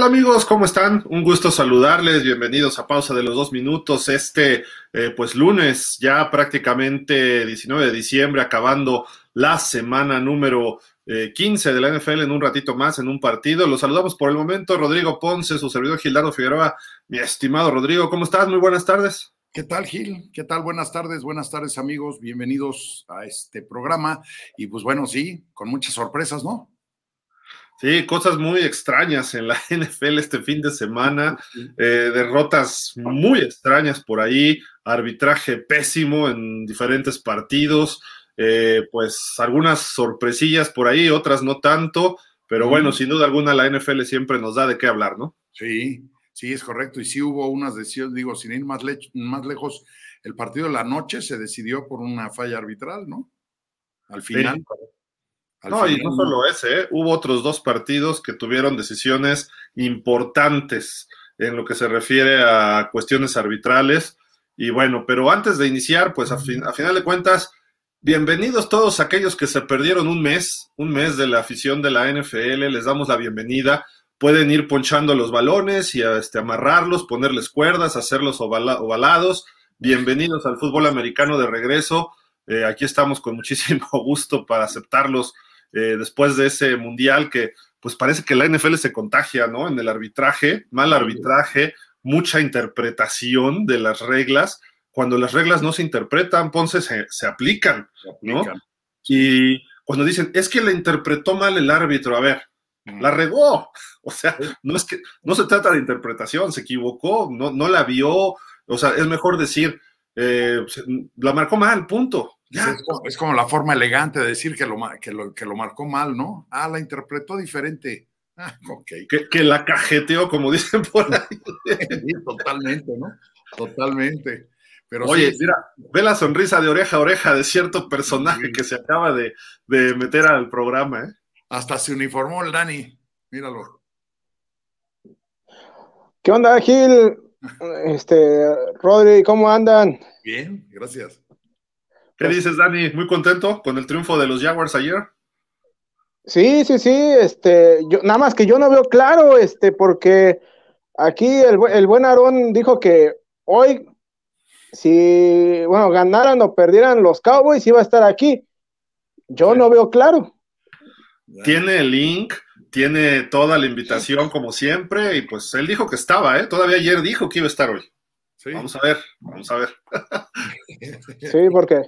Hola, ¿qué tal amigos? ¿Cómo están? Un gusto saludarles. Bienvenidos a Pausa de los Dos Minutos. Este, eh, pues lunes, ya prácticamente 19 de diciembre, acabando la semana número 15 eh, de la NFL en un ratito más, en un partido. Los saludamos por el momento. Rodrigo Ponce, su servidor Gildardo Figueroa. Mi estimado Rodrigo, ¿cómo estás? Muy buenas tardes. ¿Qué tal, Gil? ¿Qué tal? Buenas tardes, buenas tardes, amigos. Bienvenidos a este programa. Y pues bueno, sí, con muchas sorpresas, ¿no? Sí, cosas muy extrañas en la NFL este fin de semana, eh, derrotas muy extrañas por ahí, arbitraje pésimo en diferentes partidos, eh, pues algunas sorpresillas por ahí, otras no tanto, pero bueno, sin duda alguna la NFL siempre nos da de qué hablar, ¿no? Sí, sí, es correcto, y sí hubo unas decisiones, digo, sin ir más, más lejos, el partido de la noche se decidió por una falla arbitral, ¿no? Al final no, y no solo ese, ¿eh? hubo otros dos partidos que tuvieron decisiones importantes en lo que se refiere a cuestiones arbitrales. Y bueno, pero antes de iniciar, pues a, a final de cuentas, bienvenidos todos aquellos que se perdieron un mes, un mes de la afición de la NFL, les damos la bienvenida. Pueden ir ponchando los balones y este, amarrarlos, ponerles cuerdas, hacerlos ovalados. Bienvenidos al fútbol americano de regreso. Eh, aquí estamos con muchísimo gusto para aceptarlos eh, después de ese mundial que pues parece que la NFL se contagia, ¿no? En el arbitraje, mal arbitraje, mucha interpretación de las reglas. Cuando las reglas no se interpretan, Ponce se, aplican, ¿no? Y cuando dicen, es que la interpretó mal el árbitro, a ver, la regó. O sea, no es que no se trata de interpretación, se equivocó, no, no la vio. O sea, es mejor decir, eh, la marcó mal, punto. Es, como, la forma elegante de decir que lo, que, lo, que lo marcó mal, ¿no? Ah, la interpretó diferente. Ah, que, la cajeteó, como dicen por ahí. totalmente, ¿no? Totalmente. Pero Oye, mira, ve la sonrisa de oreja a oreja de cierto personaje que se acaba de, de, meter al programa, ¿eh? Hasta se uniformó el Dani, míralo. ¿Qué onda, Gil? Este, Rodri, ¿cómo andan? Bien, gracias. ¿Qué dices, Dani? ¿Muy contento con el triunfo de los Jaguars ayer? Sí, sí, sí, este, yo, nada más que yo no veo claro, este, porque aquí el, el buen Aarón dijo que hoy, si, bueno, ganaran o perdieran los Cowboys, iba a estar aquí. Yo no veo claro. Tiene el link, tiene toda la invitación como siempre, y pues él dijo que estaba, ¿eh? Todavía ayer dijo que iba a estar hoy. Vamos a ver, vamos a ver. sí, porque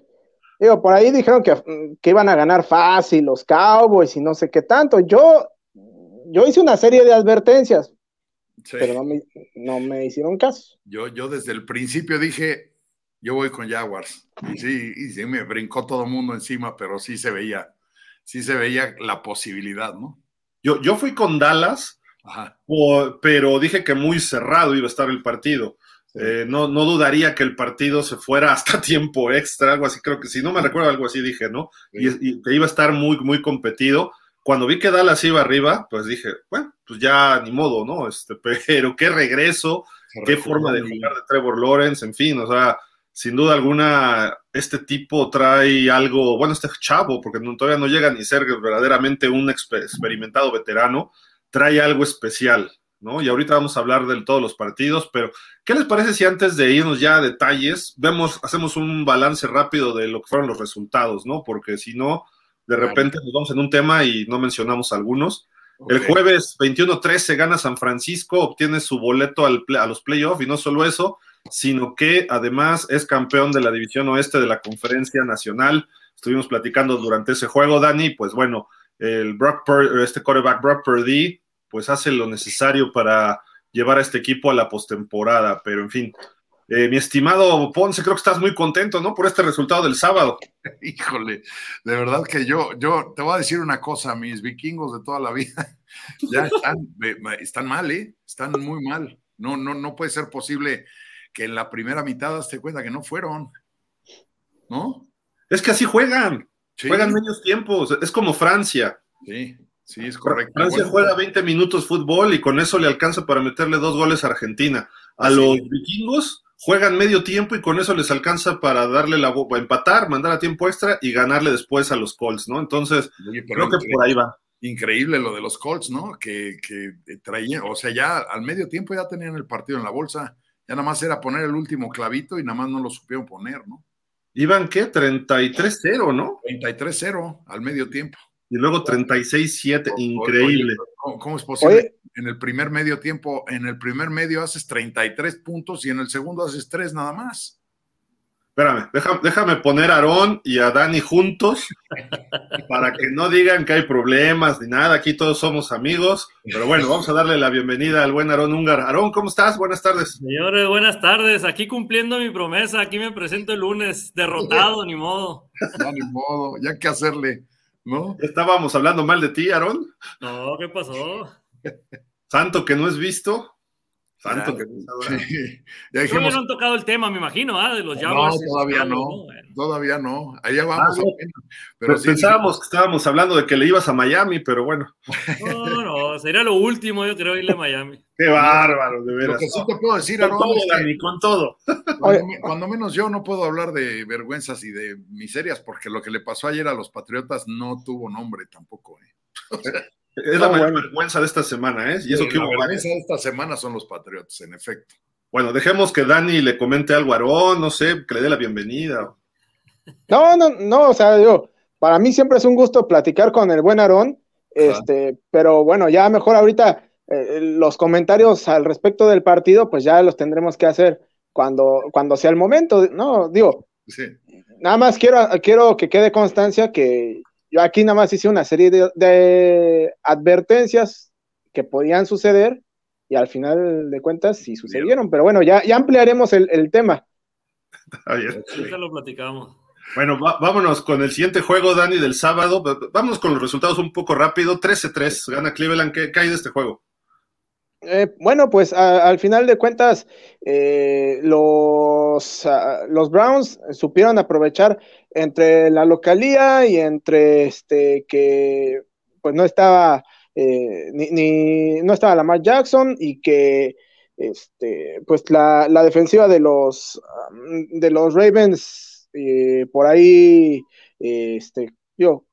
Digo, por ahí dijeron que, que, iban a ganar fácil los Cowboys y no sé qué tanto. Yo, yo hice una serie de advertencias, pero no me, no me, hicieron caso. Yo, yo desde el principio dije, yo voy con Jaguars. Y sí, y sí me brincó todo el mundo encima, pero sí se veía, sí se veía la posibilidad, ¿no? Yo, yo fui con Dallas, pero dije que muy cerrado iba a estar el partido. Eh, no, no dudaría que el partido se fuera hasta tiempo extra, algo así, creo que si no me recuerdo algo así dije, ¿no? Y, que iba a estar muy, muy competido. Cuando vi que Dallas iba arriba, pues dije, bueno, pues ya ni modo, ¿no? Este, pero qué regreso, qué forma de jugar de Trevor Lawrence, en fin, o sea, sin duda alguna, este tipo trae algo, bueno, este chavo, porque todavía no llega ni ser verdaderamente un experimentado veterano, trae algo especial, ¿no? Y ahorita vamos a hablar de todos los partidos, pero ¿qué les parece si antes de irnos ya a detalles, vemos, hacemos un balance rápido de lo que fueron los resultados, ¿no? Porque si no, de repente nos vamos en un tema y no mencionamos algunos. El jueves 21-13 gana San Francisco, obtiene su boleto al, a los playoffs y no solo eso, sino que además es campeón de la División Oeste de la Conferencia Nacional. Estuvimos platicando durante ese juego, Dani, pues bueno, el Brock este quarterback Brock Purdy pues hace lo necesario para llevar a este equipo a la postemporada. Pero en fin, eh, mi estimado Ponce, creo que estás muy contento, ¿no? Por este resultado del sábado. Híjole, de verdad que yo, yo te voy a decir una cosa, mis vikingos de toda la vida ya están, están mal, ¿eh? Están muy mal. No, no, no puede ser posible que en la primera mitad te cuenta que no fueron, ¿no? Es que así juegan, juegan medios tiempos, es como Francia. Sí. Sí, es correcto. Francia juega 20 minutos fútbol y con eso le alcanza para meterle dos goles a Argentina. A los vikingos juegan medio tiempo y con eso les alcanza para darle la empatar, mandar a tiempo extra y ganarle después a los Colts, ¿no? Entonces, creo que por ahí va. increíble lo de los Colts, ¿no? Que, que traían, o sea, ya al medio tiempo ya tenían el partido en la bolsa, ya nada más era poner el último clavito y nada más no lo supieron poner, ¿no? Iban, ¿qué? 33-0, ¿no? 33-0 al medio tiempo. Y luego 36-7, increíble. ¿cómo, es posible? En el primer medio tiempo, en el primer medio haces 33 puntos y en el segundo haces 3 nada más. Espérame, déjame, poner a Aarón y a Dani juntos para que no digan que hay problemas ni nada. Aquí todos somos amigos. Pero bueno, vamos a darle la bienvenida al buen Aarón Ungar. Aarón, ¿cómo estás? Buenas tardes. Señores, buenas tardes. Aquí cumpliendo mi promesa. Aquí me presento el lunes. Derrotado, ni modo. No, ni modo. Ya que hacerle, ¿no? Estábamos hablando mal de ti, Aarón. No, ¿qué pasó? Santo que no es visto. Santo que ya dijimos, no han tocado el tema, me imagino, ¿ah? de los Jaguars. No, todavía no, todavía no. Allá vamos. Ah, pero pensábamos que estábamos hablando de que le ibas a Miami, pero bueno. No, no, sería lo último, yo creo, irle a Miami. Qué bárbaro, de veras. Lo que sí te puedo decir, con todo, Dani, con todo. Cuando, menos yo no puedo hablar de vergüenzas y de miserias, porque lo que le pasó ayer a los Patriotas no tuvo nombre tampoco. ¿eh? Es la mayor vergüenza de esta semana, ¿eh? Y eso que la vergüenza de esta semana son los Patriots, en efecto. Bueno, dejemos que Dani le comente algo a Aarón, no sé, que le dé la bienvenida. No, no, no, o sea, yo, para mí siempre es un gusto platicar con el buen Aarón, este, pero bueno, ya mejor ahorita eh, los comentarios al respecto del partido, pues ya los tendremos que hacer cuando, cuando sea el momento, ¿no? Digo, sí. nada más quiero, quiero que quede constancia que yo aquí nada más hice una serie de, advertencias que podían suceder y al final de cuentas sí sucedieron, pero bueno, ya, ya ampliaremos el, tema. Ya lo platicamos. Bueno, vámonos con el siguiente juego, Dani, del sábado. Vámonos con los resultados un poco rápido. 13-3, gana Cleveland. ¿Qué, hay de este juego? Eh, bueno, pues al final de cuentas, eh, los, los Browns supieron aprovechar entre la localía y entre este que pues no estaba eh, ni, no estaba Lamar Jackson y que este pues la, defensiva de los de los Ravens por ahí este yo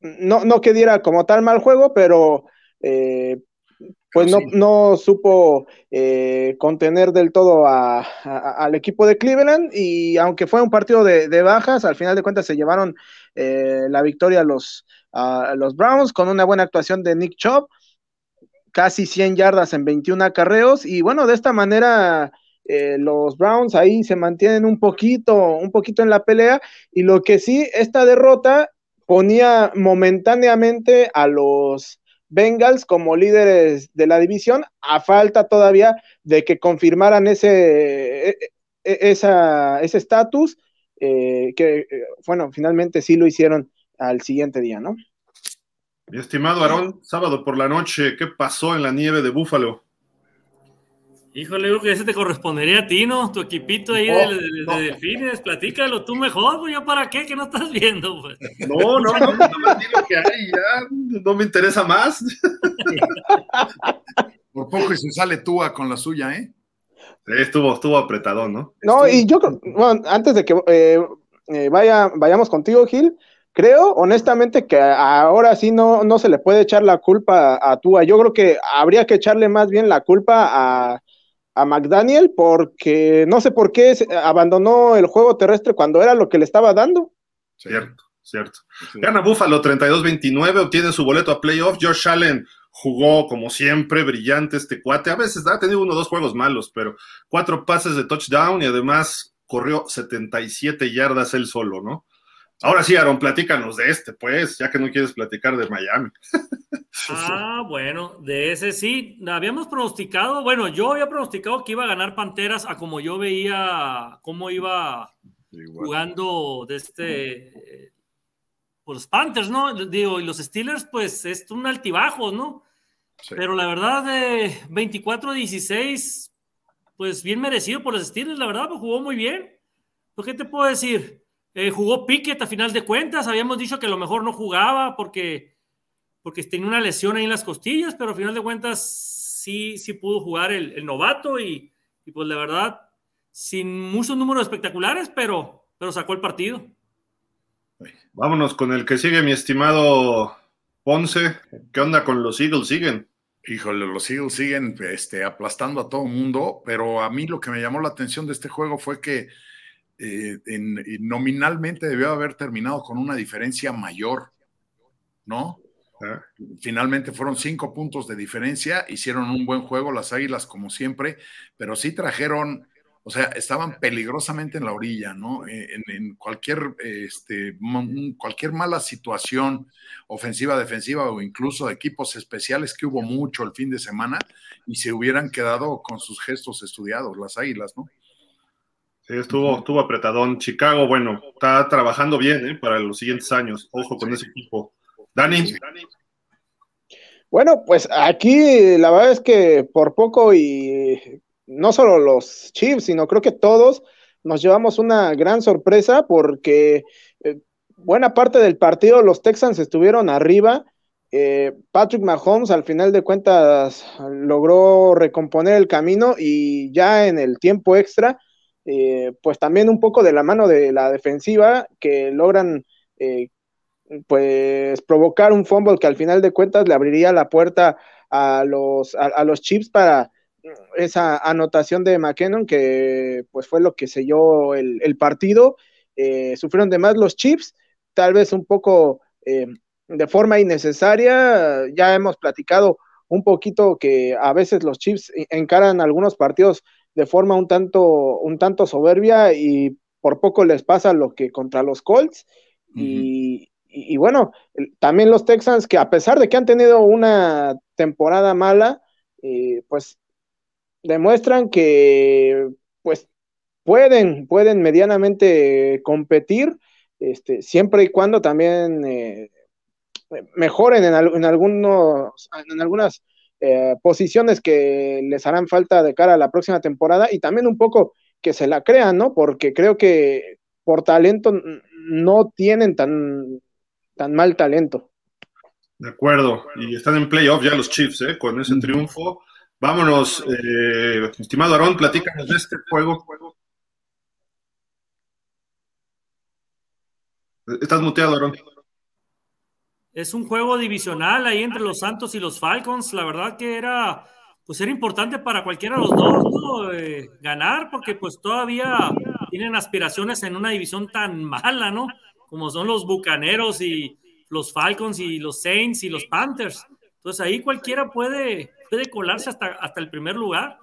no, no que diera como tal mal juego pero pues no, no supo eh, contener del todo al equipo de Cleveland y aunque fue un partido de, bajas, al final de cuentas se llevaron eh, la victoria a los, los Browns con una buena actuación de Nick Chubb, casi 100 yardas en 21 acarreos y bueno, de esta manera eh, los Browns ahí se mantienen un poquito, un poquito en la pelea y lo que sí, esta derrota ponía momentáneamente a los Bengals como líderes de la división, a falta todavía de que confirmaran ese e, e, ese estatus, eh, que eh, bueno, finalmente sí lo hicieron al siguiente día, ¿no? Mi estimado Aarón, sábado por la noche, ¿qué pasó en la nieve de Búfalo? Híjole, creo que ese te correspondería a ti, ¿no? Tu equipito ahí de, delfines, platícalo tú mejor, pues yo para qué, que no estás viendo, pues. No, no, no, no me digo que hay, ya, no me interesa más. Por poco y se sale Túa con la suya, ¿eh? Sí, estuvo, estuvo apretado, ¿no? No, y yo, bueno, antes de que eh, eh, vaya, vayamos contigo, Gil, creo honestamente que ahora sí no, no se le puede echar la culpa a Tua. Yo creo que habría que echarle más bien la culpa a a McDaniel porque no sé por qué abandonó el juego terrestre cuando era lo que le estaba dando. Cierto, cierto. Gana Buffalo 32-29, obtiene su boleto a playoff. Josh Allen jugó como siempre, brillante este cuate. A veces ha tenido uno o dos juegos malos, pero cuatro pases de touchdown y además corrió 77 yardas él solo, ¿no? Ahora sí, Aaron, platícanos de este, pues, ya que no quieres platicar de Miami. ah, bueno, de ese sí, habíamos pronosticado, bueno, yo había pronosticado que iba a ganar Panteras a como yo veía cómo iba jugando de este, por los Panthers, ¿no? Digo, y los Steelers, pues es un altibajo, ¿no? Pero la verdad, de 24-16, pues bien merecido por los Steelers, la verdad, pues jugó muy bien. ¿Qué te puedo decir? Eh, jugó Pickett a final de cuentas. Habíamos dicho que a lo mejor no jugaba porque, porque tenía una lesión ahí en las costillas, pero a final de cuentas sí, sí pudo jugar el, novato y, pues la verdad, sin muchos números espectaculares, pero, pero sacó el partido. Vámonos con el que sigue, mi estimado Ponce, ¿qué onda con los Eagles? ¿Siguen? Híjole, los Eagles siguen este, aplastando a todo mundo, pero a mí lo que me llamó la atención de este juego fue que eh, nominalmente debió haber terminado con una diferencia mayor, ¿no? Ah. Finalmente fueron cinco puntos de diferencia, hicieron un buen juego las Águilas como siempre, pero sí trajeron o sea, estaban peligrosamente en la orilla, ¿no? Eh, en, cualquier, este, cualquier mala situación ofensiva, defensiva o incluso equipos especiales que hubo mucho el fin de semana y se hubieran quedado con sus gestos estudiados, las águilas, ¿no? Sí, estuvo, estuvo apretadón. Chicago, bueno, está trabajando bien ¿eh? para los siguientes años. Ojo con ese equipo. Dani. Bueno, pues aquí la verdad es que por poco y no solo los Chiefs, sino creo que todos nos llevamos una gran sorpresa porque eh, buena parte del partido los Texans estuvieron arriba. Eh, Patrick Mahomes al final de cuentas logró recomponer el camino y ya en el tiempo extra, eh, pues también un poco de la mano de la defensiva que logran pues provocar un fumble que al final de cuentas le abriría la puerta a los, a los Chiefs para esa anotación de McKinnon, que pues fue lo que selló el, partido. Eh, sufrieron de más los Chips, tal vez un poco eh, de forma innecesaria. Ya hemos platicado un poquito que a veces los Chips encaran algunos partidos de forma un tanto, un tanto soberbia y por poco les pasa lo que contra los Colts. y, y, bueno, también los Texans, que a pesar de que han tenido una temporada mala, eh, pues demuestran que pues pueden, pueden medianamente competir, este, siempre y cuando también eh, mejoren en, algunos, en algunas eh, posiciones que les harán falta de cara a la próxima temporada y también un poco que se la crean, ¿no? Porque creo que por talento no tienen tan, tan mal talento. De acuerdo, y están en playoff ya los Chiefs, ¿eh? Con ese triunfo Vámonos, eh, estimado Aarón, platícanos de este juego. Estás muteado, Aarón. Es un juego divisional ahí entre los Santos y los Falcons. La verdad que era, pues era importante para cualquiera de los dos eh, ganar, porque pues todavía tienen aspiraciones en una división tan mala, ¿no? Como son los Bucaneros y los Falcons y los Saints y los Panthers. Entonces ahí cualquiera puede, puede colarse hasta, hasta el primer lugar.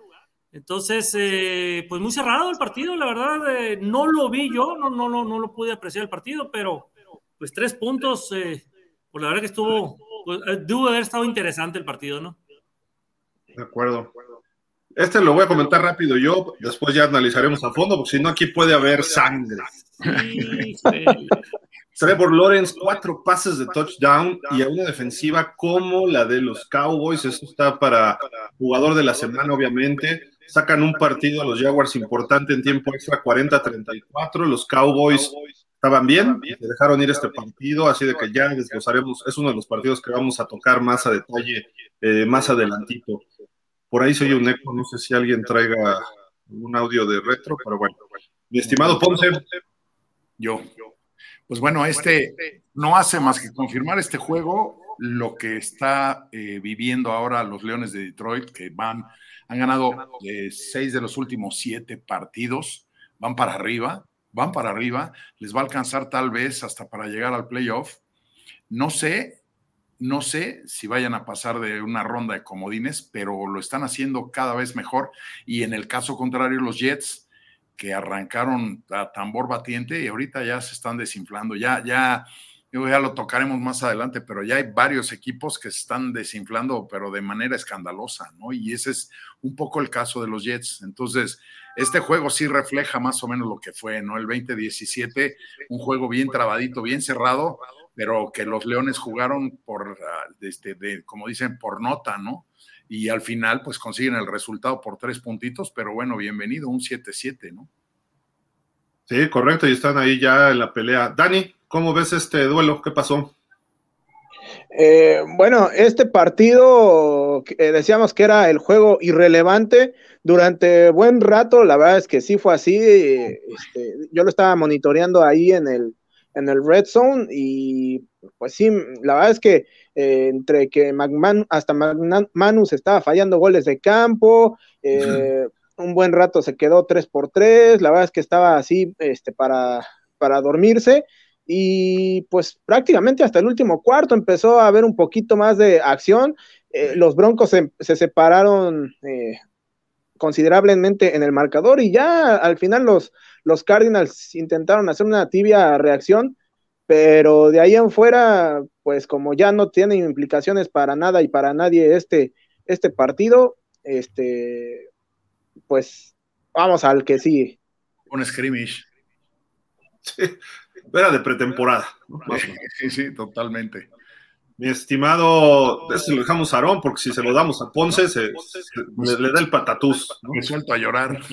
Entonces, eh, pues muy cerrado el partido, la verdad, eh, no lo vi yo, no, no, no, no lo pude apreciar el partido, pero pues tres puntos, eh, pues la verdad que estuvo, pues, debo haber estado interesante el partido, ¿no? De acuerdo. Este lo voy a comentar rápido yo, después ya analizaremos a fondo, porque si no aquí puede haber sangre. Sí, Trevor Lawrence, cuatro pases de touchdown y a una defensiva como la de los Cowboys. Eso está para jugador de la semana, obviamente. Sacan un partido a los Jaguars importante en tiempo extra, 40-34. Los Cowboys estaban bien, se dejaron ir este partido, así de que ya desglosaremos. Es uno de los partidos que vamos a tocar más a detalle eh, más adelantito. Por ahí soy un eco, no sé si alguien traiga un audio de retro, pero bueno. Mi estimado Ponce. Yo. Pues bueno, este no hace más que confirmar este juego lo que está eh, viviendo ahora los Leones de Detroit, que van, han ganado eh, seis de los últimos siete partidos, van para arriba, van para arriba, les va a alcanzar tal vez hasta para llegar al playoff. No sé, no sé si vayan a pasar de una ronda de comodines, pero lo están haciendo cada vez mejor. Y en el caso contrario, los Jets, que arrancaron a tambor batiente y ahorita ya se están desinflando. Ya, ya, ya lo tocaremos más adelante, pero ya hay varios equipos que se están desinflando, pero de manera escandalosa, ¿no? Y ese es un poco el caso de los Jets. Entonces, este juego sí refleja más o menos lo que fue, ¿no? El 2017, un juego bien trabadito, bien cerrado, pero que los Leones jugaron por, ah, este, de, como dicen, por nota, ¿no? y al final pues consiguen el resultado por tres puntitos, pero bueno, bienvenido, un 7-7, ¿no? Sí, correcto, y están ahí ya en la pelea. Dani, ¿cómo ves este duelo? ¿Qué pasó? Eh, bueno, este partido eh, decíamos que era el juego irrelevante durante buen rato, la verdad es que sí fue así, este, yo lo estaba monitoreando ahí en el, en el red zone y pues sí, la verdad es que eh, entre que McManus, hasta McManus estaba fallando goles de campo, eh, un buen rato se quedó 3 por 3 la verdad es que estaba así este, para, para dormirse y pues prácticamente hasta el último cuarto empezó a haber un poquito más de acción. Eh, los Broncos se, se separaron considerablemente en el marcador y ya al final los, los Cardinals intentaron hacer una tibia reacción, pero de ahí en fuera, pues como ya no tiene implicaciones para nada y para nadie este, este partido, este, pues vamos al que sigue. Un scrimmage. Sí, era de pretemporada. Sí, sí, totalmente. Mi estimado, se lo dejamos a Aarón, porque si se lo damos a Ponce, se, le, da el patatús. Me suelto a llorar.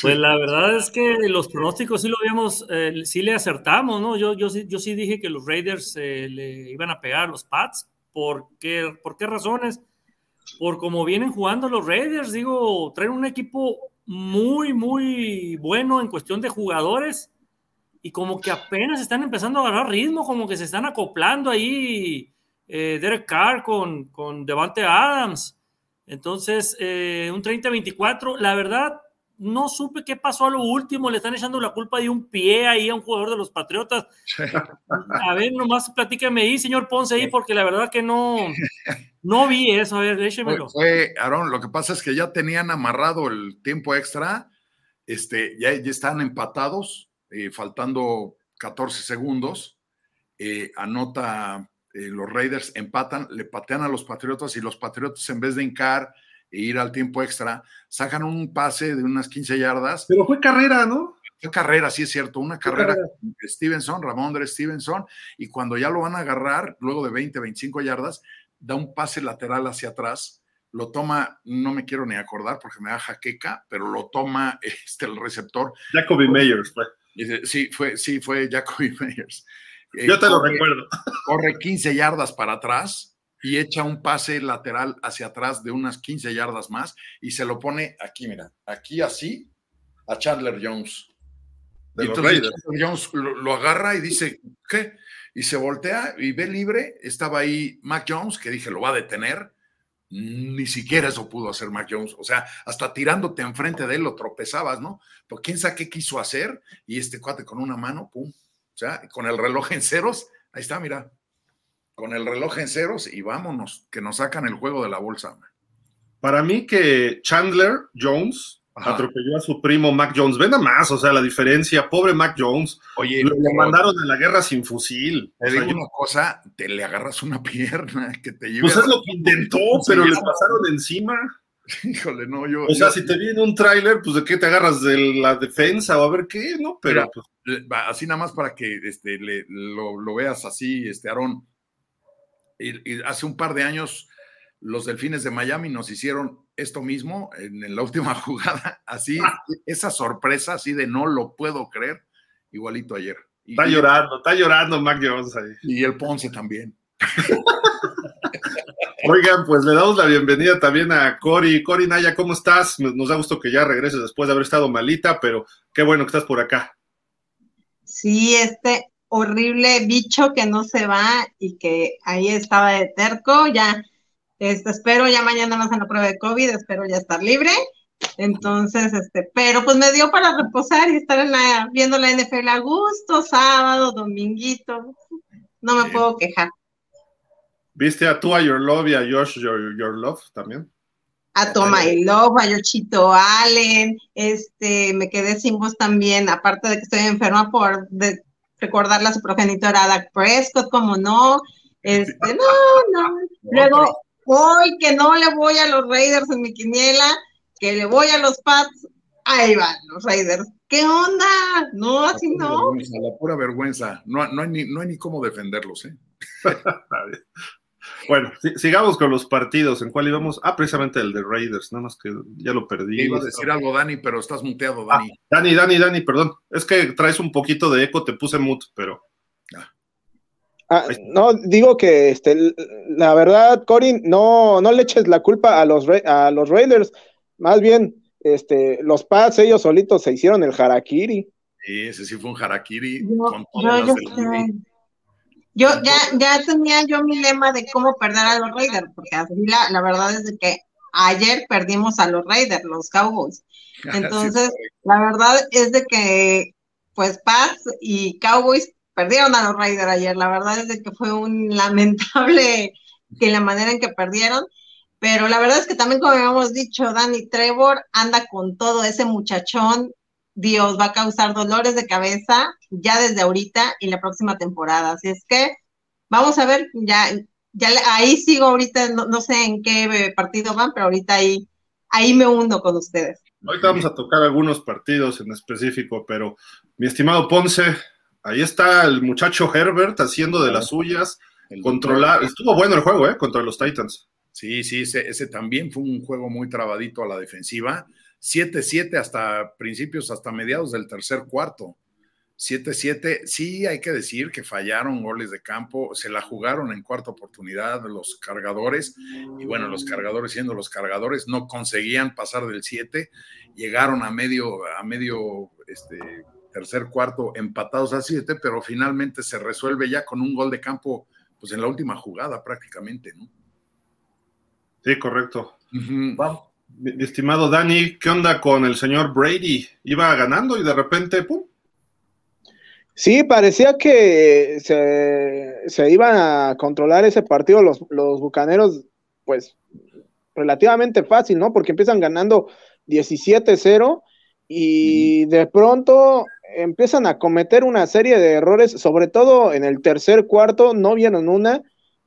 Pues la verdad es que los pronósticos sí lo habíamos, eh, sí le acertamos, ¿no? Yo, yo, yo sí dije que los Raiders eh, le iban a pegar a los Pats. ¿Por qué, ¿Por qué razones? Por cómo vienen jugando los Raiders, digo, traen un equipo muy, muy bueno en cuestión de jugadores y como que apenas están empezando a agarrar ritmo, como que se están acoplando ahí eh, Derek Carr con, con Devante Adams. Entonces, eh, un 30-24, la verdad, no supe qué pasó a lo último, le están echando la culpa de un pie ahí a un jugador de los Patriotas. A ver, nomás platícame ahí, señor Ponce, ahí, porque la verdad que no, no vi eso. A ver, déjemelo. Fue, Aaron, lo que pasa es que ya tenían amarrado el tiempo extra, este, ya, ya están empatados, eh, faltando 14 segundos, eh, anota eh, los Raiders, empatan, le patean a los Patriotas y los Patriotas en vez de hincar e ir al tiempo extra, sacan un pase de unas 15 yardas. Pero fue carrera, ¿no? Fue carrera, sí es cierto, una carrera, de Stevenson, Ramondre Stevenson, y cuando ya lo van a agarrar, luego de 20, 25 yardas, da un pase lateral hacia atrás, lo toma, no me quiero ni acordar porque me da jaqueca, pero lo toma este, el receptor. Jacoby Meyers fue. Sí, fue, sí, fue Jacoby Meyers. Eh, Yo te lo recuerdo. Corre 15 yardas para atrás y echa un pase lateral hacia atrás de unas 15 yardas más y se lo pone aquí, mira, aquí así a Chandler Jones. y entonces Chandler Jones lo, agarra y dice, ¿qué? Y se voltea y ve libre. Estaba ahí Mac Jones, que dije, lo va a detener. Ni siquiera eso pudo hacer Mac Jones. O sea, hasta tirándote enfrente de él lo tropezabas, ¿no? Pero quién sabe qué quiso hacer. Y este cuate con una mano, pum. O sea, con el reloj en ceros. Ahí está, mira. Con el reloj en ceros y vámonos, que nos sacan el juego de la bolsa. Para mí que Chandler Jones atropelló a su primo Mac Jones. Ven más, o sea, la diferencia. Pobre Mac Jones. Oye, lo, mandaron a la guerra sin fusil. Te digo una cosa, te le agarras una pierna que te lleva. Pues es lo que intentó, pero le pasaron encima. Híjole, no, yo. O sea, si te viene un tráiler, pues de qué te agarras de la defensa o a ver qué, ¿no? Pero. pues... Así nada más para que este, le, lo, veas así, este, Aarón. y hace un par de años los Delfines de Miami nos hicieron esto mismo en, la última jugada, así, ah. esa sorpresa, así de no lo puedo creer, igualito ayer. está llorando, está llorando Mac Jones ahí. Y el Ponce también. Oigan, pues le damos la bienvenida también a Cori. Cori Naya, ¿cómo estás? Nos da gusto que ya regreses después de haber estado malita, pero qué bueno que estás por acá. Sí, este horrible bicho que no se va y que ahí estaba de terco, ya este, espero ya mañana más en la prueba de COVID, espero ya estar libre. Entonces, este, pero pues me dio para reposar y estar en la, viendo la NFL a gusto, sábado, dominguito. No me puedo quejar. ¿Viste a tú, a Your Love y a Josh Your, Your Love también? A Toma y Love, a Yoshito Allen, este, me quedé sin voz también, aparte de que estoy enferma por de, recordarle a su progenitora Dak Prescott, como no, este, no, no, luego hoy que no le voy a los Raiders en mi quiniela, que le voy a los Pats, ahí van los Raiders. ¿Qué onda? No, así no. la pura vergüenza. No, hay ni, no hay ni cómo defenderlos, ¿eh? bueno, sigamos con los partidos. ¿En cuál íbamos? Ah, precisamente el de Raiders, nada más que ya lo perdí. Iba a decir algo, Dani, pero estás muteado, Dani. Ah, Dani, Dani, Dani, perdón. Es que traes un poquito de eco, te puse mute, pero. Ah, no, digo que este, la verdad, Corin, no, no le eches la culpa a los, a los Raiders, más bien, este, los Pats ellos solitos se hicieron el harakiri. Sí, ese sí fue un harakiri. Yo, ya, ya, tenía yo mi lema de cómo perder a los Raiders, porque así la, la verdad es que ayer perdimos a los Raiders, los Cowboys. Entonces, la verdad es de que, pues, Paz y Cowboys perdieron a los Raiders ayer. La verdad es que fue un lamentable que la manera en que perdieron. Pero la verdad es que también, como habíamos dicho, Danny Trevor anda con todo ese muchachón. Dios va a causar dolores de cabeza ya desde ahorita y la próxima temporada. Así es que vamos a ver, ya, ya ahí sigo ahorita, no, sé en qué partido van, pero ahorita ahí, ahí me hundo con ustedes. Ahorita vamos a tocar algunos partidos en específico, pero mi estimado Ponce, ahí está el muchacho Herbert haciendo de las suyas, controlar, estuvo bueno el juego, ¿eh? Contra los Titans. Sí, sí, ese, ese también fue un juego muy trabadito a la defensiva. 7-7 hasta principios, hasta mediados del tercer cuarto. 7-7, sí hay que decir que fallaron goles de campo, se la jugaron en cuarta oportunidad los cargadores, y bueno, los cargadores siendo los cargadores, no conseguían pasar del 7, llegaron a medio, a medio este, tercer cuarto empatados a 7, pero finalmente se resuelve ya con un gol de campo, pues en la última jugada prácticamente, ¿no? Sí, correcto. mi, estimado Dani, ¿qué onda con el señor Brady? Iba ganando y de repente, ¡pum! Sí, parecía que se, se iban a controlar ese partido los, los bucaneros, pues relativamente fácil, ¿no? Porque empiezan ganando 17-0 y de pronto empiezan a cometer una serie de errores, sobre todo en el tercer cuarto, no vieron una.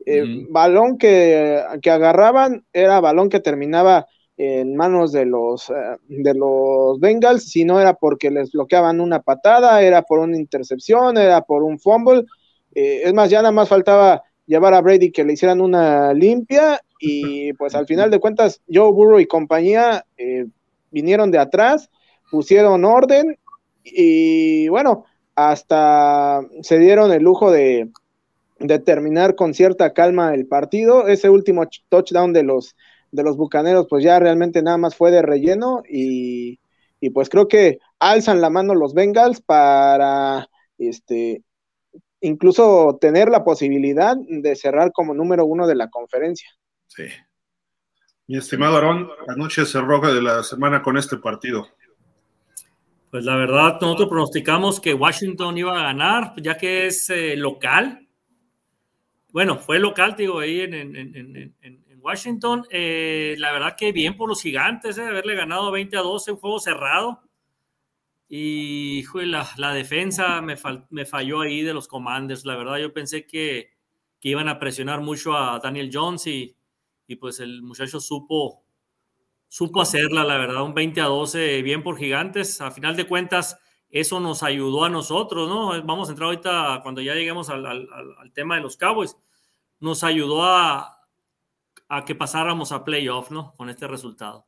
Eh, balón que, que, agarraban era balón que terminaba en manos de los, eh, de los Bengals, si no era porque les bloqueaban una patada, era por una intercepción, era por un fumble. Eh, es más, ya nada más faltaba llevar a Brady que le hicieran una limpia y pues al final de cuentas Joe Burrow y compañía eh, vinieron de atrás, pusieron orden y bueno, hasta se dieron el lujo de, terminar con cierta calma el partido. Ese último touchdown de los de los Bucaneros, pues ya realmente nada más fue de relleno y, pues creo que alzan la mano los Bengals para este incluso tener la posibilidad de cerrar como número uno de la conferencia. Sí. Mi estimado Aarón, anoche cerró de la semana con este partido. Pues la verdad, nosotros pronosticamos que Washington iba a ganar, ya que es eh, local. Bueno, fue local, digo, ahí en, Washington, eh, la verdad que bien por los gigantes, eh, haberle ganado 20 a 12, un juego cerrado. Y la, defensa me, falló ahí de los Commanders. La verdad, yo pensé que, iban a presionar mucho a Daniel Jones y, pues el muchacho supo, supo hacerla, la verdad, un 20 a 12, bien por gigantes. A final de cuentas, eso nos ayudó a nosotros, ¿no? Vamos a entrar ahorita cuando ya lleguemos al, tema de los Cowboys. Nos ayudó a, que pasáramos a playoff, ¿no? Con este resultado.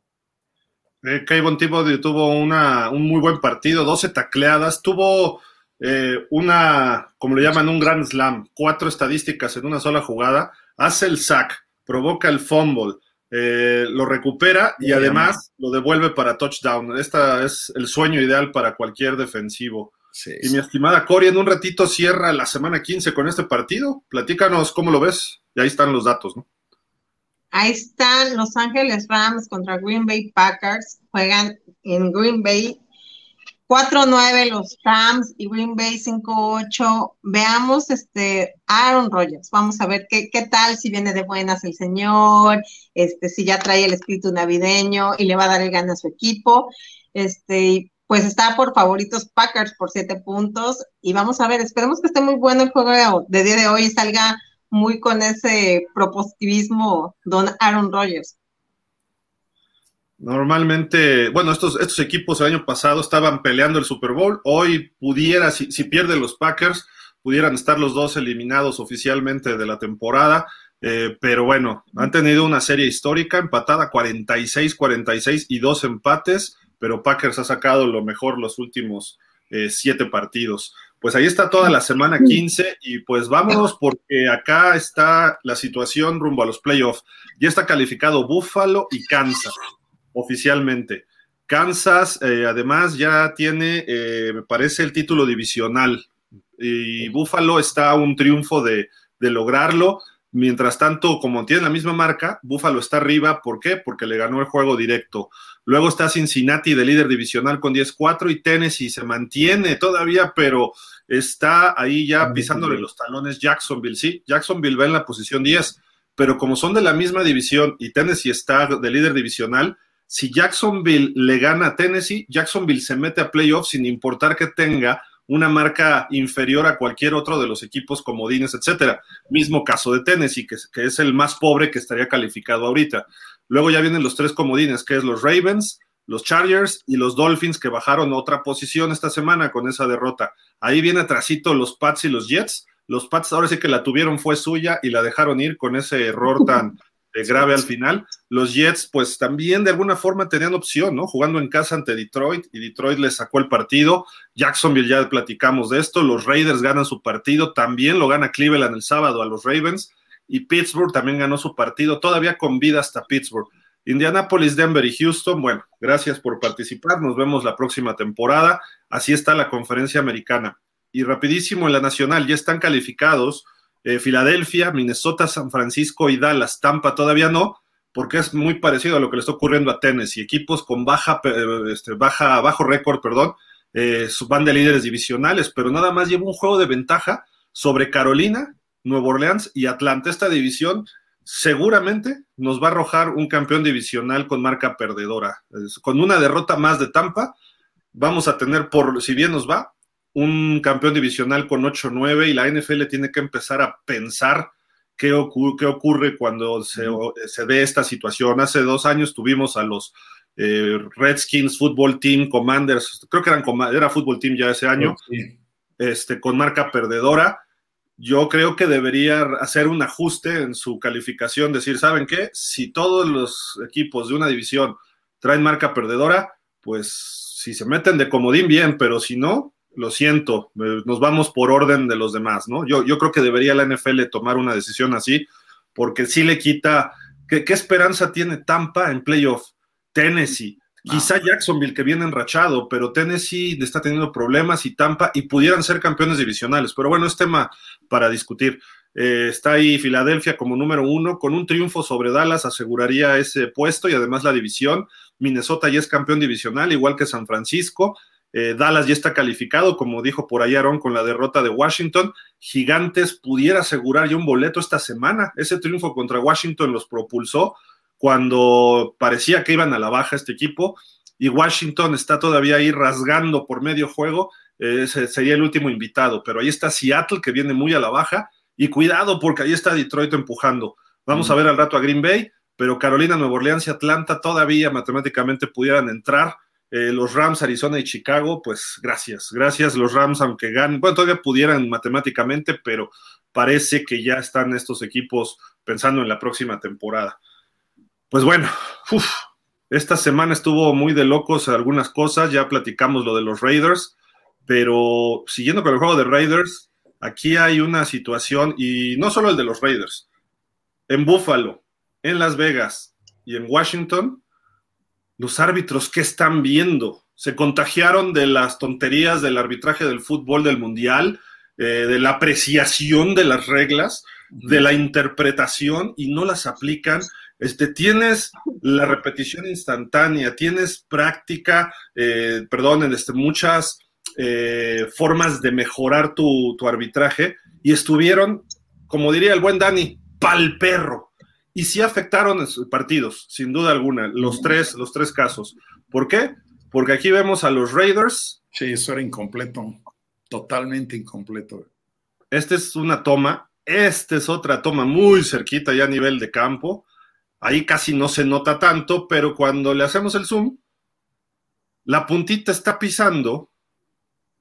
Eh, Kayvon tuvo una, un muy buen partido, 12 tacleadas, tuvo eh, una, como le llaman, un gran slam, cuatro estadísticas en una sola jugada, hace el sack, provoca el fumble, eh, lo recupera y además lo devuelve para touchdown. Este es el sueño ideal para cualquier defensivo. y mi estimada Cori, en un ratito cierra la semana 15 con este partido. Platícanos cómo lo ves. Y ahí están los datos, ¿no? Ahí están Los Ángeles Rams contra Green Bay Packers. Juegan en Green Bay 4-9 los Rams y Green Bay 5-8. Veamos este Aaron Rodgers. Vamos a ver qué, qué tal si viene de buenas el señor, este, si ya trae el espíritu navideño y le va a dar el gana a su equipo. Este, pues está por favoritos Packers por 7 puntos. Y vamos a ver, esperemos que esté muy bueno el juego de día de hoy y salga muy con ese propositivismo don Aaron Rodgers. Normalmente, bueno, estos, estos equipos el año pasado estaban peleando el Super Bowl. Hoy pudiera, si, si pierden los Packers, pudieran estar los dos eliminados oficialmente de la temporada. Eh, pero bueno, han tenido una serie histórica empatada 46-46 y dos empates, pero Packers ha sacado lo mejor los últimos eh, siete partidos pues ahí está toda la semana 15 y pues vámonos porque acá está la situación rumbo a los playoffs. Ya está calificado Buffalo y Kansas oficialmente. Kansas, eh, además, ya tiene, eh, me parece, el título divisional. Y Buffalo está a un triunfo de, de lograrlo. Mientras tanto, como tiene la misma marca, Buffalo está arriba. ¿Por qué? Porque le ganó el juego directo. Luego está Cincinnati de líder divisional con 10-4 y Tennessee se mantiene todavía, pero está ahí ya pisándole los talones Jacksonville. Sí, Jacksonville va en la posición 10, pero como son de la misma división y Tennessee está de líder divisional, si Jacksonville le gana a Tennessee, Jacksonville se mete a playoffs sin importar que tenga una marca inferior a cualquier otro de los equipos comodines, etcétera. Mismo caso de Tennessee, que, es el más pobre que estaría calificado ahorita. Luego ya vienen los tres comodines, que es los Ravens, los Chargers y los Dolphins que bajaron otra posición esta semana con esa derrota. Ahí viene atrasito los Pats y los Jets. Los Pats ahora sí que la tuvieron fue suya y la dejaron ir con ese error tan grave al final. Los Jets pues también de alguna forma tenían opción, ¿no? Jugando en casa ante Detroit y Detroit les sacó el partido. Jacksonville ya platicamos de esto. Los Raiders ganan su partido. También lo gana Cleveland el sábado a los Ravens. Y Pittsburgh también ganó su partido, todavía con vida hasta Pittsburgh. Indianapolis, Denver y Houston, bueno, gracias por participar, nos vemos la próxima temporada. Así está la conferencia americana. Y rapidísimo en la nacional, ya están calificados eh, Filadelfia, Minnesota, San Francisco y Dallas. Tampa todavía no, porque es muy parecido a lo que le está ocurriendo a Tennessee. Equipos con baja, este, baja, bajo récord, perdón, eh, van de líderes divisionales, pero nada más lleva un juego de ventaja sobre Carolina, Nueva Orleans y Atlanta. Esta división seguramente nos va a arrojar un campeón divisional con marca perdedora. Con una derrota más de Tampa, vamos a tener, por si bien nos va, un campeón divisional con 8-9 y la NFL tiene que empezar a pensar qué, qué ocurre cuando se, se, dé esta situación. Hace dos años tuvimos a los eh, Redskins Football Team Commanders, creo que eran, era Football Team ya ese año, este, con marca perdedora yo creo que debería hacer un ajuste en su calificación, decir, ¿saben qué? Si todos los equipos de una división traen marca perdedora, pues si se meten de comodín, bien, pero si no, lo siento, nos vamos por orden de los demás, ¿no? Yo, yo creo que debería la NFL tomar una decisión así, porque sí le quita, ¿qué, qué esperanza tiene Tampa en playoff? Tennessee, Quizá Jacksonville que viene enrachado, pero Tennessee está teniendo problemas y Tampa y pudieran ser campeones divisionales. Pero bueno, es tema para discutir. Eh, está ahí Filadelfia como número uno, con un triunfo sobre Dallas aseguraría ese puesto y además la división. Minnesota ya es campeón divisional, igual que San Francisco. Eh, Dallas ya está calificado, como dijo por ahí Aaron, con la derrota de Washington. Gigantes pudiera asegurar ya un boleto esta semana. Ese triunfo contra Washington los propulsó cuando parecía que iban a la baja este equipo y Washington está todavía ahí rasgando por medio juego, ese sería el último invitado, pero ahí está Seattle que viene muy a la baja y cuidado porque ahí está Detroit empujando. Vamos a ver al rato a Green Bay, pero Carolina, Nueva Orleans y Atlanta todavía matemáticamente pudieran entrar. Eh, los Rams, Arizona y Chicago, pues gracias, gracias los Rams, aunque ganen, bueno, todavía pudieran matemáticamente, pero parece que ya están estos equipos pensando en la próxima temporada. Pues bueno, esta semana estuvo muy de locos algunas cosas, ya platicamos lo de los Raiders, pero siguiendo con el juego de Raiders, aquí hay una situación, y no solo el de los Raiders, en Buffalo, en Las Vegas y en Washington, los árbitros, ¿qué están viendo? Se contagiaron de las tonterías del arbitraje del fútbol del Mundial, eh, de la apreciación de las reglas, de la interpretación y no las aplican este, tienes la repetición instantánea, tienes práctica, eh, perdón, este, muchas eh, formas de mejorar tu, arbitraje y estuvieron, como diría el buen Dani, pal perro. Y sí afectaron partidos, sin duda alguna, los tres, los tres casos. ¿Por qué? Porque aquí vemos a los Raiders. Sí, eso era incompleto, totalmente incompleto. Esta es una toma, esta es otra toma muy cerquita ya a nivel de campo Ahí casi no se nota tanto, pero cuando le hacemos el zoom, la puntita está pisando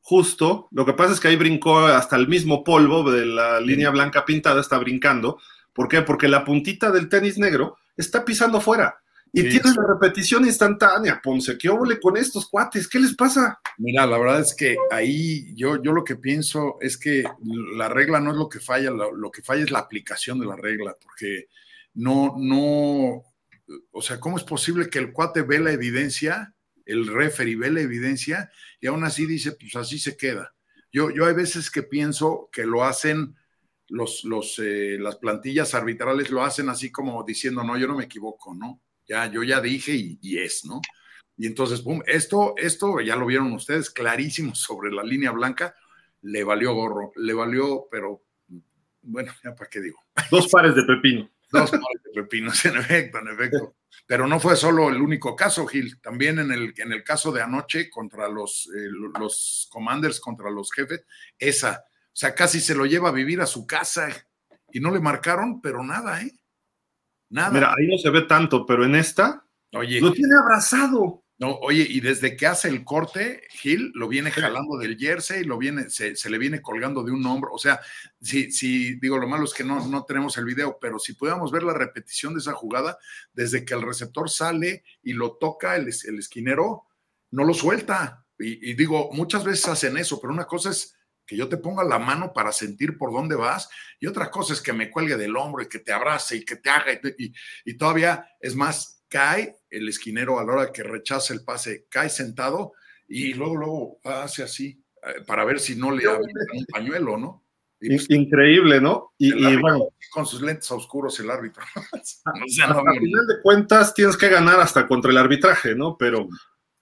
justo. Lo que pasa es que ahí brincó hasta el mismo polvo de la línea blanca pintada, está brincando. ¿Por qué? Porque la puntita del tenis negro está pisando fuera. Y tienes la repetición instantánea, Ponce. ¿Qué óvole con estos cuates? ¿Qué les pasa? Mira, la verdad es que ahí yo, yo lo que pienso es que la regla no es lo que falla, lo que falla es la aplicación de la regla, porque no, no, o sea, ¿cómo es posible que el cuate ve la evidencia el referee ve la evidencia y aún así dice, pues así se queda. Yo, yo hay veces que pienso que lo hacen los, los, eh, las plantillas arbitrales, lo hacen así como diciendo, no, yo no me equivoco, ¿no? Ya, yo ya dije y, y es, ¿no? Y entonces, boom, esto, esto ya lo vieron ustedes clarísimo sobre la línea blanca, le valió gorro, le valió, pero bueno, ya para qué digo. Dos pares de pepino. Dos pares de pepinos, en efecto, en efecto. Pero no fue solo el único caso, Gil. También en el, en el caso de anoche contra los, eh, los commanders, contra los jefes, esa, o sea, casi se lo lleva a vivir a su casa y no le marcaron, pero nada, ¿eh? Nada. Mira, ahí no se ve tanto, pero en esta, Oye, lo tiene abrazado. No, oye, y desde que hace el corte, Gil lo viene jalando del jersey, lo viene, se, le viene colgando de un hombro. O sea, si, si digo, lo malo es que no, no tenemos el video, pero si pudiéramos ver la repetición de esa jugada, desde que el receptor sale y lo toca el, el esquinero, no lo suelta. Y, y, digo, muchas veces hacen eso, pero una cosa es que yo te ponga la mano para sentir por dónde vas, y otra cosa es que me cuelgue del hombro y que te abrace y que te haga, y, y todavía es más, cae el esquinero a la hora que rechaza el pase, cae sentado y luego, luego hace así eh, para ver si no le abre un pañuelo, ¿no? Pues, Increíble, ¿no? Y, bueno, con sus lentes oscuros el árbitro. a final de cuentas tienes que ganar hasta contra el arbitraje, ¿no? Pero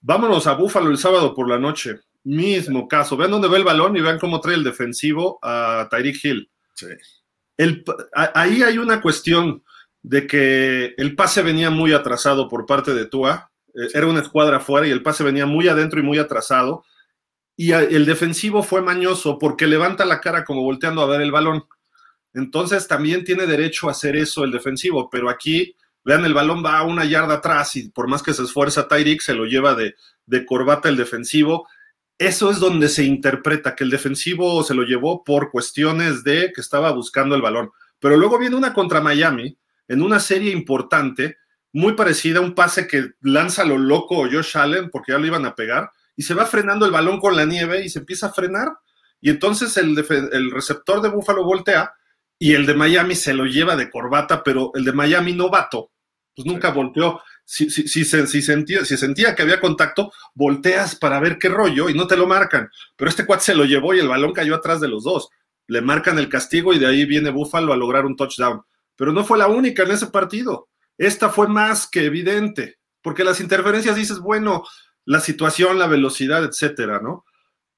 vámonos a Búfalo el sábado por la noche. Mismo caso. Vean dónde va el balón y vean cómo trae el defensivo a Tyreek Hill. Sí. El, ahí hay una cuestión de que el pase venía muy atrasado por parte de Tua. Eh, era una escuadra afuera y el pase venía muy adentro y muy atrasado. Y el defensivo fue mañoso porque levanta la cara como volteando a ver el balón. Entonces también tiene derecho a hacer eso el defensivo, pero aquí, vean, el balón va a una yarda atrás y por más que se esfuerza Tyreek, se lo lleva de, de corbata el defensivo. Eso es donde se interpreta que el defensivo se lo llevó por cuestiones de que estaba buscando el balón. Pero luego viene una contra Miami, en una serie importante, muy parecida a un pase que lanza lo loco Josh Allen, porque ya lo iban a pegar, y se va frenando el balón con la nieve y se empieza a frenar, y entonces el, el receptor de Buffalo voltea y el de Miami se lo lleva de corbata, pero el de Miami novato, pues nunca volteó. Si, sentía, que había contacto, volteas para ver qué rollo y no te lo marcan. Pero este cuate se lo llevó y el balón cayó atrás de los dos. Le marcan el castigo y de ahí viene Buffalo a lograr un touchdown pero no fue la única en ese partido. Esta fue más que evidente, porque las interferencias dices, bueno, la situación, la velocidad, etcétera, ¿no?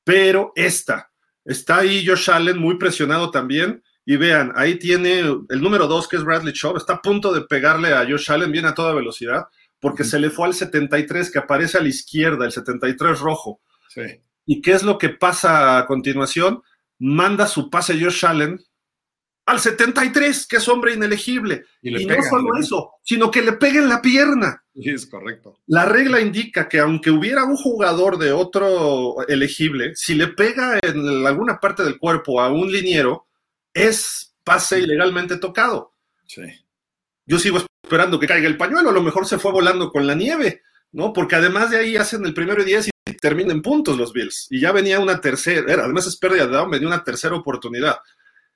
Pero esta, está ahí Josh Allen muy presionado también. Y vean, ahí tiene el número dos, que es Bradley Chubb, está a punto de pegarle a Josh Allen bien a toda velocidad, porque se le fue al 73, que aparece a la izquierda, el 73 rojo. Sí. ¿Y qué es lo que pasa a continuación? Manda su pase Josh Allen al 73, que es hombre inelegible. Y, no solo eso, sino que le peguen la pierna. Sí, es correcto. La regla indica que aunque hubiera un jugador de otro elegible, si le pega en alguna parte del cuerpo a un liniero, es pase ilegalmente tocado. Sí. Yo sigo esperando que caiga el pañuelo, a lo mejor se fue volando con la nieve, ¿no? Porque además de ahí hacen el primero y diez y terminan puntos los Bills. Y ya venía una tercera, además es pérdida de down, venía una tercera oportunidad.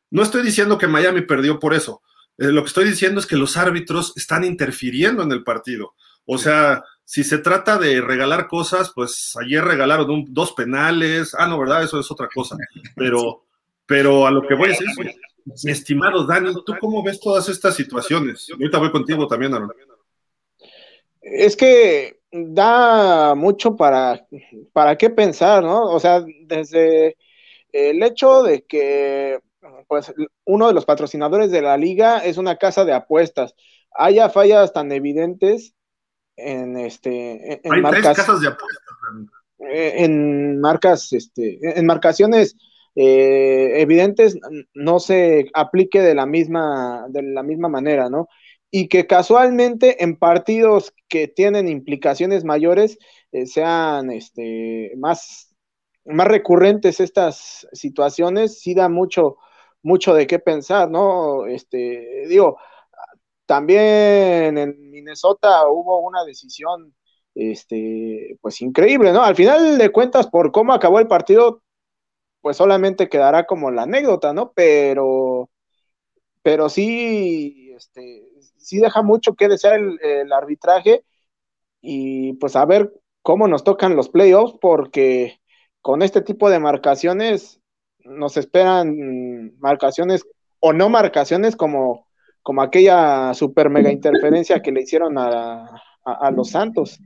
No estoy diciendo que Miami perdió por eso. Eh, lo que estoy diciendo es que los árbitros están interfiriendo en el partido. O sea, si se trata de regalar cosas, pues ayer regalaron dos penales. Ah, no, ¿verdad? Eso es otra cosa. Pero, pero a lo que voy a decir, mi estimado Dani, ¿tú cómo ves todas estas situaciones? Ahorita voy contigo también, Aaron. Es que da mucho para, para qué pensar, ¿no? O sea, desde el hecho de que pues uno de los patrocinadores de la liga es una casa de apuestas. Haya fallas tan evidentes en este en, Hay marcas, tres casas de apuestas. Eh, en marcas, este, en marcaciones eh, evidentes no se aplique de la misma de la misma manera, ¿no? Y que casualmente en partidos que tienen implicaciones mayores eh, sean este, más, más recurrentes estas situaciones, sí da mucho, mucho de qué pensar, ¿no? Este, digo, también en Minnesota hubo una decisión, este, pues increíble, ¿no? Al final de cuentas, por cómo acabó el partido, pues solamente quedará como la anécdota, ¿no? Pero, pero sí, este, sí deja mucho que desear el, arbitraje y pues a ver cómo nos tocan los playoffs, porque con este tipo de marcaciones nos esperan marcaciones o no marcaciones como, como aquella super mega interferencia que le hicieron a, los Santos.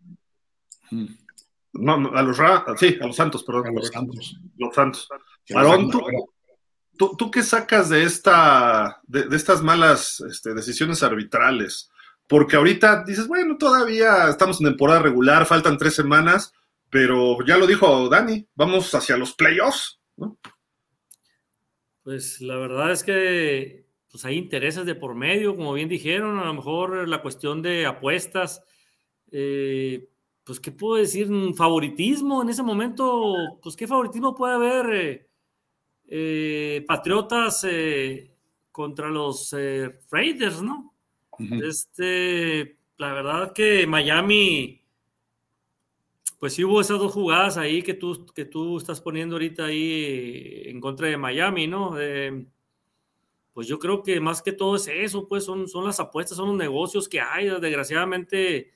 No, a los sí, a los Santos, perdón. A los Santos. Los Santos. ¿tú, qué sacas de esta, de, estas malas este, decisiones arbitrales? Porque ahorita dices, bueno, todavía estamos en temporada regular, faltan tres semanas, pero ya lo dijo Dani, vamos hacia los playoffs, ¿no? Pues la verdad es que pues hay intereses de por medio, como bien dijeron, a lo mejor la cuestión de apuestas, eh, pues qué puedo decir, favoritismo en ese momento, pues qué favoritismo puede haber eh, eh, Patriotas contra los Raiders, ¿no? Este, la verdad que Miami, pues sí hubo esas dos jugadas ahí que tú, que tú estás poniendo ahorita ahí en contra de Miami, ¿no? pues yo creo que más que todo es eso, pues son, son las apuestas, son los negocios que hay. Desgraciadamente,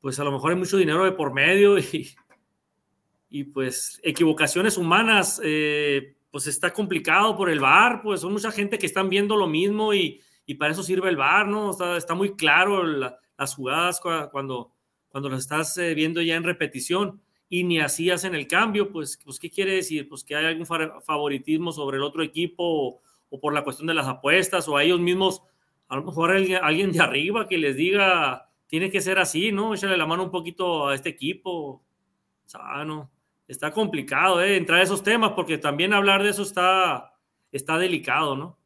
pues a lo mejor hay mucho dinero de por medio y, y pues equivocaciones humanas, eh, pues está complicado por el bar, pues son mucha gente que están viendo lo mismo y, y para eso sirve el VAR, ¿no? Está, está muy claro las jugadas cuando, cuando las estás eh, viendo ya en repetición y ni así hacen el cambio, pues, pues ¿qué quiere decir? Pues que hay algún favoritismo sobre el otro equipo o, por la cuestión de las apuestas o a ellos mismos, a lo mejor alguien de arriba que les diga, tiene que ser así, ¿no? Échale la mano un poquito a este equipo. Sano. Está complicado, ¿eh? Entrar a esos temas porque también hablar de eso está, delicado, ¿no?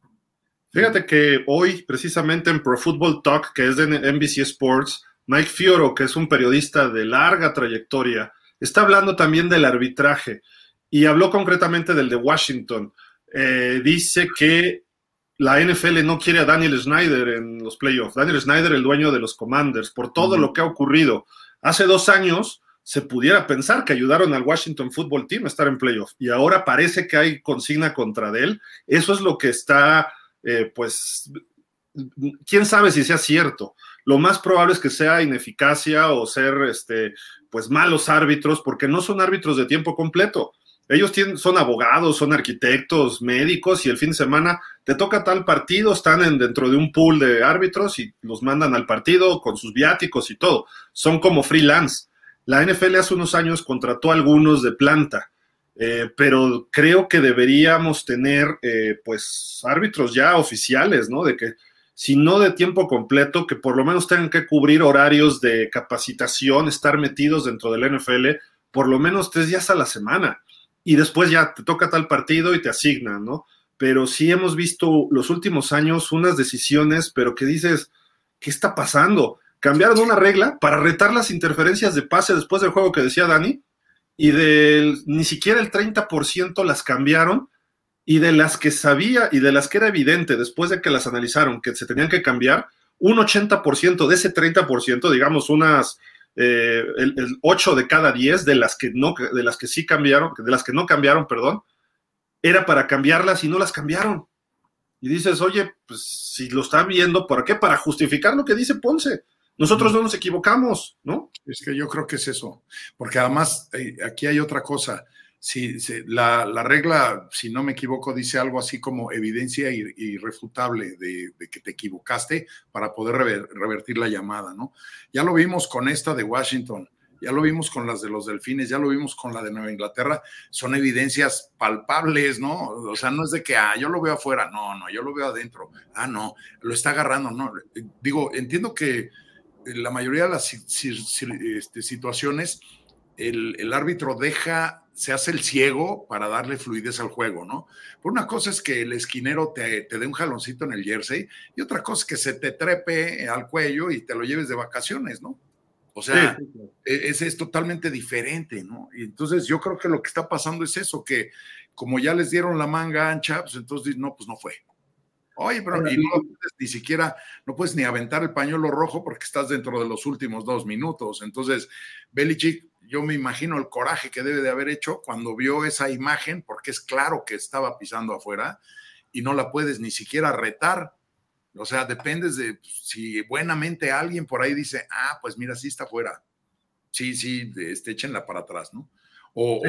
Fíjate que hoy, precisamente en Pro Football Talk, que es de NBC Sports, Mike Fioro, que es un periodista de larga trayectoria, está hablando también del arbitraje y habló concretamente del de Washington. Eh, dice que la NFL no quiere a Daniel Snyder en los playoffs. Daniel Snyder, el dueño de los Commanders, por todo lo que ha ocurrido. Hace dos años se pudiera pensar que ayudaron al Washington Football Team a estar en playoffs y ahora parece que hay consigna contra él. Eso es lo que está eh, pues, quién sabe si sea cierto. Lo más probable es que sea ineficacia o ser, este, pues, malos árbitros, porque no son árbitros de tiempo completo. Ellos tienen, son abogados, son arquitectos, médicos, y el fin de semana te toca tal partido, están en, dentro de un pool de árbitros y los mandan al partido con sus viáticos y todo. Son como freelance. La NFL hace unos años contrató a algunos de planta eh, pero creo que deberíamos tener eh, pues árbitros ya oficiales, ¿no? De que si no de tiempo completo, que por lo menos tengan que cubrir horarios de capacitación, estar metidos dentro del NFL por lo menos tres días a la semana. Y después ya te toca tal partido y te asignan, ¿no? Pero sí hemos visto los últimos años unas decisiones, pero que dices, ¿qué está pasando? Cambiaron una regla para retar las interferencias de pase después del juego que decía Dani, y del ni siquiera el 30% las cambiaron y de las que sabía y de las que era evidente después de que las analizaron que se tenían que cambiar, un 80% de ese 30%, digamos unas eh, el, 8 de cada 10 de las que no de las que sí cambiaron, de las que no cambiaron, perdón, era para cambiarlas y no las cambiaron. Y dices, "Oye, pues si lo están viendo, ¿por qué? Para justificar lo que dice Ponce. Nosotros no nos equivocamos, ¿no? Es que yo creo que es eso, porque además eh, aquí hay otra cosa. Si, la, regla, si no me equivoco, dice algo así como evidencia irrefutable de, que te equivocaste para poder revertir la llamada, ¿no? Ya lo vimos con esta de Washington, ya lo vimos con las de los delfines, ya lo vimos con la de Nueva Inglaterra, son evidencias palpables, ¿no? O sea, no es de que, ah, yo lo veo afuera, no, no, yo lo veo adentro, ah, no, lo está agarrando, no. Digo, entiendo que la mayoría de las este, situaciones, el, árbitro deja, se hace el ciego para darle fluidez al juego, ¿no? Por una cosa es que el esquinero te, dé un jaloncito en el jersey y otra cosa es que se te trepe al cuello y te lo lleves de vacaciones, ¿no? O sea, e, ese es totalmente diferente, ¿no? Y entonces yo creo que lo que está pasando es eso, que como ya les dieron la manga ancha, pues entonces no, pues no fue. Oye, pero no puedes ni siquiera, no puedes ni aventar el pañuelo rojo porque estás dentro de los últimos dos minutos. Entonces, Belichick, yo me imagino el coraje que debe de haber hecho cuando vio esa imagen, porque es claro que estaba pisando afuera y no la puedes ni siquiera retar. O sea, dependes de si buenamente alguien por ahí dice, ah, pues mira, sí está afuera. sí, sí, este, échenla para atrás, ¿no? O,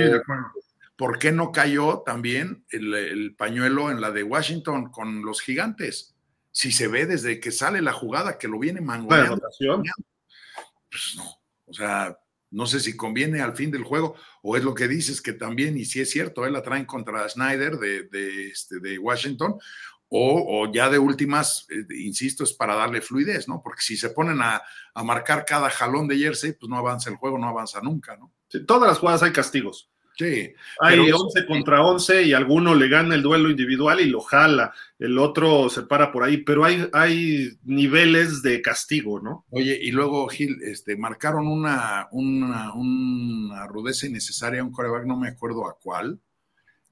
¿por qué no cayó también el, pañuelo en la de Washington con los gigantes? Si se ve desde que sale la jugada que lo viene mangoneando. Pues no, o sea, no sé si conviene al fin del juego o es lo que dices que también, y si es cierto, él la traen contra Snyder de, de, este, de Washington, o, ya de últimas, eh, insisto, es para darle fluidez, ¿no? Porque si se ponen a, marcar cada jalón de jersey, pues no avanza el juego, no avanza nunca, ¿no? todas las jugadas hay castigos. Sí. Hay 11 contra 11 y alguno le gana el duelo individual y lo jala, el otro se para por ahí, pero hay, hay niveles de castigo, ¿no? Oye, y luego, Gil, este, marcaron una, una, una rudeza innecesaria a un coreback, no me acuerdo a cuál,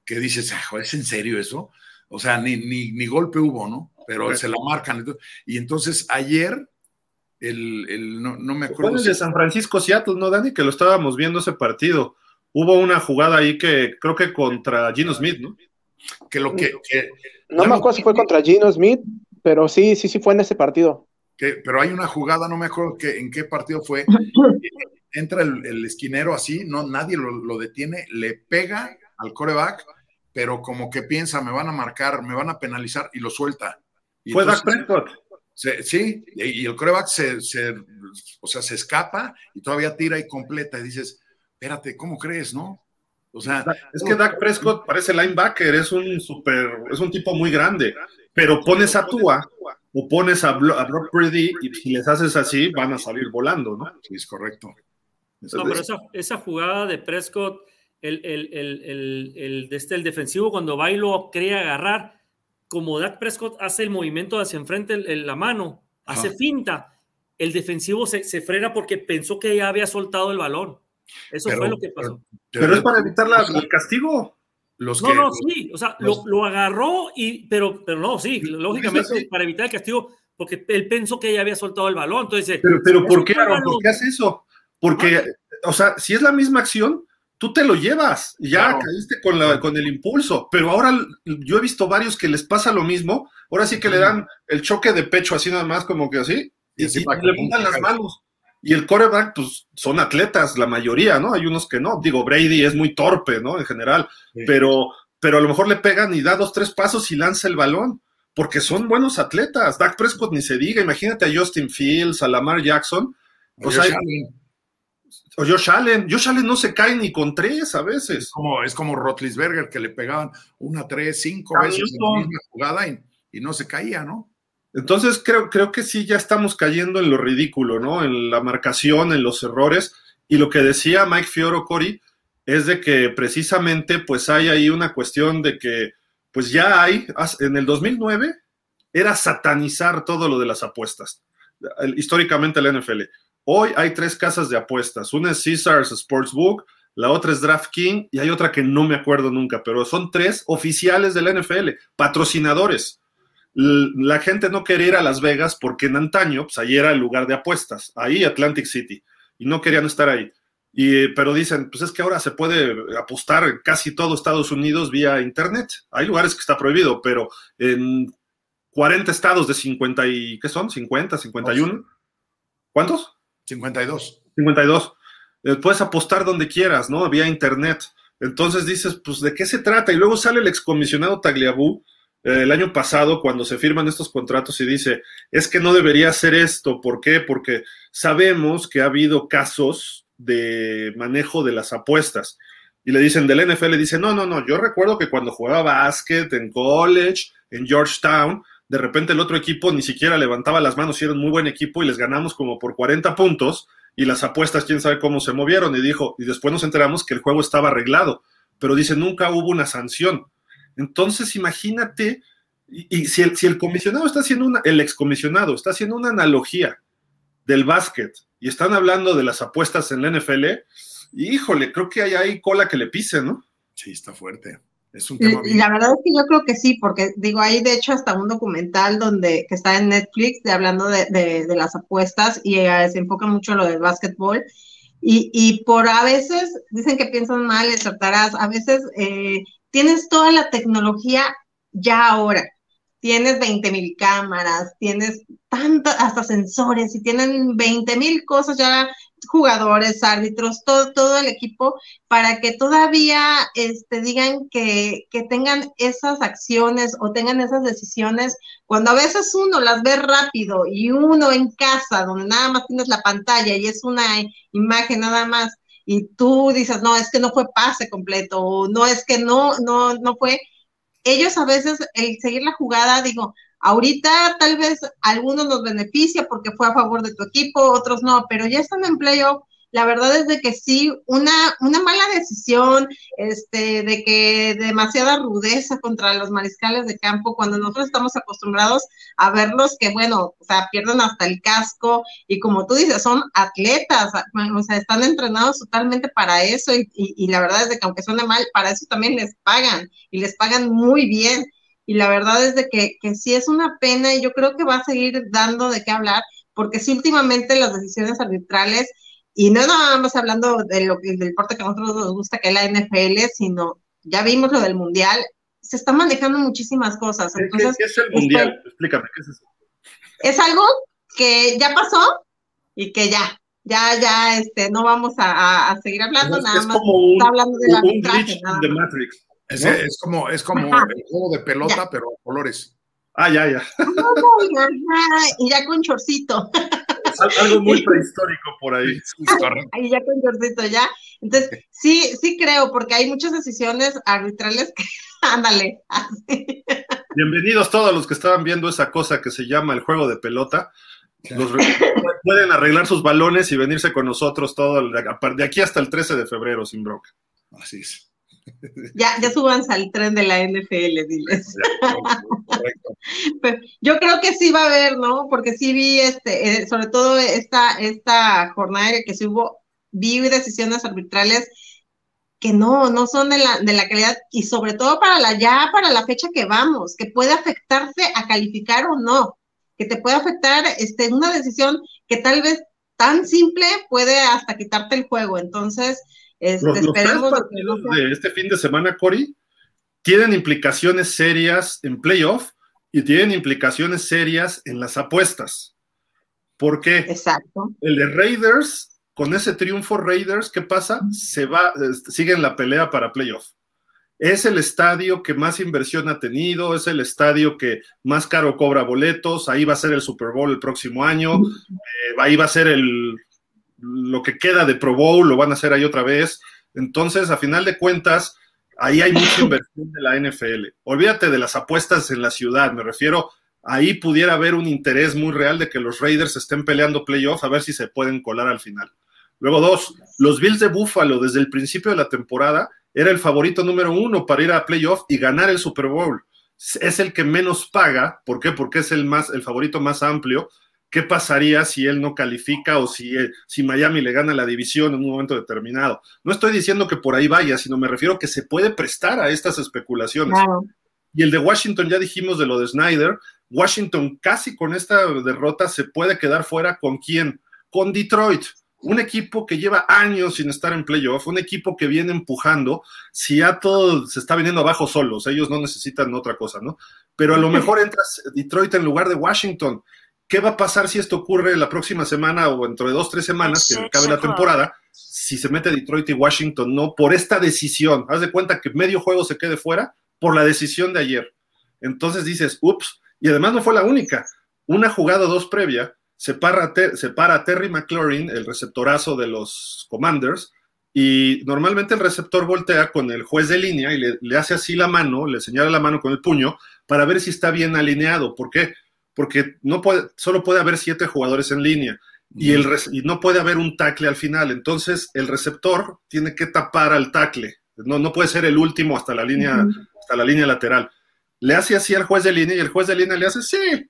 que dices, ah, ¿es en serio eso? O sea, ni, ni, golpe hubo, ¿no? Pero se la marcan. Y entonces ayer, el, el no, me acuerdo. De San Francisco Seattle, ¿no, Dani? Que lo estábamos viendo ese partido hubo una jugada ahí que creo que contra Gino Smith, ¿no? Que lo que. no me acuerdo si fue contra Gino Smith, pero sí, sí, sí fue en ese partido. Que, pero hay una jugada, no me acuerdo que, en qué partido fue. Entra el, esquinero así, no, nadie lo, detiene, le pega al coreback, pero como que piensa, me van a marcar, me van a penalizar y lo suelta. fue Dak Prescott. sí, y, el coreback se, se, o sea, se escapa y todavía tira y completa. Y dices, espérate, ¿cómo crees, no? O sea, es que Dak Prescott parece linebacker, es un super, es un tipo muy grande, pero pones a Tua o pones a, Brock Purdy y si les haces así van a salir volando, ¿no? Sí, es correcto. No, pero esa, jugada de Prescott, el, el, este, el defensivo cuando va y lo cree agarrar, como Dak Prescott hace el movimiento hacia enfrente la mano, hace finta, el defensivo se, se frena porque pensó que ya había soltado el balón. Eso fue lo que pasó. Pero, es para evitar el castigo. Los no, no, sí, o sea, lo, agarró y, pero, pero no, sí, lógicamente para evitar el castigo, porque él pensó que ya había soltado el balón, entonces. Pero, pero ¿por qué, ¿por qué hace eso? Porque, ah. o sea, si es la misma acción, tú te lo llevas, ya caíste con, la, con el impulso, pero ahora yo he visto varios que les pasa lo mismo, ahora sí que le dan el choque de pecho así nada más como que así, y, y le pongan las manos. Y el coreback, pues son atletas, la mayoría, ¿no? Hay unos que no. Digo, Brady es muy torpe, ¿no? En general, pero, pero a lo mejor le pegan y da dos, tres pasos y lanza el balón, porque son buenos atletas. Dak Prescott ni se diga, imagínate a Justin Fields, a Lamar Jackson. O, sea, o Josh Allen. Josh Allen no se cae ni con tres a veces. Es como, es como Rotlisberger, que le pegaban una, tres, cinco veces en la misma jugada y no se caía, ¿no? Entonces creo, creo que sí ya estamos cayendo en lo ridículo, ¿no? En la marcación, en los errores. Y lo que decía Mike Fioro Cori es de que precisamente pues hay ahí una cuestión de que pues ya hay, en el 2009 era satanizar todo lo de las apuestas, históricamente la NFL. Hoy hay tres casas de apuestas, una es Caesars Sportsbook, la otra es DraftKings y hay otra que no me acuerdo nunca, pero son tres oficiales de la NFL, patrocinadores la gente no quería ir a Las Vegas porque en antaño, pues ahí era el lugar de apuestas, ahí Atlantic City, y no querían estar ahí. Y, pero dicen, pues es que ahora se puede apostar en casi todo Estados Unidos vía Internet. Hay lugares que está prohibido, pero en 40 estados de 50 y, ¿qué son? 50, 51. ¿Cuántos? 52. 52. Eh, puedes apostar donde quieras, ¿no? Vía Internet. Entonces dices, pues, ¿de qué se trata? Y luego sale el excomisionado Tagliabue el año pasado cuando se firman estos contratos y dice, es que no debería hacer esto. ¿Por qué? Porque sabemos que ha habido casos de manejo de las apuestas. Y le dicen del NFL, dice, no, no, no, yo recuerdo que cuando jugaba básquet en college, en Georgetown, de repente el otro equipo ni siquiera levantaba las manos y era un muy buen equipo y les ganamos como por 40 puntos y las apuestas, quién sabe cómo se movieron. Y dijo, y después nos enteramos que el juego estaba arreglado, pero dice, nunca hubo una sanción. Entonces, imagínate, y, si, el, si, el, comisionado está haciendo una, el excomisionado está haciendo una analogía del básquet y están hablando de las apuestas en la NFL, híjole, creo que hay, hay cola que le pise, ¿no? Sí, está fuerte. Es un tema y, la verdad es que yo creo que sí, porque digo, hay de hecho hasta un documental donde que está en Netflix de hablando de, de, las apuestas y eh, se enfoca mucho en lo del básquetbol. Y, y, por a veces dicen que piensan mal, tratarás, a veces eh, tienes toda la tecnología ya ahora. Tienes 20 mil cámaras, tienes tantas, hasta sensores y tienen 20 mil cosas ya, jugadores, árbitros, todo, todo el equipo, para que todavía este, digan que, que tengan esas acciones o tengan esas decisiones, cuando a veces uno las ve rápido y uno en casa, donde nada más tienes la pantalla y es una imagen nada más, y tú dices, no, es que no fue pase completo, o no, es que no, no, no fue, ellos a veces, el seguir la jugada, digo, ahorita tal vez algunos nos beneficia porque fue a favor de tu equipo, otros no, pero ya están en playoff la verdad es de que sí, una, una mala decisión, este, de que demasiada rudeza contra los mariscales de campo, cuando nosotros estamos acostumbrados a verlos que, bueno, o sea, pierden hasta el casco y como tú dices, son atletas, o sea, están entrenados totalmente para eso y, la verdad es de que aunque suene mal, para eso también les pagan y les pagan muy bien. Y la verdad es de que, que sí es una pena y yo creo que va a seguir dando de qué hablar, porque sí últimamente las decisiones arbitrales y no nada más hablando de lo, del deporte que a nosotros nos gusta, que es la NFL, sino ya vimos lo del Mundial, se están manejando muchísimas cosas. Entonces, ¿Qué, es el Mundial? Explícame, ¿qué es eso? Es algo que ya pasó y que ya, ya, ya, este, no vamos a, a seguir hablando, nada es más como un, está hablando de la un arbitraje, glitch nada de más. Matrix. Es, ¿no? es como, es como Ajá. el juego de pelota, Ya. pero a colores. Ah, ya, ya. Y ya con chorcito. Al- Algo muy prehistórico por ahí. Ahí ya con shortcito ya. Entonces, sí, sí creo, porque hay muchas decisiones arbitrales que, ándale, así. Bienvenidos todos los que estaban viendo esa cosa que se llama el juego de pelota. Los pueden arreglar sus balones y venirse con nosotros todo el- de aquí hasta el 13 de febrero sin bronca. Así es. Ya, ya súbanse al tren de la NFL, diles. Pero yo creo que sí va a haber, ¿no? Porque sí vi, este, eh, sobre todo esta, esta jornada que sí hubo, vi decisiones arbitrales que no, no son de la, de la calidad y sobre todo para la, ya para la fecha que vamos, que puede afectarte a calificar o no, que te puede afectar, este, una decisión que tal vez tan simple puede hasta quitarte el juego. Entonces, este, Los, los tres no partidos de este fin de semana, Cory, tienen implicaciones serias en playoff y tienen implicaciones serias en las apuestas. Porque Exacto. el de Raiders, con ese triunfo Raiders, ¿qué pasa? Se va, este, sigue en la pelea para playoff. Es el estadio que más inversión ha tenido, es el estadio que más caro cobra boletos, ahí va a ser el Super Bowl el próximo año, eh, ahí va a ser el, lo que queda de Pro Bowl, lo van a hacer ahí otra vez. Entonces, a final de cuentas, ahí hay mucha inversión de la NFL. Olvídate de las apuestas en la ciudad, me refiero, ahí pudiera haber un interés muy real de que los Raiders estén peleando playoff a ver si se pueden colar al final. Luego dos, los Bills de Buffalo desde el principio de la temporada era el favorito número uno para ir a playoff y ganar el Super Bowl. Es el que menos paga, ¿por qué? Porque es el más, el favorito más amplio. ¿Qué pasaría si él no califica o si, eh, si Miami le gana la división en un momento determinado? No estoy diciendo que por ahí vaya, sino me refiero que se puede prestar a estas especulaciones. Claro. Y el de Washington, ya dijimos de lo de Snyder, Washington casi con esta derrota se puede quedar fuera con quién? Con Detroit, un equipo que lleva años sin estar en playoff, un equipo que viene empujando, Seattle se está viniendo abajo solos, ellos no necesitan otra cosa, ¿no? Pero a lo mejor entras Detroit en lugar de Washington. ¿Qué va a pasar si esto ocurre la próxima semana o dentro de dos, tres semanas, que acabe la temporada, si se mete Detroit y Washington, no? Por esta decisión. Haz de cuenta que medio juego se quede fuera por la decisión de ayer. Entonces dices, ups, y además no fue la única. Una jugada o dos previa, se para, a Ter- se para a Terry McLaurin, el receptorazo de los Commanders, y normalmente el receptor voltea con el juez de línea y le, le hace así la mano, le señala la mano con el puño para ver si está bien alineado. ¿Por qué? Porque no puede, solo puede haber siete jugadores en línea y, el, res- y no puede haber un tackle al final. Entonces el receptor tiene que tapar al tackle. No, no puede ser el último hasta la línea, hasta la línea lateral. Le hace así al juez de línea y el juez de línea le hace sí.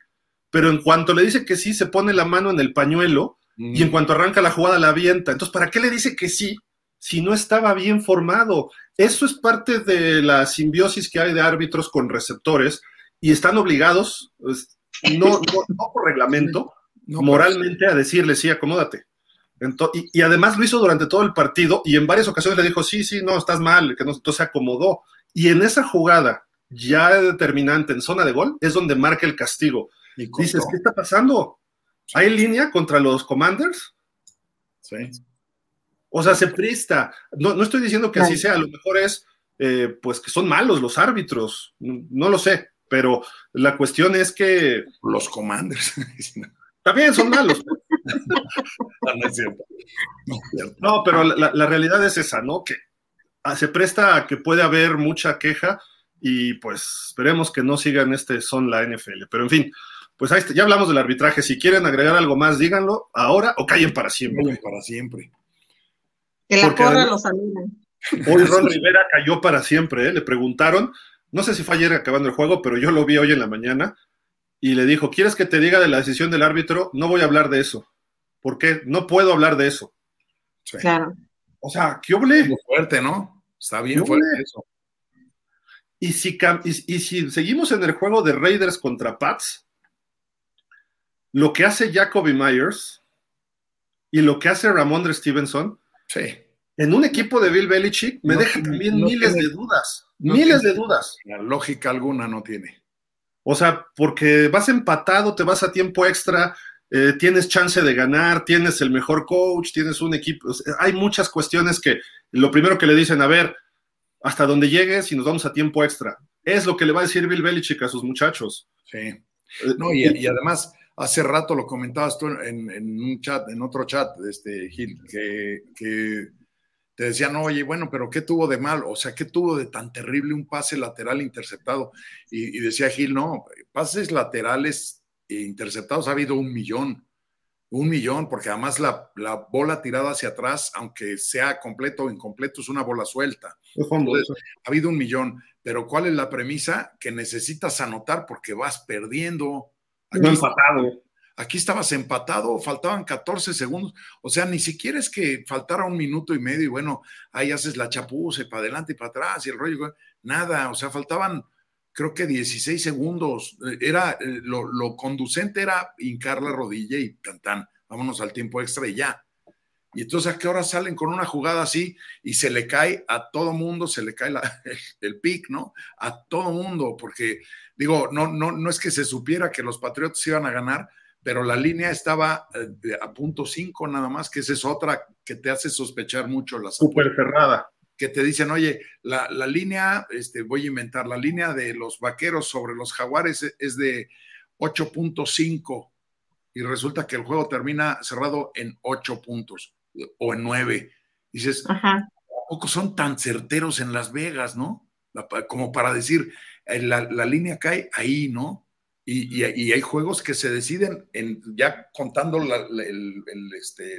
Pero en cuanto le dice que sí, se pone la mano en el pañuelo y en cuanto arranca la jugada la avienta. Entonces, ¿para qué le dice que sí si no estaba bien formado? Eso es parte de la simbiosis que hay de árbitros con receptores y están obligados, pues, no, no, no por reglamento, No, moralmente a decirle sí, acomódate. Y, y además lo hizo durante todo el partido y en varias ocasiones le dijo, sí, sí, no, estás mal, que no, entonces se acomodó. Y en esa jugada ya determinante en zona de gol es donde marca el castigo. dices, ¿qué está pasando? ¿Hay línea contra los Commanders? Sí. O sea, se presta. No, no estoy diciendo que así sea, a lo mejor es, eh, pues, que son malos los árbitros. No, lo sé, pero la cuestión es que. Los Commanders. También son malos. no, es cierto. No, pero la, la, realidad es esa, ¿no? Que se presta a que puede haber mucha queja y pues esperemos que no sigan este son la NFL. Pero en fin, pues ahí está, ya hablamos del arbitraje. Si quieren agregar algo más, díganlo ahora o callen para siempre. Callen para siempre. Que la porra los saluden. Hoy Ron Rivera cayó para siempre, ¿eh? le preguntaron, no sé si fue ayer acabando el juego, pero yo lo vi hoy en la mañana y le dijo, ¿quieres que te diga de la decisión del árbitro? No voy a hablar de eso. ¿Por qué? No puedo hablar de eso. Claro. O sea, ¿qué oble? Muy fuerte, ¿no? Está bien fuerte eso. Y si, y, si seguimos en el juego de Raiders contra Pats, lo que hace Jacoby Myers y lo que hace Ramondre Stevenson, sí. en un equipo de Bill Belichick, me deja también miles de dudas. Miles de dudas. La lógica alguna no tiene. O sea, porque vas empatado, te vas a tiempo extra, eh, tienes chance de ganar, tienes el mejor coach, tienes un equipo. hay muchas cuestiones que lo primero que le dicen, a ver, hasta donde llegues y nos vamos a tiempo extra. Es lo que le va a decir Bill Belichick a sus muchachos. Sí. Eh, no, y, además, hace rato lo comentabas tú en, un chat, en otro chat, este, Gil, que, te decían, oye, bueno, pero ¿qué tuvo de mal? O sea, ¿qué tuvo de tan terrible un pase lateral interceptado? Y, y decía Gil, no, pases laterales interceptados ha habido un millón un millón, porque además la, bola tirada hacia atrás, aunque sea completo o incompleto, es una bola suelta. ha habido un millón, pero ¿cuál es la premisa? Que necesitas anotar porque vas perdiendo. Aquí, empatado. Aquí estabas empatado, faltaban 14 segundos, o sea, ni siquiera es que faltara un minuto y medio y bueno, ahí haces la chapuza para adelante y para atrás y el rollo, nada, o sea, faltaban creo que 16 segundos. Era eh, lo, conducente era hincar la rodilla y tan tan, vámonos al tiempo extra y ya. Y entonces a qué hora salen con una jugada así y se le cae a todo mundo, se le cae el pick, ¿no? A todo mundo, porque digo, no, no, no es que se supiera que los Patriotas iban a ganar, pero la línea estaba eh, a punto 5 nada más, que esa es otra que te hace sospechar mucho la Súper cerrada que te dicen, oye, la, línea, este, voy a inventar, la línea de los vaqueros sobre los jaguares es de 8.5 y resulta que el juego termina cerrado en 8 puntos o en 9. Dices, ¿a poco son tan certeros en Las Vegas, no? como para decir, eh, la, línea cae ahí, ¿no? Y, hay juegos que se deciden, en, ya contando este,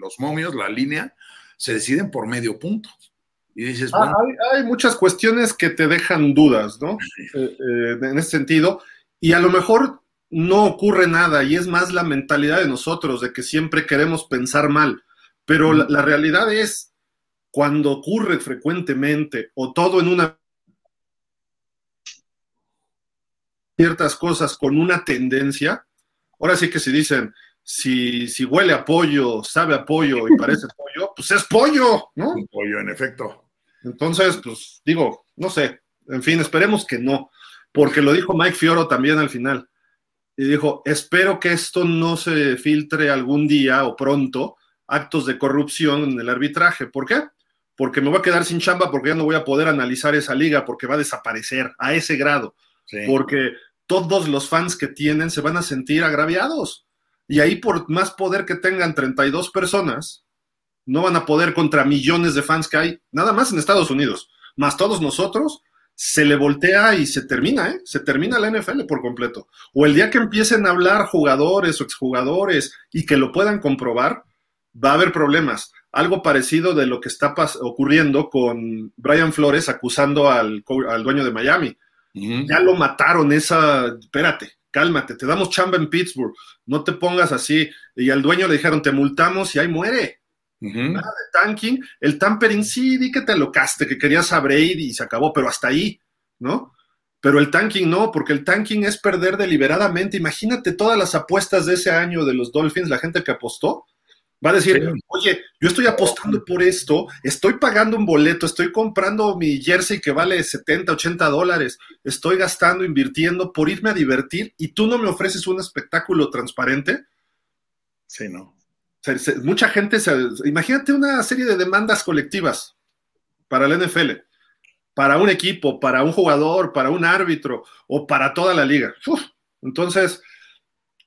los momios, la línea, se deciden por medio punto. Y dices, ah, hay, muchas cuestiones que te dejan dudas, ¿no? Eh, eh, en ese sentido. Y a lo mejor no ocurre nada y es más la mentalidad de nosotros, de que siempre queremos pensar mal. Pero la, realidad es, cuando ocurre frecuentemente o todo en una ciertas cosas con una tendencia, ahora sí que si dicen, si, si huele a pollo, sabe a pollo y parece pollo, pues es pollo, ¿no? Un pollo, en efecto. Entonces, pues digo, no sé, en fin, esperemos que no, porque lo dijo Mike Fioro también al final. Y dijo, espero que esto no se filtre algún día o pronto actos de corrupción en el arbitraje. ¿Por qué? Porque me voy a quedar sin chamba, porque ya no voy a poder analizar esa liga, porque va a desaparecer a ese grado. Porque todos los fans que tienen se van a sentir agraviados. Y ahí por más poder que tengan 32 personas, no van a poder contra millones de fans que hay, nada más en Estados Unidos, más todos nosotros, se le voltea y se termina, ¿eh? Se termina la NFL por completo. O el día que empiecen a hablar jugadores o exjugadores y que lo puedan comprobar, va a haber problemas. Algo parecido de lo que está ocurriendo con Brian Flores acusando al, dueño de Miami. Ya lo mataron esa, espérate, cálmate, te damos chamba en Pittsburgh, no te pongas así. Y al dueño le dijeron, te multamos y ahí muere. Nada de tanking. El tampering sí, di que te locaste, que querías a Brady y se acabó, pero hasta ahí, ¿no? Pero el tanking no, porque el tanking es perder deliberadamente. Imagínate todas las apuestas de ese año de los Dolphins, la gente que apostó. Va a decir, oye, yo estoy apostando por esto, estoy pagando un boleto, estoy comprando mi jersey que vale 70, 80 dólares, estoy gastando, invirtiendo por irme a divertir y tú no me ofreces un espectáculo transparente. Sí, no. mucha gente, se, imagínate una serie de demandas colectivas para la NFL, para un equipo, para un jugador, para un árbitro o para toda la liga. entonces,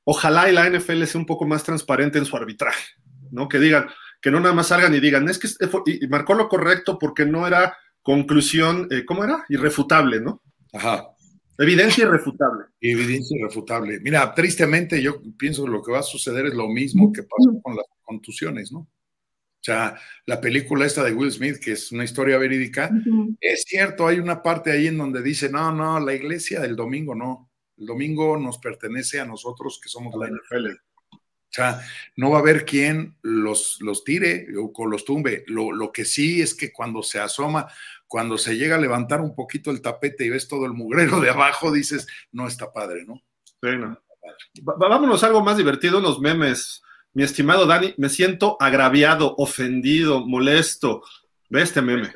ojalá y la NFL sea un poco más transparente en su arbitraje. ¿No? Que digan, que no nada más salgan y digan, es que y marcó lo correcto porque no era conclusión, eh, ¿cómo era? Irrefutable, ¿no? Ajá. Evidencia irrefutable. Evidencia irrefutable. Mira, tristemente yo pienso que lo que va a suceder es lo mismo que pasó con las contusiones, ¿no? O sea, la película esta de Will Smith, que es una historia verídica, es cierto, hay una parte ahí en donde dice, no, no, la iglesia del domingo no. El domingo nos pertenece a nosotros que somos la NFL. O sea, no va a haber quien los, los tire o los tumbe. Lo, que sí es que cuando se asoma, cuando se llega a levantar un poquito el tapete y ves todo el mugrero de abajo, dices, no está padre, ¿no? Sí, no. Vámonos a algo más divertido, unos memes. Mi estimado Dani, me siento agraviado, ofendido, molesto. Ve este meme.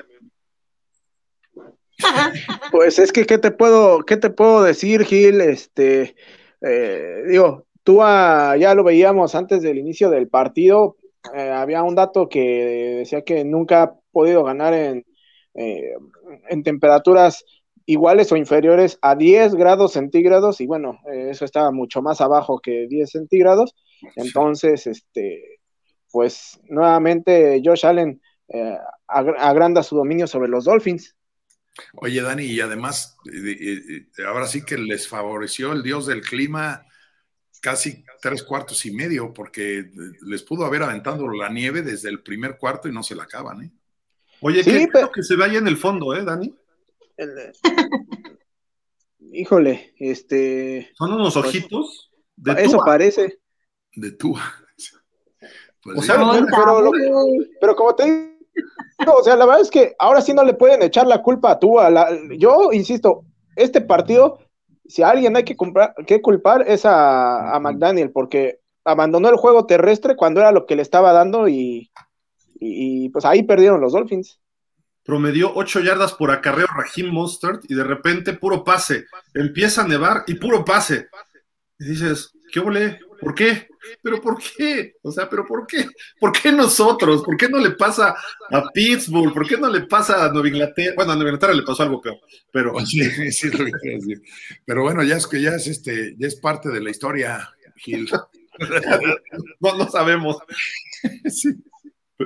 Pues es que, ¿qué te puedo, qué te puedo decir, Gil? Este, eh, digo, Tú ya lo veíamos antes del inicio del partido. Eh, había un dato que decía que nunca ha podido ganar en, eh, en temperaturas iguales o inferiores a 10 grados centígrados y bueno, eh, eso estaba mucho más abajo que 10 centígrados. Entonces, este, pues nuevamente Josh Allen agranda su dominio sobre los Dolphins. Oye, Dani, y además, ahora sí que les favoreció el dios del clima casi tres cuartos y medio, porque les pudo haber aventado la nieve desde el primer cuarto y no se la acaban, ¿eh? Oye, ¿qué pero... que se ve ahí en el fondo, eh, Dani? Híjole, este. ¿Son unos pues, ojitos? De eso parece. De tú. Pues o sea, pero, pero, como te digo, o sea, la verdad es que ahora sí no le pueden echar la culpa a tú. yo insisto, este partido si a alguien hay que, que culpar es a, McDaniel, porque abandonó el juego terrestre cuando era lo que le estaba dando y, pues ahí perdieron los Dolphins. Promedió 8 yardas por acarreo Raheem Mostert y de repente puro pase. Empieza a nevar y puro pase. Y dices, ¿qué ole? ¿Por qué? ¿Pero por qué? O sea, ¿pero por qué? ¿Por qué nosotros? ¿Por qué no le pasa a Pittsburgh? ¿Por qué no le pasa a Nueva Inglaterra? Bueno, a Nueva Inglaterra le pasó algo peor, pero... Sí, sí, lo que decir. Pero bueno, ya es que ya es, este, ya es parte de la historia, Gil. no, no sabemos.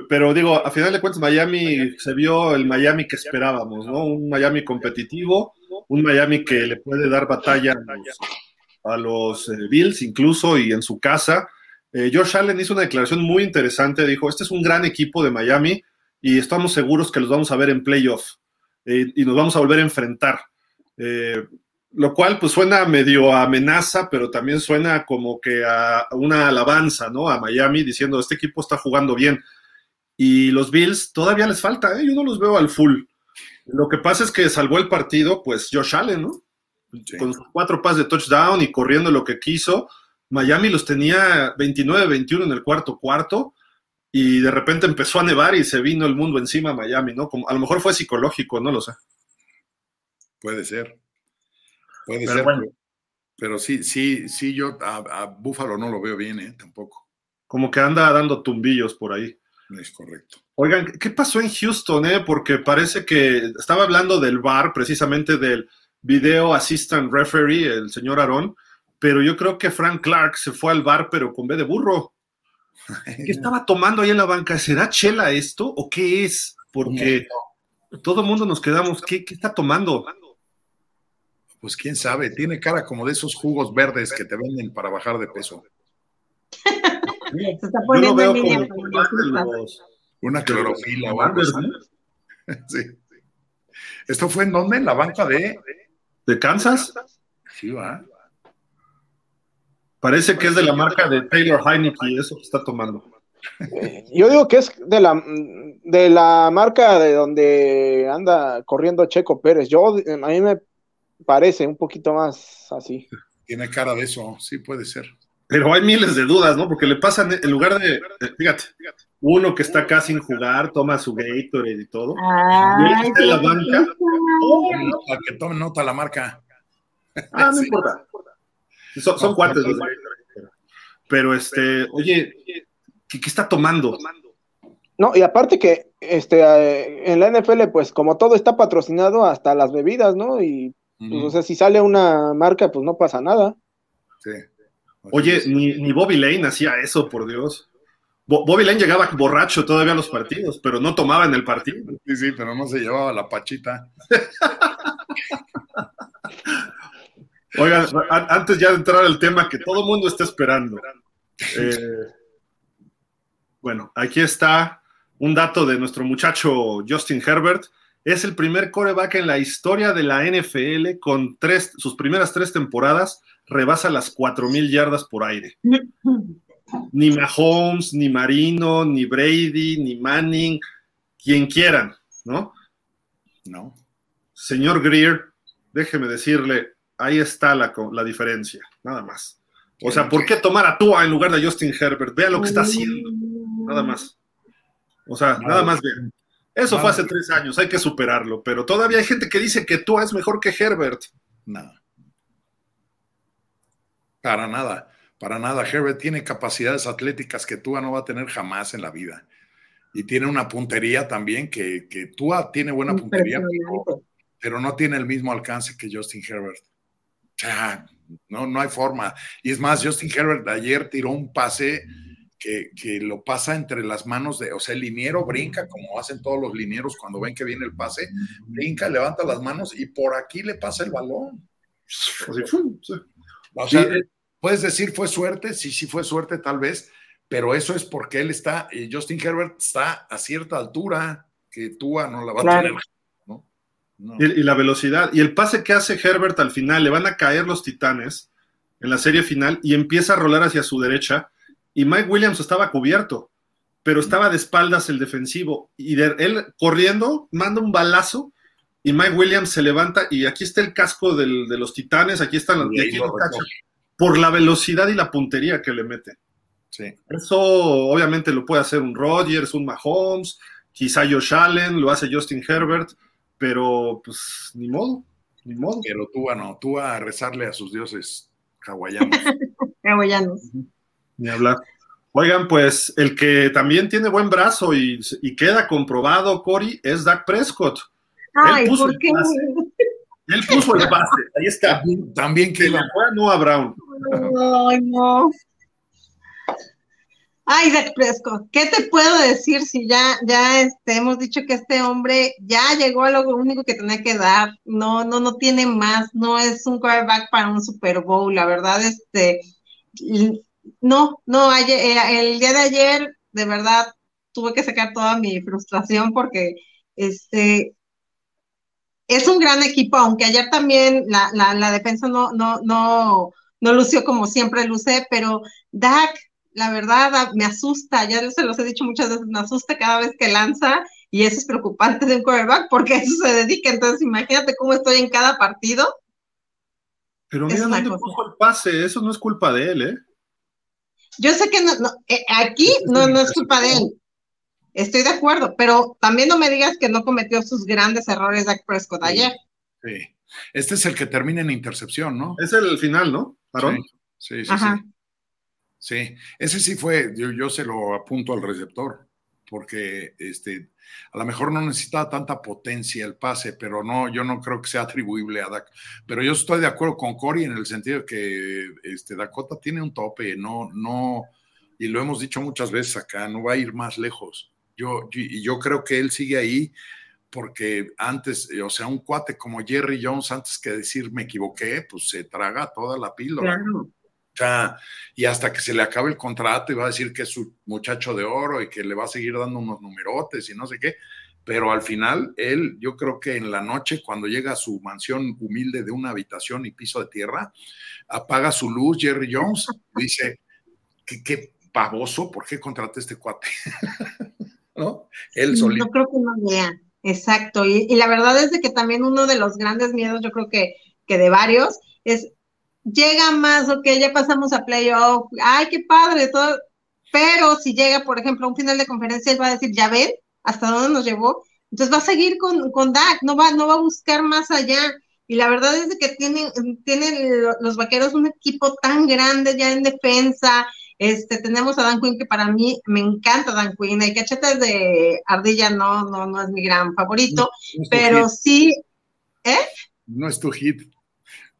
Pero digo, a final de cuentas, Miami se vio el Miami que esperábamos, ¿no? Un Miami competitivo, un Miami que le puede dar batalla a los, a los eh, Bills incluso y en su casa. Eh, Josh Allen hizo una declaración muy interesante, dijo, este es un gran equipo de Miami y estamos seguros que los vamos a ver en playoff eh, y nos vamos a volver a enfrentar. lo cual pues suena medio amenaza, pero también suena como que a una alabanza, ¿no? A Miami diciendo, este equipo está jugando bien. Y los Bills todavía les falta, yo no los veo al full. Lo que pasa es que salvó el partido, pues Josh Allen, ¿no? Con sus cuatro pases de touchdown y corriendo lo que quiso. Miami los tenía 29-21 en el cuarto cuarto y de repente empezó a nevar y se vino el mundo encima a Miami, ¿no? Como, a lo mejor fue psicológico, no lo sé. Puede ser. Puede ser. Pero sí, sí, sí, yo a, Búfalo no lo veo bien, ¿eh? Tampoco. Como que anda dando tumbillos por ahí. Es correcto. Oigan, ¿qué pasó en Houston, eh? Porque parece que estaba hablando del bar, precisamente del video assistant referee, el señor Aarón, pero yo creo que Frank Clark se fue al bar, pero con B de burro. ¿Qué estaba tomando ahí en la banca? ¿Será chela esto o qué es? Porque todo el mundo nos quedamos, ¿qué, está tomando? Pues quién sabe, tiene cara como de esos jugos verdes que te venden para bajar de peso. Se está poniendo en Una clorofila o algo así. Sí. ¿Esto fue en dónde? ¿En la banca de ¿De Kansas? Sí, va. Parece que es de la marca de Taylor Heineke, eso que está tomando. Yo digo que es de la, de la marca de donde anda corriendo Checo Pérez. Yo, a mí me parece un poquito más así. Tiene cara de eso, sí puede ser. Pero hay miles de dudas, ¿no? Porque le pasan, en lugar de, fíjate, uno que está acá sin jugar, toma su Gatorade y todo. y está en la banca. Oh, que tome nota la marca. Ah, no importa. Son, son cuates los Pero este, oye, ¿qué, ¿qué, está tomando? No, y aparte que este eh, en la NFL, pues como todo está patrocinado hasta las bebidas, ¿no? Y pues, o sea, si sale una marca, pues no pasa nada. Sí. Oye, ni, Bobby Lane hacía eso, por Dios. Bobby Lane llegaba borracho todavía a los partidos, pero no tomaba en el partido. Sí, sí, pero no se llevaba la pachita. Oigan, antes ya de entrar al tema que todo el mundo está esperando. Eh, bueno, aquí está un dato de nuestro muchacho Justin Herbert. Es el primer coreback en la historia de la NFL con tres, sus primeras tres temporadas rebasa las 4.000 yardas por aire. Ni Mahomes, ni Marino, ni Brady, ni Manning, quien quieran, ¿no? No. Señor Greer, déjeme decirle, ahí está la, la diferencia, nada más. O sea, ¿por qué tomar a Tua en lugar de Justin Herbert? Vea lo que está haciendo, nada más. O sea, nada más vean. Eso fue hace tres años, hay que superarlo, pero todavía hay gente que dice que Tua es mejor que Herbert. Nada. Para nada, para nada. Herbert tiene capacidades atléticas que Tua no va a tener jamás en la vida. Y tiene una puntería también que, que Tua tiene buena puntería, pero, no tiene el mismo alcance que Justin Herbert. O sea, no, no hay forma. Y es más, Justin Herbert ayer tiró un pase que, que, lo pasa entre las manos de, o sea, el liniero brinca como hacen todos los linieros cuando ven que viene el pase, brinca, levanta las manos y por aquí le pasa el balón. O sea, puedes decir fue suerte, sí, sí fue suerte tal vez, pero eso es porque él está, Justin Herbert está a cierta altura que Tua no la va a tener. Y, la velocidad. Y el pase que hace Herbert al final, le van a caer los titanes en la serie final y empieza a rolar hacia su derecha. Y Mike Williams estaba cubierto, pero estaba de espaldas el defensivo. Y él corriendo, manda un balazo y Mike Williams se levanta y aquí está el casco de los titanes, aquí están los por la velocidad y la puntería que le mete. Sí. Eso obviamente lo puede hacer un Rodgers, un Mahomes, quizá Josh Allen, lo hace Justin Herbert, pero pues ni modo, ni modo. Pero tú a no, tú a rezarle a sus dioses hawaianos. hawaianos. Ni hablar. Oigan, pues el que también tiene buen brazo y, y queda comprobado, Cory, es Dak Prescott. Ay, ¿por qué? Él puso el pase, ahí está. También que no a Brown. Ay, no. Ay, Dak Prescott, ¿qué te puedo decir si ya, ya este, hemos dicho que este hombre ya llegó a lo único que tenía que dar? No, no, no tiene más, no es un quarterback para un Super Bowl, la verdad, este, no, no, eh, el día de ayer, de verdad, tuve que sacar toda mi frustración porque, este, es un gran equipo, aunque ayer también la, la, defensa no, no, no, no lució como siempre luce, pero Dak, la verdad, me asusta, ya se los he dicho muchas veces, me asusta cada vez que lanza y eso es preocupante de un quarterback porque eso se dedica, entonces imagínate cómo estoy en cada partido. Pero mira dónde puso el pase, eso no es culpa de él, ¿eh? Yo sé que no, eh, aquí no, no es culpa de él, Estoy de acuerdo, pero también no me digas que no cometió sus grandes errores Dak Prescott ayer. Sí. Este es el que termina en intercepción, ¿no? Es el final, ¿no? Sí, sí, sí, sí. ese sí fue, yo, yo se lo apunto al receptor, porque este, a lo mejor no necesitaba tanta potencia el pase, pero no, yo no creo que sea atribuible a Dak. Pero yo estoy de acuerdo con Cory en el sentido de que este, Dakota tiene un tope, no, no, y lo hemos dicho muchas veces acá, no va a ir más lejos. Yo, y yo creo que él sigue ahí porque antes, o sea, un cuate como Jerry Jones, antes que decir me equivoqué, pues se traga toda la píldora. O sea, y hasta que se le acabe el contrato y va a decir que es su muchacho de oro y que le va a seguir dando unos numerotes y no sé qué. Pero al final, él, yo creo que en la noche, cuando llega a su mansión humilde de una habitación y piso de tierra, apaga su luz, Jerry Jones, dice, ¿qué, qué pavoso? ¿Por qué contraté este cuate? ¿no? Él solito. Yo creo que no vea, exacto. Y, la verdad es de que también uno de los grandes miedos, yo creo que, que de varios, es llega más, ok, ya pasamos a playoff, ay, qué padre, todo, pero si llega, por ejemplo, a un final de conferencia, él va a decir, ya ven, hasta dónde nos llevó, entonces va a seguir con, con Dak, no va, no va a buscar más allá. Y la verdad es que tienen, tienen los vaqueros un equipo tan grande ya en defensa. Este, tenemos a Dan Quinn, que para mí me encanta Dan Quinn. El cachetes de Ardilla no, no, no es mi gran favorito, pero sí. ¿Eh? No es tu hit.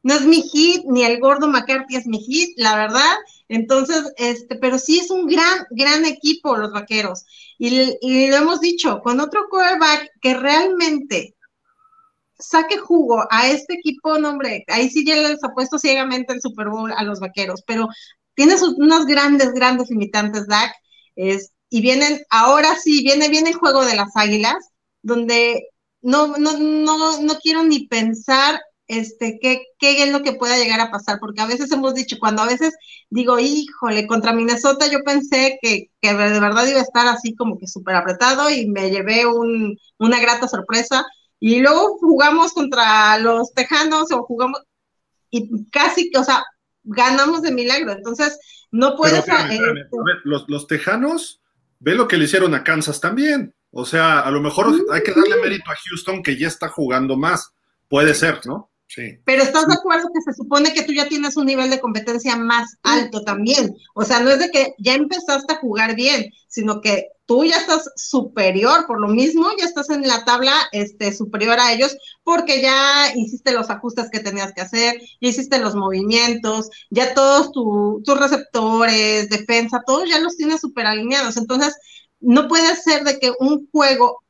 No es mi hit, ni el gordo McCarthy es mi hit, la verdad. Entonces, este, pero sí es un gran, gran equipo los vaqueros. Y, y lo hemos dicho, con otro quarterback que realmente saque jugo a este equipo, no hombre, ahí sí ya les apuesto ciegamente el Super Bowl a los vaqueros, pero tiene sus, unos grandes, grandes limitantes, Dak, es, y vienen, ahora sí, viene, viene el juego de las águilas, donde no, no, no, no quiero ni pensar este, qué, qué es lo que pueda llegar a pasar, porque a veces hemos dicho, cuando a veces digo, híjole, contra Minnesota yo pensé que, que de verdad iba a estar así como que súper apretado y me llevé un, una grata sorpresa, y luego jugamos contra los Tejanos o jugamos y casi, o sea, ganamos de milagro. Entonces, no puedes... Eh, los, los Tejanos, ve lo que le hicieron a Kansas también. O sea, a lo mejor hay que darle mérito a Houston que ya está jugando más. Puede ser, ¿no? Pero estás de acuerdo que se supone que tú ya tienes un nivel de competencia más alto también. O sea, no es de que ya empezaste a jugar bien, sino que tú ya estás superior, por lo mismo ya estás en la tabla este, superior a ellos, porque ya hiciste los ajustes que tenías que hacer, ya hiciste los movimientos, ya todos tus receptores, defensa, todos ya los tienes super alineados. Entonces, no puede ser de que un juego,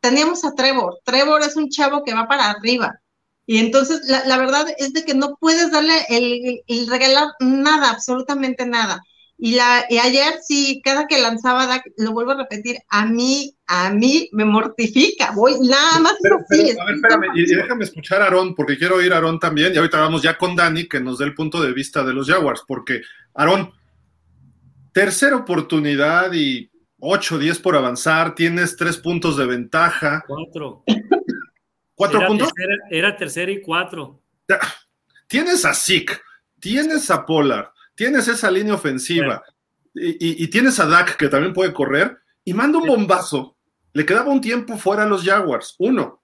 teníamos a Trevor, Trevor es un chavo que va para arriba y entonces la, verdad es de que no puedes darle el, regalar nada, absolutamente nada. Y, la, y ayer sí, cada que lanzaba lo vuelvo a repetir, a mí, a mí me mortifica, voy nada más pero, a ver, espérame, y, déjame escuchar a Aarón, porque quiero oír a Aarón también, y ahorita vamos ya con Dani, que nos dé el punto de vista de los Jaguars, porque Aarón, tercera oportunidad y 8, 10 por avanzar, tienes tres puntos de ventaja. Cuatro. ¿Cuatro puntos? era tercera y cuatro. Tienes a Zeke, tienes a Pollard, tienes esa línea ofensiva y, tienes a Dak que también puede correr y manda un bombazo. Le quedaba un tiempo fuera a los Jaguars, uno.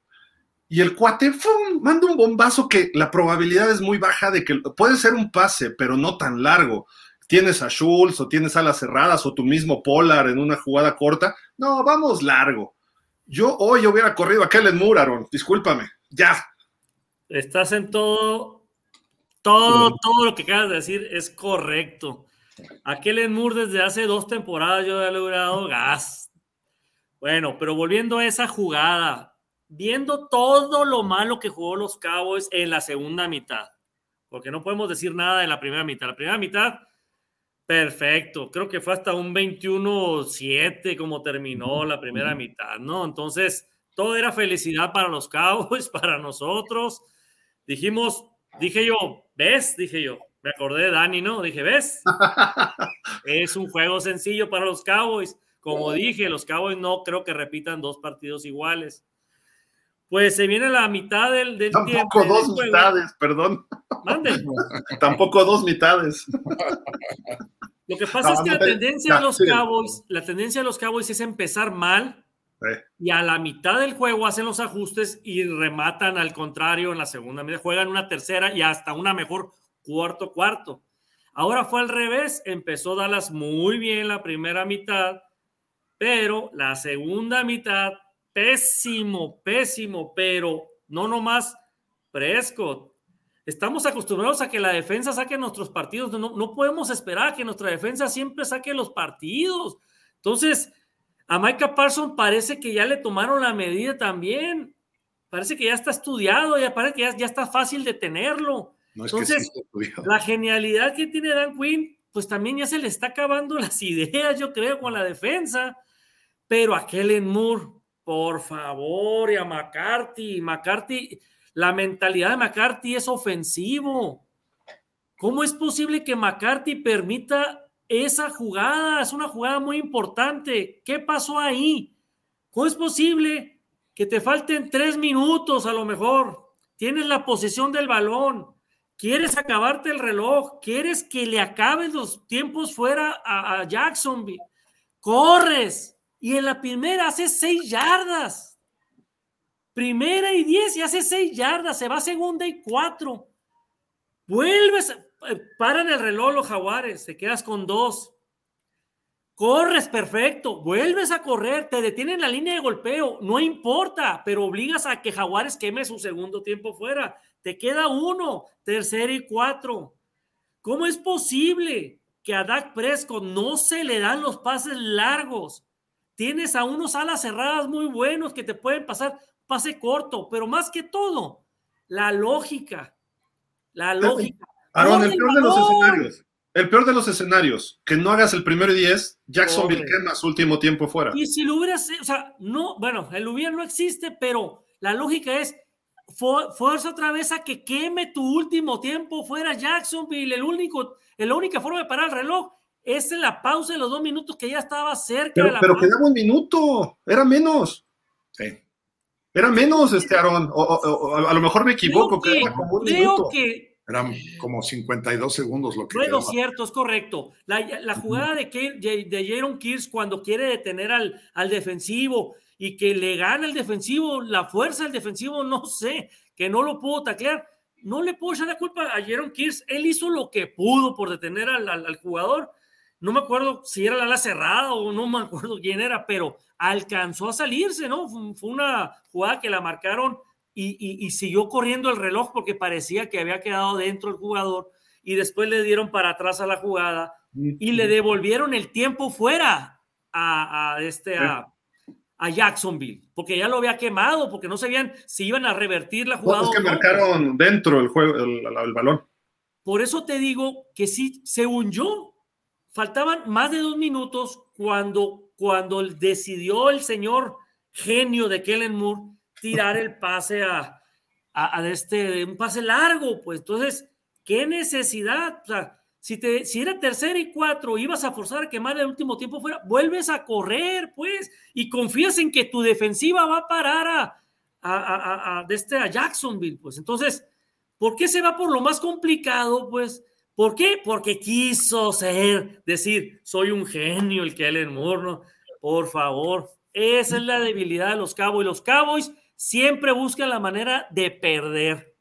Y el cuate ¡fum! manda un bombazo que la probabilidad es muy baja de que puede ser un pase, pero no tan largo. Tienes a Schultz o tienes alas cerradas o tu mismo Pollard en una jugada corta. No, vamos largo. Yo hoy hubiera corrido a Kellen Moore, Aaron, discúlpame, ya. Estás en todo, todo, todo lo que acabas de decir es correcto. A Kellen Moore desde hace dos temporadas yo he logrado gas. Bueno, pero volviendo a esa jugada, viendo todo lo malo que jugó los Cowboys en la segunda mitad, porque no podemos decir nada de la primera mitad. La primera mitad Perfecto, creo que fue hasta un 21-7 como terminó la primera mitad, ¿no? Entonces, todo era felicidad para los Cowboys, para nosotros. Dijimos, dije yo, ¿ves? Dije yo, me acordé de Dani, ¿no? Dije, ¿ves? es un juego sencillo para los Cowboys. Como dije, los Cowboys no creo que repitan dos partidos iguales. Pues se viene la mitad del, del Tampoco dos mitades, perdón. Mande. Tampoco dos mitades. Lo que pasa es que la tendencia de los Cowboys, la tendencia de los Cowboys es empezar mal y a la mitad del juego hacen los ajustes y rematan al contrario en la segunda mitad, juegan una tercera y hasta una mejor cuarto cuarto. Ahora fue al revés, empezó Dallas muy bien la primera mitad, pero la segunda mitad pésimo, pésimo, pero no nomás Prescott. Estamos acostumbrados a que la defensa saque nuestros partidos. No, no podemos esperar que nuestra defensa siempre saque los partidos. Entonces, a Micah Parsons parece que ya le tomaron la medida también. Parece que ya está estudiado, ya parece que ya, está fácil de tenerlo. Entonces, la genialidad que tiene Dan Quinn, pues también ya se le está acabando las ideas, yo creo, con la defensa. Pero a Kellen Moore, por favor, y a McCarthy. McCarthy, la mentalidad de McCarthy es ofensivo. ¿Cómo es posible que McCarthy permita esa jugada? Es una jugada muy importante. ¿Qué pasó ahí? ¿Cómo es posible que te falten tres minutos a lo mejor? Tienes la posesión del balón. quieres acabarte el reloj, quieres que le acabes los tiempos fuera a, Jacksonville, corres y en la primera haces seis yardas. Primera y diez y hace seis yardas, se va segunda y cuatro. Vuelves, eh, paran el reloj los jaguares, te quedas con dos. Corres perfecto, vuelves a correr, te detienen la línea de golpeo, no importa, pero obligas a que Jaguares queme su segundo tiempo fuera. Te queda uno, tercero y cuatro. ¿Cómo es posible que a Dak Prescott no se le dan los pases largos? Tienes a unos alas cerradas muy buenos que te pueden pasar pase corto, pero más que todo, la lógica. La lógica. Aaron, el peor de los escenarios. El peor de los escenarios, que no hagas el primero y diez, Jacksonville quema su último tiempo fuera. Y si lo hubieras, o sea, no, bueno, el hubiera no existe, pero la lógica es, fuerza otra vez a que queme tu último tiempo fuera Jacksonville. El único, la única forma de parar el reloj es en la pausa de los dos minutos que ya estaba cerca. Pero, de la pero quedaba un minuto, era menos. Sí. Era menos, este Aaron. O, a lo mejor me equivoco, creo que, como un creo que eran como 52 segundos lo que Bueno, cierto, es correcto. La, jugada de, de, Jaron Kears cuando quiere detener al, al defensivo y que le gana el defensivo, la fuerza del defensivo, no sé, que no lo pudo taclear. No le puedo echar la culpa a Jaron Kears. Él hizo lo que pudo por detener al, al, jugador. No me acuerdo si era la ala cerrada o no me acuerdo quién era, pero alcanzó a salirse, ¿no? Fue una jugada que la marcaron y, siguió corriendo el reloj porque parecía que había quedado dentro el jugador y después le dieron para atrás a la jugada y le devolvieron el tiempo fuera a, este a, Jacksonville porque ya lo había quemado porque no sabían si iban a revertir la jugada. es que marcaron dentro el juego el, balón. Por eso te digo que sí, según yo, faltaban más de dos minutos cuando, cuando decidió el señor genio de Kellen Moore tirar el pase a, a, este, un pase largo, pues entonces, ¿qué necesidad? Si, te, si era tercera y cuatro, ibas a forzar a quemar el último tiempo fuera, vuelves a correr, pues, y confías en que tu defensiva va a parar a, a, a, este, a Jacksonville, pues. Entonces, ¿por qué se va por lo más complicado, pues? ¿Por qué? Porque quiso ser, decir, soy un genio el que Allen Moore, Por favor, esa es la debilidad de los Cowboys. Los Cowboys siempre buscan la manera de perder,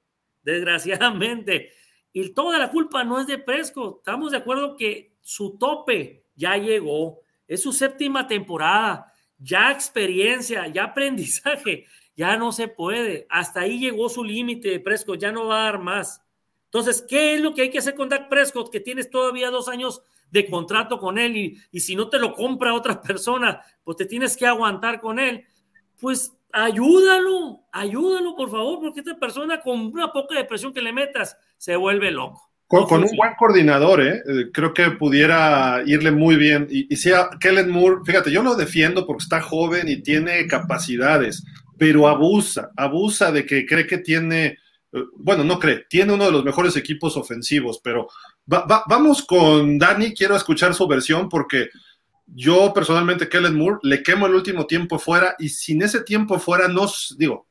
desgraciadamente. Y toda la culpa no es de Presco. Estamos de acuerdo que su tope ya llegó. Es su séptima temporada. Ya experiencia, ya aprendizaje. Ya no se puede. Hasta ahí llegó su límite de Prescott. Ya no va a dar más. Entonces, ¿qué es lo que hay que hacer con Dak Prescott? Que tienes todavía dos años de contrato con él y, y si no te lo compra otra persona, pues te tienes que aguantar con él. Pues ayúdalo, ayúdalo por favor, porque esta persona con una poca depresión que le metas se vuelve loco. Con, un buen coordinador, ¿eh? ¿eh? creo que pudiera irle muy bien. Y, y si a Kellen Moore, fíjate, yo lo defiendo porque está joven y tiene capacidades, pero abusa, abusa de que cree que tiene, bueno, no cree, tiene uno de los mejores equipos ofensivos, pero vamos con Dani, quiero escuchar su versión porque yo personalmente, Kellen Moore, le quemo el último tiempo fuera y sin ese tiempo fuera, no, digo,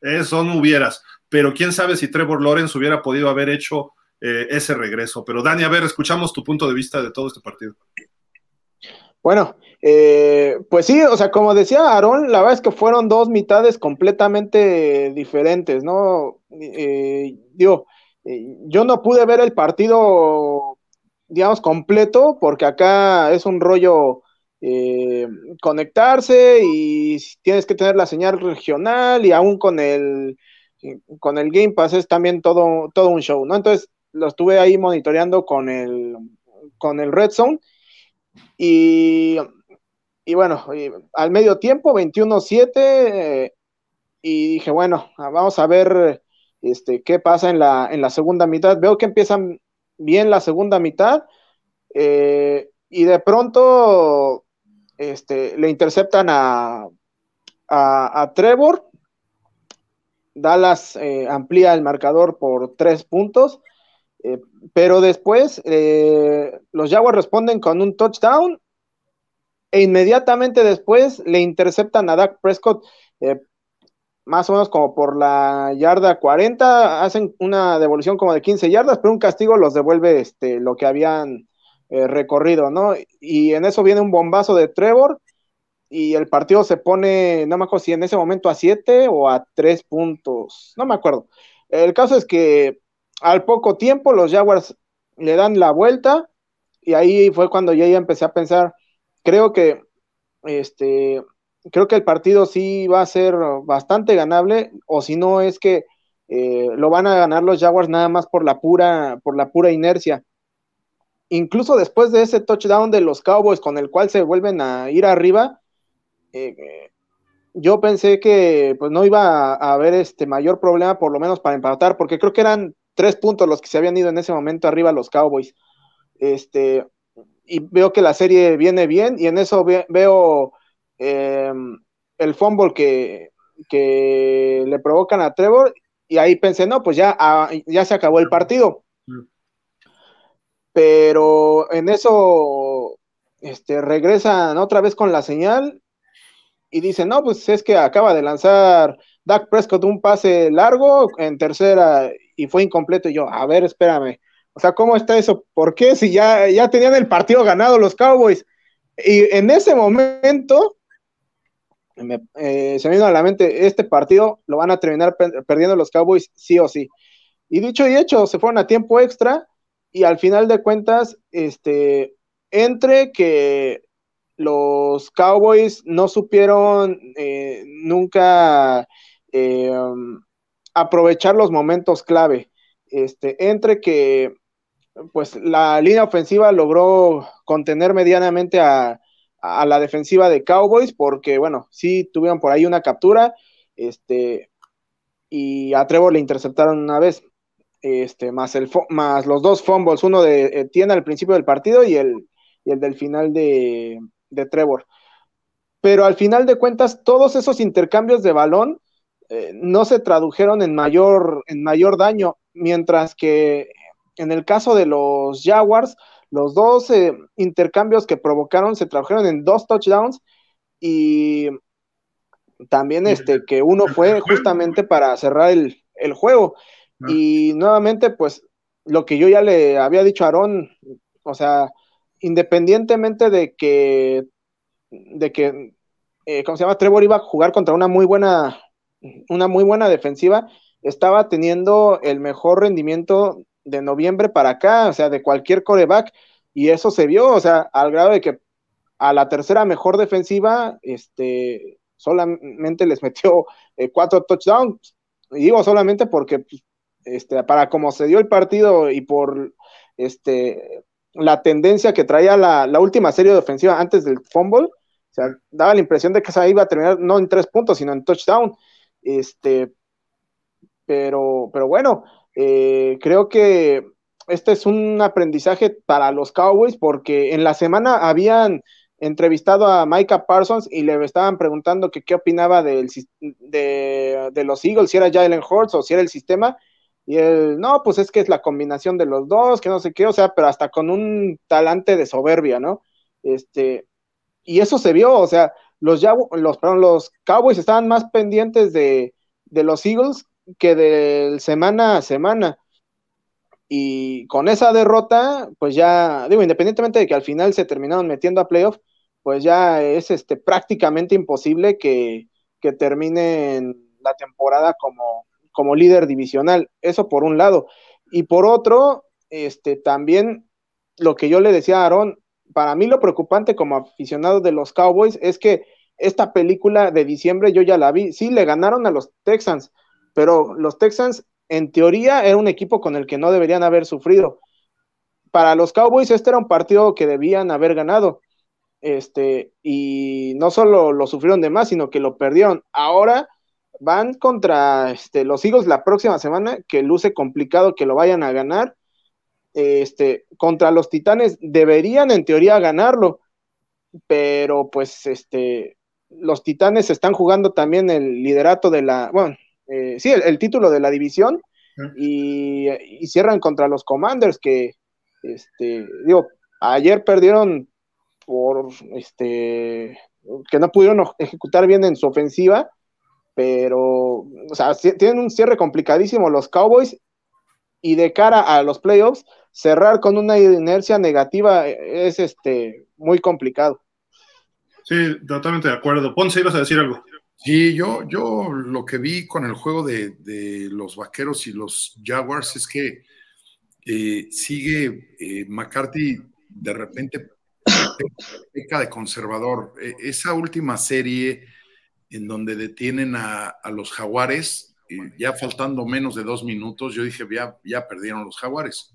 eso no hubieras, pero quién sabe si Trevor Lawrence hubiera podido haber hecho eh, ese regreso. Pero Dani, a ver, escuchamos tu punto de vista de todo este partido. Bueno, eh, pues sí, o sea, como decía Aaron, la verdad es que fueron dos mitades completamente diferentes, ¿no? Eh, digo, yo no pude ver el partido digamos, completo, porque acá es un rollo eh, conectarse y tienes que tener la señal regional y aún con el, con el Game Pass es también todo, todo un show, ¿no? Entonces lo estuve ahí monitoreando con el, con el Red Zone y, y bueno, al medio tiempo, 21-7, eh, y dije, bueno, vamos a ver este, qué pasa en la, en la segunda mitad. Veo que empiezan bien la segunda mitad. Eh, y de pronto este, le interceptan a, a, Trevor. Dallas eh, amplía el marcador por tres puntos. Eh, pero después los Jaguars responden con un touchdown. E inmediatamente después le interceptan a Dak Prescott más o menos como por la yarda 40, hacen una devolución como de 15 yardas, pero un castigo los devuelve este, lo que habían eh, recorrido, ¿no? Y en eso viene un bombazo de Trevor y el partido se pone, no me acuerdo si en ese momento a 7 o a 3 puntos, no me acuerdo. El caso es que al poco tiempo los Jaguars le dan la vuelta y ahí fue cuando yo ya empecé a pensar, creo que este creo que el partido sí va a ser bastante ganable, o si no es que eh, lo van a ganar los Jaguars nada más por la pura, por la pura inercia. Incluso después de ese touchdown de los Cowboys con el cual se vuelven a ir arriba, eh, yo pensé que pues no iba a, haber este mayor problema, por lo menos para empatar, porque creo que eran tres puntos los que se habían ido en ese momento arriba los Cowboys. Este, y veo que la serie viene bien, y en eso veo Em, el fumble que, que le provocan a Trevor y ahí pensé, no, pues ya, ah, ya se acabó el partido. Mm. Pero en eso este, regresan otra vez con la señal y dicen, no, pues es que acaba de lanzar Dak Prescott un pase largo en tercera y fue incompleto. Y yo, a ver, espérame. O sea, ¿cómo está eso? ¿Por qué si ya, ya tenían el partido ganado los Cowboys? Y en ese momento eh, se me vino a la mente, este partido lo van a terminar perdiendo los Cowboys sí o sí. Y dicho y hecho, se fueron a tiempo extra y al final de cuentas, este, entre que los Cowboys no supieron eh, nunca eh, aprovechar los momentos clave, este, entre que pues la línea ofensiva logró contener medianamente a, a la defensiva de Cowboys, porque bueno, sí tuvieron por ahí una captura, este, y a Trevor le interceptaron una vez, este, más, el, más los dos fumbles, uno de Etienne al principio del partido y el, el del final de, de, Trevor. Pero al final de cuentas, todos esos intercambios de balón eh, no se tradujeron en mayor, en mayor daño, mientras que en el caso de los Jaguars, los dos eh, intercambios que provocaron se tradujeron en dos touchdowns y también este que uno fue justamente para cerrar el, juego. Ah. Y nuevamente, pues lo que yo ya le había dicho a Aarón, o sea, independientemente de que, de que, eh, ¿cómo se llama? Trevor iba a jugar contra una muy buena, una muy buena defensiva, estaba teniendo el mejor rendimiento de noviembre para acá, o sea, de cualquier coreback, y eso se vio, o sea, al grado de que a la tercera mejor defensiva, este, solamente les metió eh, cuatro touchdowns, y digo solamente porque, pues, este, para como se dio el partido y por, este, la tendencia que traía la, la última serie de ofensiva antes del fumble, o sea, daba la impresión de que esa iba a terminar no en tres puntos, sino en touchdown, este, pero, pero bueno, eh, creo que este es un aprendizaje para los Cowboys porque en la semana habían entrevistado a Micah Parsons y le estaban preguntando que qué opinaba del, de, los Eagles, si era Jalen Hurts o si era el sistema. Y él, no, pues es que es la combinación de los dos, que no sé qué, o sea, pero hasta con un talante de soberbia, ¿no? Este, y eso se vio, o sea, los, los, los Cowboys estaban más pendientes de, de los Eagles que de semana a semana. Y con esa derrota, pues ya, digo, independientemente de que al final se terminaron metiendo a playoff, pues ya es este, prácticamente imposible que, que terminen la temporada como, como líder divisional. Eso por un lado. Y por otro, este, también lo que yo le decía a Aaron, para mí lo preocupante como aficionado de los Cowboys es que esta película de diciembre yo ya la vi. Sí, le ganaron a los Texans, pero los Texans en teoría era un equipo con el que no deberían haber sufrido. Para los Cowboys este era un partido que debían haber ganado. Este, y no solo lo sufrieron de más, sino que lo perdieron. Ahora van contra este, los Eagles la próxima semana, que luce complicado que lo vayan a ganar. Este, contra los Titanes deberían en teoría ganarlo, pero pues este, los Titanes están jugando también el liderato de la, bueno, eh, sí, el, título de la división y, cierran contra los Commanders que, este, digo, ayer perdieron por, este, que no pudieron ejecutar bien en su ofensiva pero, o sea, tienen un cierre complicadísimo los Cowboys y de cara a los playoffs, cerrar con una inercia negativa es este muy complicado. Sí, totalmente de acuerdo. Ponce, ibas a decir algo. Sí, yo, yo lo que vi con el juego de, los vaqueros y los Jaguars es que eh, sigue eh, McCarthy de repente peca de conservador. E, esa última serie en donde detienen a, los jaguares, ya faltando menos de dos minutos, yo dije, ya, ya perdieron los jaguares.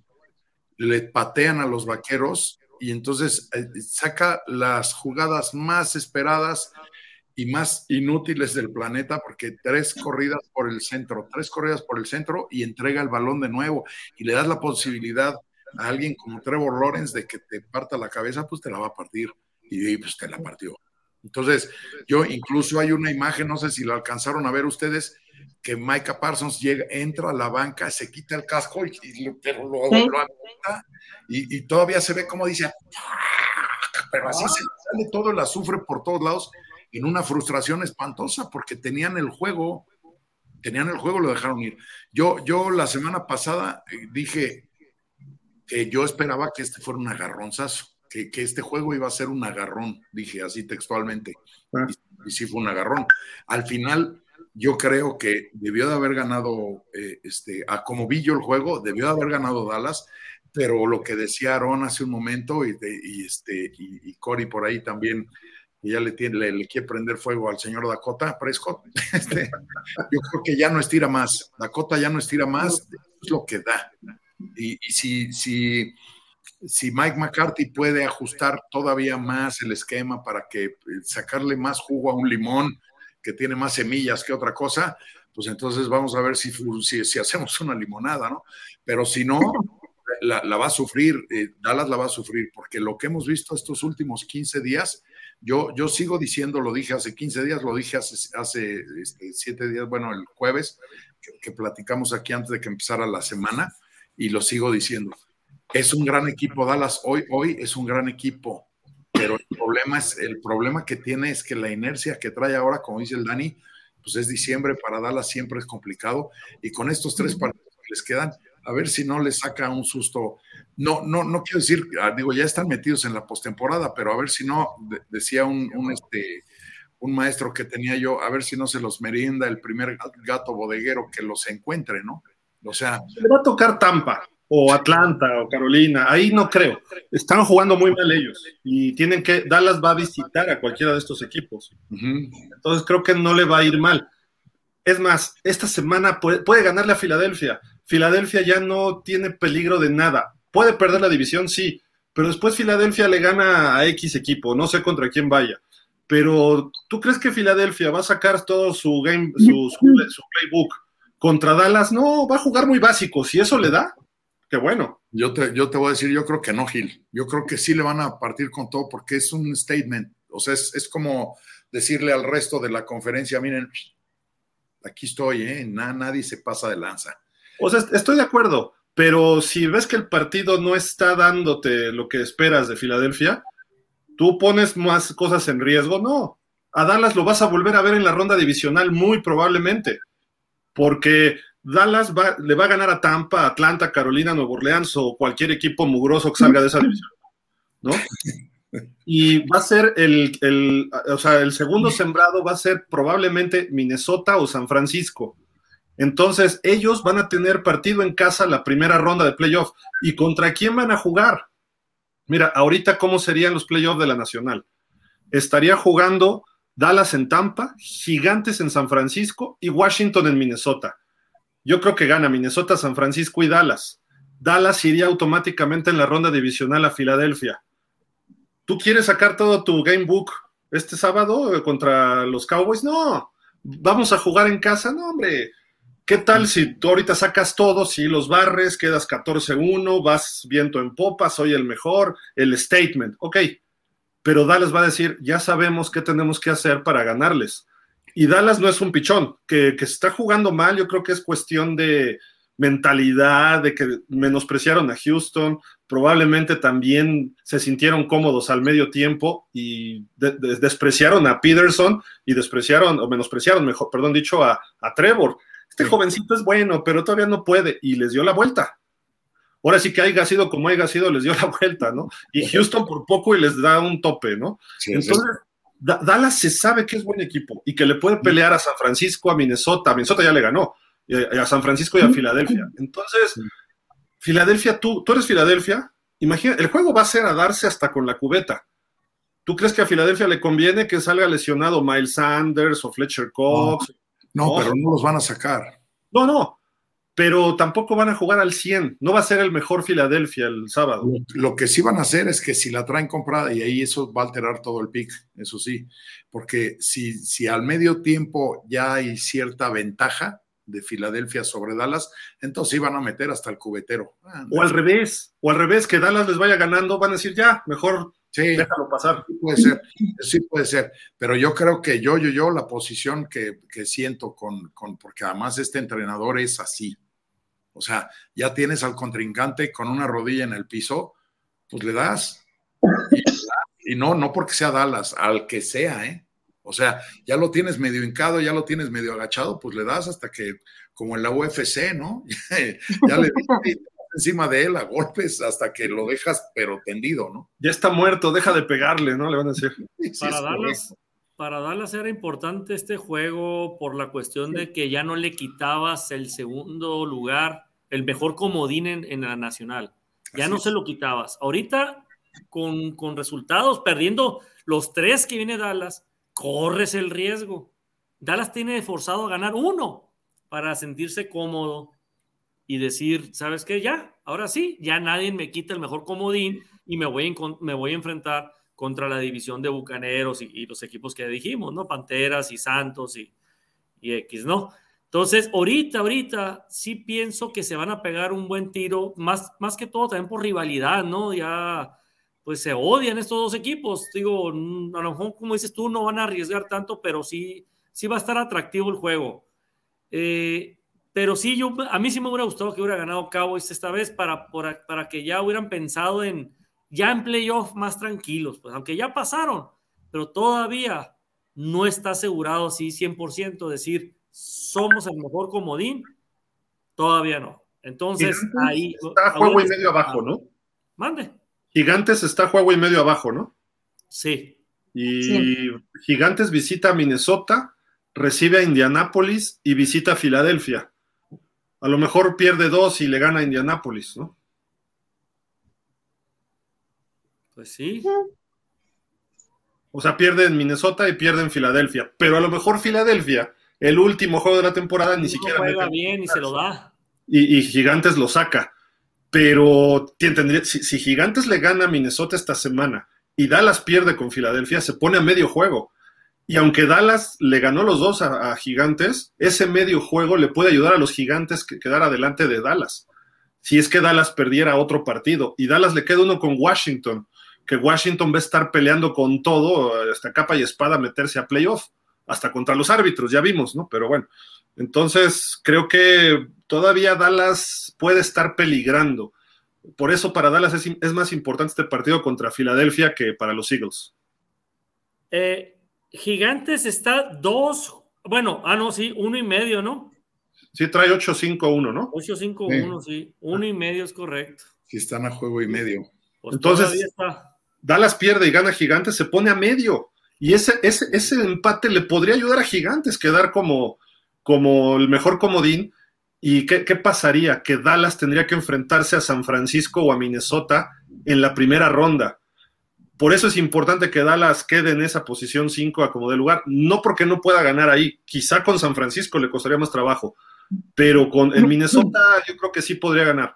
Le patean a los vaqueros y entonces eh, saca las jugadas más esperadas y más inútiles del planeta porque tres corridas por el centro, tres corridas por el centro y entrega el balón de nuevo y le das la posibilidad a alguien como Trevor Lawrence de que te parta la cabeza, pues te la va a partir y pues te la partió. Entonces, yo incluso hay una imagen, no sé si lo alcanzaron a ver ustedes, que Micah Parsons llega, entra a la banca, se quita el casco y, pero lo, y, todavía se ve como dice, pero así se sale todo el azufre por todos lados en una frustración espantosa porque tenían el juego, tenían el juego, lo dejaron ir. Yo, yo la semana pasada eh, dije que yo esperaba que este fuera un agarronzazo que, este juego iba a ser un agarrón, dije así textualmente. Ah. Y, sí fue un agarrón. Al final, yo creo que debió de haber ganado, eh, este, a como vi yo el juego, debió de haber ganado Dallas, pero lo que decía Aaron hace un momento y, este, y, Cory por ahí también, y ya le, tiene, le, quiere prender fuego al señor Dakota Prescott, este, yo creo que ya no estira más. Dakota ya no estira más, es lo que da. Y, y si, si si Mike McCarthy puede ajustar todavía más el esquema para que eh, sacarle más jugo a un limón que tiene más semillas que otra cosa, pues entonces vamos a ver si, si, hacemos una limonada, ¿no? Pero si no, la, va a sufrir, eh, Dallas la va a sufrir, porque lo que hemos visto estos últimos 15 días, yo, yo sigo diciendo, lo dije hace 15 días, lo dije hace, hace este, 7 días, bueno, el jueves, que platicamos aquí antes de que empezara la semana, y lo sigo diciendo es un gran equipo Dallas, hoy, hoy es un gran equipo, pero el problema, es, el problema que tiene es que la inercia que trae ahora, como dice el Dani, pues es diciembre, para Dallas siempre es complicado, y con estos tres partidos que les quedan, a ver si no les saca un susto. No, no, no quiero decir, ah, digo, ya están metidos en la postemporada, pero a ver si no, decía un, un, este, un maestro que tenía yo, a ver si no se los merienda el primer gato bodeguero que los encuentre, ¿no? O sea. Le va a tocar Tampa o Atlanta o Carolina, ahí no creo. Están jugando muy mal ellos y tienen que, Dallas va a visitar a cualquiera de estos equipos. Entonces creo que no le va a ir mal. Es más, esta semana puede, puede, ganarle a Filadelfia. Filadelfia ya no tiene peligro de nada. Puede perder la división, sí, pero después Filadelfia le gana a X equipo, no sé contra quién vaya. Pero ¿tú crees que Filadelfia va a sacar todo su game, su, su playbook contra Dallas? No, va a jugar muy básico. Si eso le da, qué bueno. Yo te, yo te voy a decir, yo creo que no, Gil. Yo creo que sí le van a partir con todo porque es un statement. O sea, es, como decirle al resto de la conferencia, miren, aquí estoy, ¿eh? nadie se pasa de lanza. O sea, estoy de acuerdo, pero si ves que el partido no está dándote lo que esperas de Filadelfia, tú pones más cosas en riesgo. No, a Dallas lo vas a volver a ver en la ronda divisional muy probablemente, porque Dallas le va a ganar a Tampa, Atlanta, Carolina, Nueva Orleans o cualquier equipo mugroso que salga de esa división, ¿no? Y va a ser el, o sea, el segundo sembrado va a ser probablemente Minnesota o San Francisco. Entonces, ellos van a tener partido en casa la primera ronda de playoff. ¿Y contra quién van a jugar? Mira, ahorita, ¿cómo serían los playoffs de la Nacional? Estaría jugando Dallas en Tampa, Gigantes en San Francisco y Washington en Minnesota. Yo creo que gana Minnesota, San Francisco y Dallas. Dallas iría automáticamente en la ronda divisional a Filadelfia. ¿Tú quieres sacar todo tu game book este sábado contra los Cowboys? No. ¿Vamos a jugar en casa? No, hombre. ¿Qué tal si tú ahorita sacas todo, si los barres, quedas 14-1, vas viento en popa, soy el mejor, el statement? Ok. Pero Dallas va a decir, ya sabemos qué tenemos que hacer para ganarles. Y Dallas no es un pichón, que, se está jugando mal, yo creo que es cuestión de mentalidad, de que menospreciaron a Houston, probablemente también se sintieron cómodos al medio tiempo y despreciaron a Peterson y despreciaron, o menospreciaron, mejor, perdón dicho, a, Trevor. Este jovencito es bueno, pero todavía no puede y les dio la vuelta. Ahora sí que haya sido como haya sido, les dio la vuelta, ¿no? Y Houston por poco y les da un tope, ¿no? Entonces, Dallas se sabe que es buen equipo y que le puede pelear a San Francisco, a Minnesota. A Minnesota ya le ganó, a San Francisco y a Filadelfia. Entonces, Filadelfia, tú, tú eres Filadelfia, imagina, el juego va a ser a darse hasta con la cubeta. ¿Tú crees que a Filadelfia le conviene que salga lesionado Miles Sanders o Fletcher Cox? No, pero no los van a sacar. No, no, pero tampoco van a jugar al 100. No va a ser el mejor Filadelfia el sábado. Lo, que sí van a hacer es que si la traen comprada, y ahí eso va a alterar todo el pick, eso sí, porque si, si al medio tiempo ya hay cierta ventaja, de Filadelfia sobre Dallas, entonces iban a meter hasta el cubetero. Ah, o al revés, o al revés, que Dallas les vaya ganando, van a decir ya, mejor déjalo pasar. Sí puede ser, sí puede ser, pero yo creo que yo, yo, yo, la posición que, siento con, con, porque además este entrenador es así. O sea, ya tienes al contrincante con una rodilla en el piso, pues le das. Y, y no, no porque sea Dallas, al que sea, ¿eh? O sea, ya lo tienes medio hincado, ya lo tienes medio agachado, pues le das hasta que, como en la UFC, ¿no? ya le encima de él a golpes hasta que lo dejas, pero tendido, ¿no? Ya está muerto, deja de pegarle, ¿no? Le van a decir. para, Dallas, para Dallas era importante este juego por la cuestión de que ya no le quitabas el segundo lugar, el mejor comodín en, la nacional. Ya no se lo quitabas. Ahorita, con, con resultados, perdiendo los tres que viene Dallas, corres el riesgo. Dallas tiene forzado a ganar uno para sentirse cómodo y decir, ¿sabes qué? Ya, ahora sí, ya nadie me quita el mejor comodín y me voy, me voy a enfrentar contra la división de Bucaneros y, los equipos que dijimos, ¿no? Panteras y Santos y, y X, ¿no? Entonces, ahorita, ahorita sí pienso que se van a pegar un buen tiro, más, más que todo también por rivalidad, ¿no? Ya pues se odian estos dos equipos. Digo, mm, a lo mejor, como dices tú, no van a arriesgar tanto, pero sí, sí va a estar atractivo el juego. Eh, pero sí, yo, a mí sí me hubiera gustado que hubiera ganado Cowboys esta vez para, para, que ya hubieran pensado en, ya en playoff más tranquilos, pues aunque ya pasaron, pero todavía no está asegurado así 100% decir, somos el mejor comodín, todavía no. Entonces, ahí... Está juego y medio abajo, ¿no? Mande. Gigantes está juego y medio abajo, ¿no? Sí. Y Gigantes visita a Minnesota, recibe a Indianápolis y visita a Filadelfia. A lo mejor pierde dos y le gana a Indianápolis, ¿no? Pues sí. O sea, pierde en Minnesota y pierde en Filadelfia. Pero a lo mejor Filadelfia, el último juego de la temporada, ni siquiera. Juega bien y se lo da. y Gigantes lo saca. Pero si, Gigantes le gana a Minnesota esta semana y Dallas pierde con Filadelfia, se pone a medio juego. Y aunque Dallas le ganó los dos a, Gigantes, ese medio juego le puede ayudar a los Gigantes que quedar adelante de Dallas. Si es que Dallas perdiera otro partido. Y Dallas le queda uno con Washington, que Washington va a estar peleando con todo, hasta capa y espada, meterse a playoff, hasta contra los árbitros, ya vimos, ¿no? Pero bueno, entonces creo que todavía Dallas puede estar peligrando. Por eso para Dallas es, más importante este partido contra Filadelfia que para los Eagles. Eh, Gigantes está dos, bueno, ah, no, sí, uno y medio, ¿no? Sí, trae 8-5-1, ¿no? 8-5-1, sí. Uno y medio es correcto. Sí, están a juego y medio. Pues Entonces, Dallas pierde y gana Gigantes, se pone a medio. Y ese, ese, ese empate le podría ayudar a Gigantes quedar como, como el mejor comodín ¿Y qué, pasaría? Que Dallas tendría que enfrentarse a San Francisco o a Minnesota en la primera ronda. Por eso es importante que Dallas quede en esa posición 5 a como de lugar. No porque no pueda ganar ahí. Quizá con San Francisco le costaría más trabajo. Pero con el Minnesota yo creo que sí podría ganar.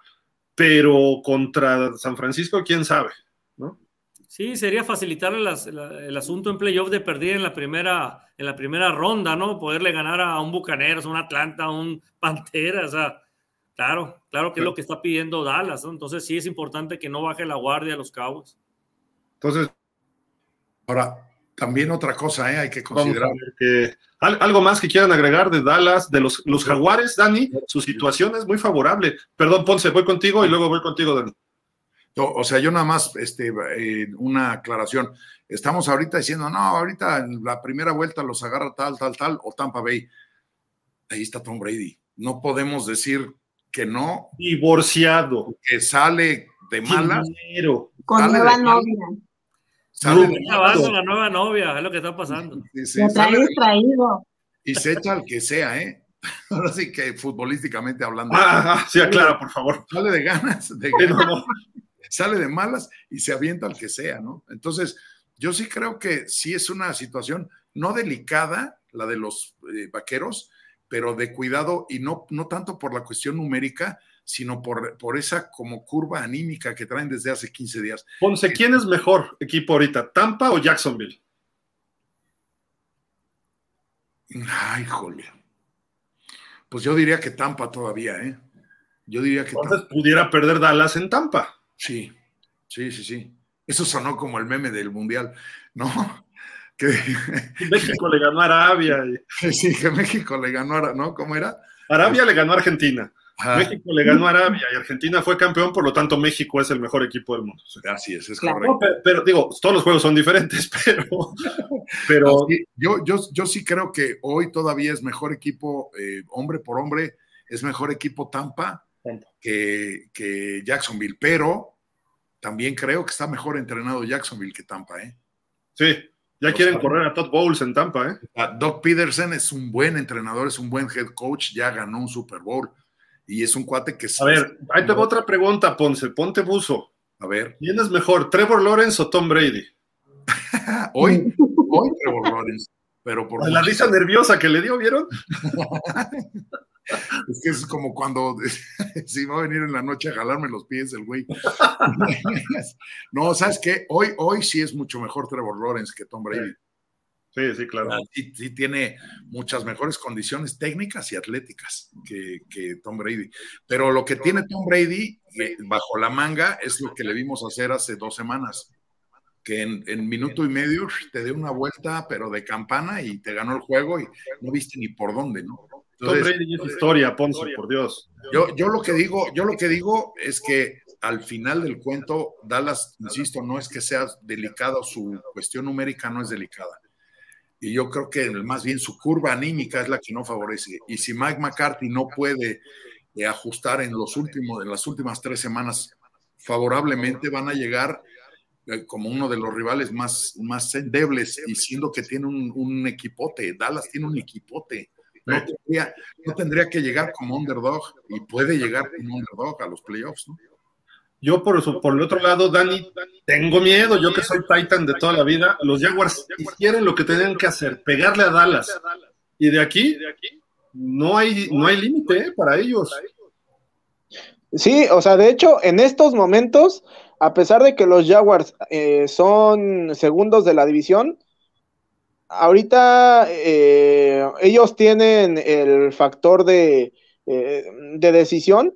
Pero contra San Francisco, quién sabe. ¿no? Sí, sería facilitar el, asunto en playoff de perder en la primera, en la primera ronda, ¿no? Poderle ganar a un Bucaneros, a un Atlanta, a un Pantera, o sea, claro, claro que es lo que está pidiendo Dallas, ¿no? Entonces sí es importante que no baje la guardia a los Cowboys. Entonces, ahora, también otra cosa, ¿eh? Hay que considerar. Que, algo más que quieran agregar de Dallas, de los, los Jaguares, Dani, su situación es muy favorable. Perdón, Ponce, voy contigo y luego voy contigo, Dani. O sea, yo nada más, este, eh, una aclaración. Estamos ahorita diciendo, no, ahorita en la primera vuelta los agarra tal, tal, tal, o Tampa Bay. Ahí está Tom Brady. No podemos decir que no. Divorciado. Que sale de malas. Con nueva novia. Sale de la nueva novia, es lo que está pasando. Sí, sí, distraído. Y se echa al que sea, ¿eh? Ahora sí que futbolísticamente hablando. Ah, sí, aclara, por favor. Sale de ganas, de sale de malas y se avienta al que sea, ¿no? Entonces, yo sí creo que sí es una situación no delicada, la de los eh, vaqueros, pero de cuidado y no, no tanto por la cuestión numérica, sino por, por esa como curva anímica que traen desde hace 15 días. Ponce, ¿quién es mejor equipo ahorita, Tampa o Jacksonville? Ay, jole. Pues yo diría que Tampa todavía, ¿eh? Yo diría que. Entonces pudiera perder Dallas en Tampa. Sí, sí, sí, sí. Eso sonó como el meme del Mundial, ¿no? Que México le ganó a Arabia. Sí, que México le ganó a, ¿no? ¿Cómo era? Arabia le ganó a Argentina. México le ganó a Arabia y Argentina fue campeón, por lo tanto México es el mejor equipo del mundo. Así es, es correcto. pero, digo, todos los juegos son diferentes, pero, pero... yo, yo, yo sí creo que hoy todavía es mejor equipo, eh, hombre por hombre, es mejor equipo Tampa, Que, que, Jacksonville, pero también creo que está mejor entrenado Jacksonville que Tampa, ¿eh? Sí, ya quieren correr a Todd Bowles en Tampa, ¿eh? Doc Peterson es un buen entrenador, es un buen head coach, ya ganó un Super Bowl y es un cuate que... A ver, ahí tengo otra pregunta, Ponce, ponte buzo. A ver. ¿Quién es mejor, Trevor Lawrence o Tom Brady? hoy, hoy Trevor Lawrence, pero por... La risa nerviosa que le dio, ¿vieron? Es que es como cuando si va a venir en la noche a jalarme los pies el güey. no, ¿sabes qué? Hoy, hoy sí es mucho mejor Trevor Lawrence que Tom Brady. Sí, sí, claro. Sí, tiene muchas mejores condiciones técnicas y atléticas que, Tom Brady. Pero lo que tiene Tom Brady eh, bajo la manga es lo que le vimos hacer hace dos semanas. Que en, minuto y medio te dé una vuelta, pero de campana y te ganó el juego y no viste ni por dónde, ¿no? Tom Brady es historia, Ponce, por Dios. Yo, yo, lo que digo, yo lo que digo es que al final del cuento, Dallas, insisto, no es que sea delicado, su cuestión numérica no es delicada y yo creo que más bien su curva anímica es la que no favorece. Y si Mike McCarthy no puede eh, ajustar en, los últimos, en las últimas tres semanas favorablemente, van a llegar eh, como uno de los rivales más, más endebles y que tiene un, un equipote. Dallas tiene un equipote. No tendría, no tendría que llegar como underdog y puede llegar como underdog a los playoffs, ¿no? Yo, por, por el otro lado, Dani, tengo miedo. Yo que soy Titan de toda la vida, los Jaguars hicieron lo que tenían que hacer, pegarle a Dallas. Y de aquí no hay, no hay límite ¿eh? para ellos. Sí, o sea, de hecho, en estos momentos, a pesar de que los Jaguars eh, son segundos de la división, ahorita eh, ellos tienen el factor de, de decisión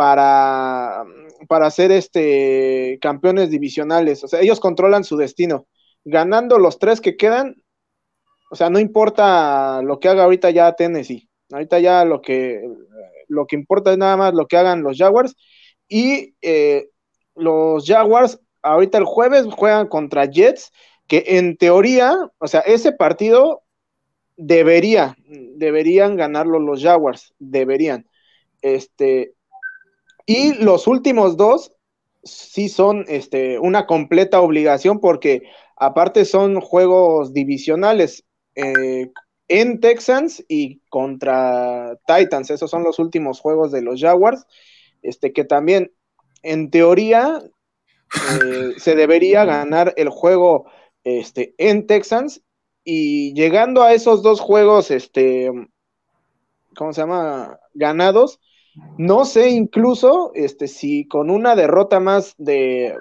para, para ser este, campeones divisionales. O sea, ellos controlan su destino. Ganando los tres que quedan, o sea, no importa lo que haga ahorita ya Tennessee. Ahorita ya lo que, lo que importa es nada más lo que hagan los Jaguars. Y eh, los Jaguars ahorita el jueves juegan contra Jets, que en teoría, o sea, ese partido debería, deberían ganarlo los Jaguars, deberían. Este, y los últimos dos sí son este, una completa obligación porque aparte son juegos divisionales eh, en Texans y contra Titans. Esos son los últimos juegos de los Jaguars, este, que también en teoría eh, se debería ganar el juego este, en Texans y llegando a esos dos juegos, este, ¿cómo se llama? Ganados, no sé incluso este, si con una derrota más de,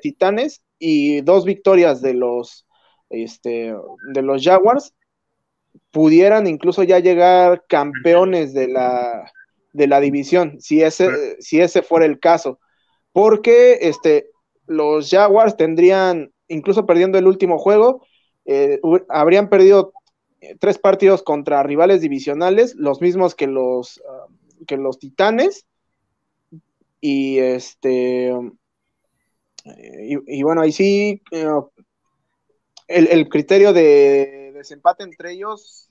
Titanes y dos victorias de los, este, de los Jaguars pudieran incluso ya llegar campeones de la, de la división, si ese, si ese fuera el caso. Porque este, los Jaguars tendrían, incluso perdiendo el último juego, eh, habrían perdido tres partidos contra rivales divisionales, los mismos que los, que los Titanes Y este. Y, bueno, ahí sí. Eh, el, criterio de desempate entre ellos,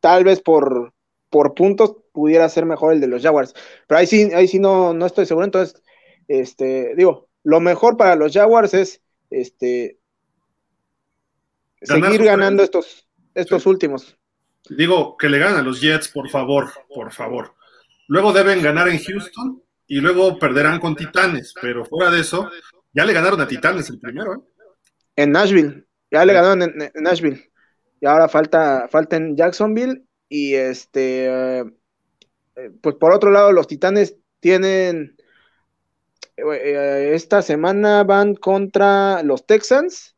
tal vez por, por puntos, pudiera ser mejor el de los Jaguars. Pero ahí sí, ahí sí no, no estoy seguro. Entonces, este, digo, lo mejor para los Jaguars es este seguir ganando estos, estos últimos. Digo, que le ganan a los Jets, por favor, por favor. Luego deben ganar en Houston y luego perderán con Titanes, pero fuera de eso, ya le ganaron a Titanes el primero, ¿eh? En Nashville, ya le ganaron en, Nashville. Y ahora falta, falta en Jacksonville y este, eh, pues por otro lado, los Titanes tienen, eh, esta semana van contra los Texans,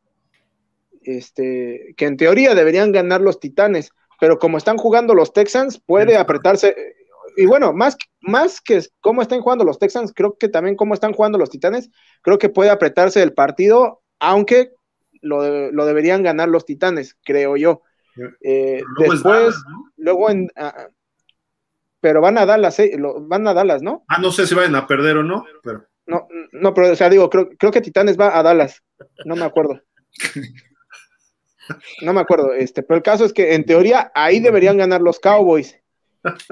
este, que en teoría deberían ganar los Titanes, pero como están jugando los Texans, puede apretarse. Y bueno, más, más que cómo están jugando los Texans, creo que también cómo están jugando los Titanes, creo que puede apretarse el partido, aunque lo, deberían ganar los Titanes, creo yo. Eh, después, luego en... Ah, pero van a Dallas, eh, van a Dallas, ¿no? Ah, no sé si van a perder o no, pero... No, no, pero o sea, digo, creo, creo que Titanes va a Dallas, no me acuerdo. No me acuerdo, este, pero el caso es que en teoría ahí deberían ganar los Cowboys.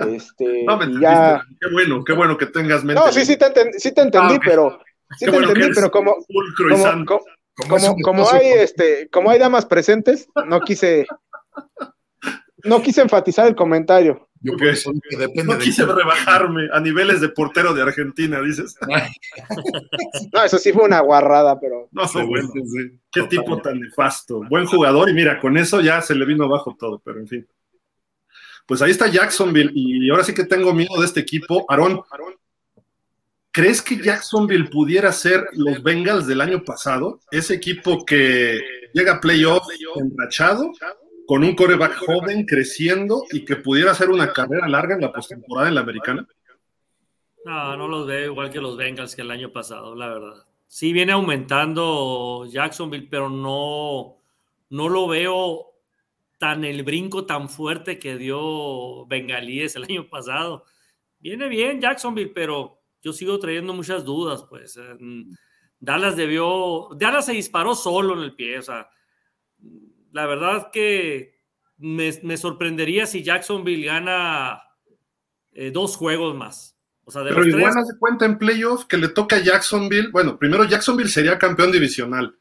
Este, ya... Qué bueno, qué bueno que tengas mente. No, sí, sí te, sí te entendí, ah, pero sí te entendí, pero como, como, como, hay este, como hay damas presentes, no quise no quise enfatizar el comentario. Yo no quise rebajarme a niveles de portero de Argentina, dices. no, eso sí fue una guarrada, pero. No, sé, bueno, Qué tipo tan nefasto. Buen jugador, y mira, con eso ya se le vino abajo todo, pero en fin. Pues ahí está Jacksonville, y ahora sí que tengo miedo de este equipo. Aarón, ¿crees que Jacksonville pudiera ser los Bengals del año pasado? Ese equipo que llega a playoff enrachado con un coreback joven creciendo y que pudiera hacer una carrera larga en la postemporada en la americana? No, no los veo igual que los Bengals que el año pasado, la verdad. Sí viene aumentando Jacksonville, pero no, no lo veo tan el brinco tan fuerte que dio Bengalíes el año pasado. Viene bien Jacksonville, pero yo sigo trayendo muchas dudas, pues. Dallas debió, Dallas se disparó solo en el pie, o sea, la verdad que me, sorprendería si Jacksonville gana eh, dos juegos más. O sea, de Pero igual tres... cuenta en playoff que le toca a Jacksonville. Bueno, primero Jacksonville sería campeón divisional.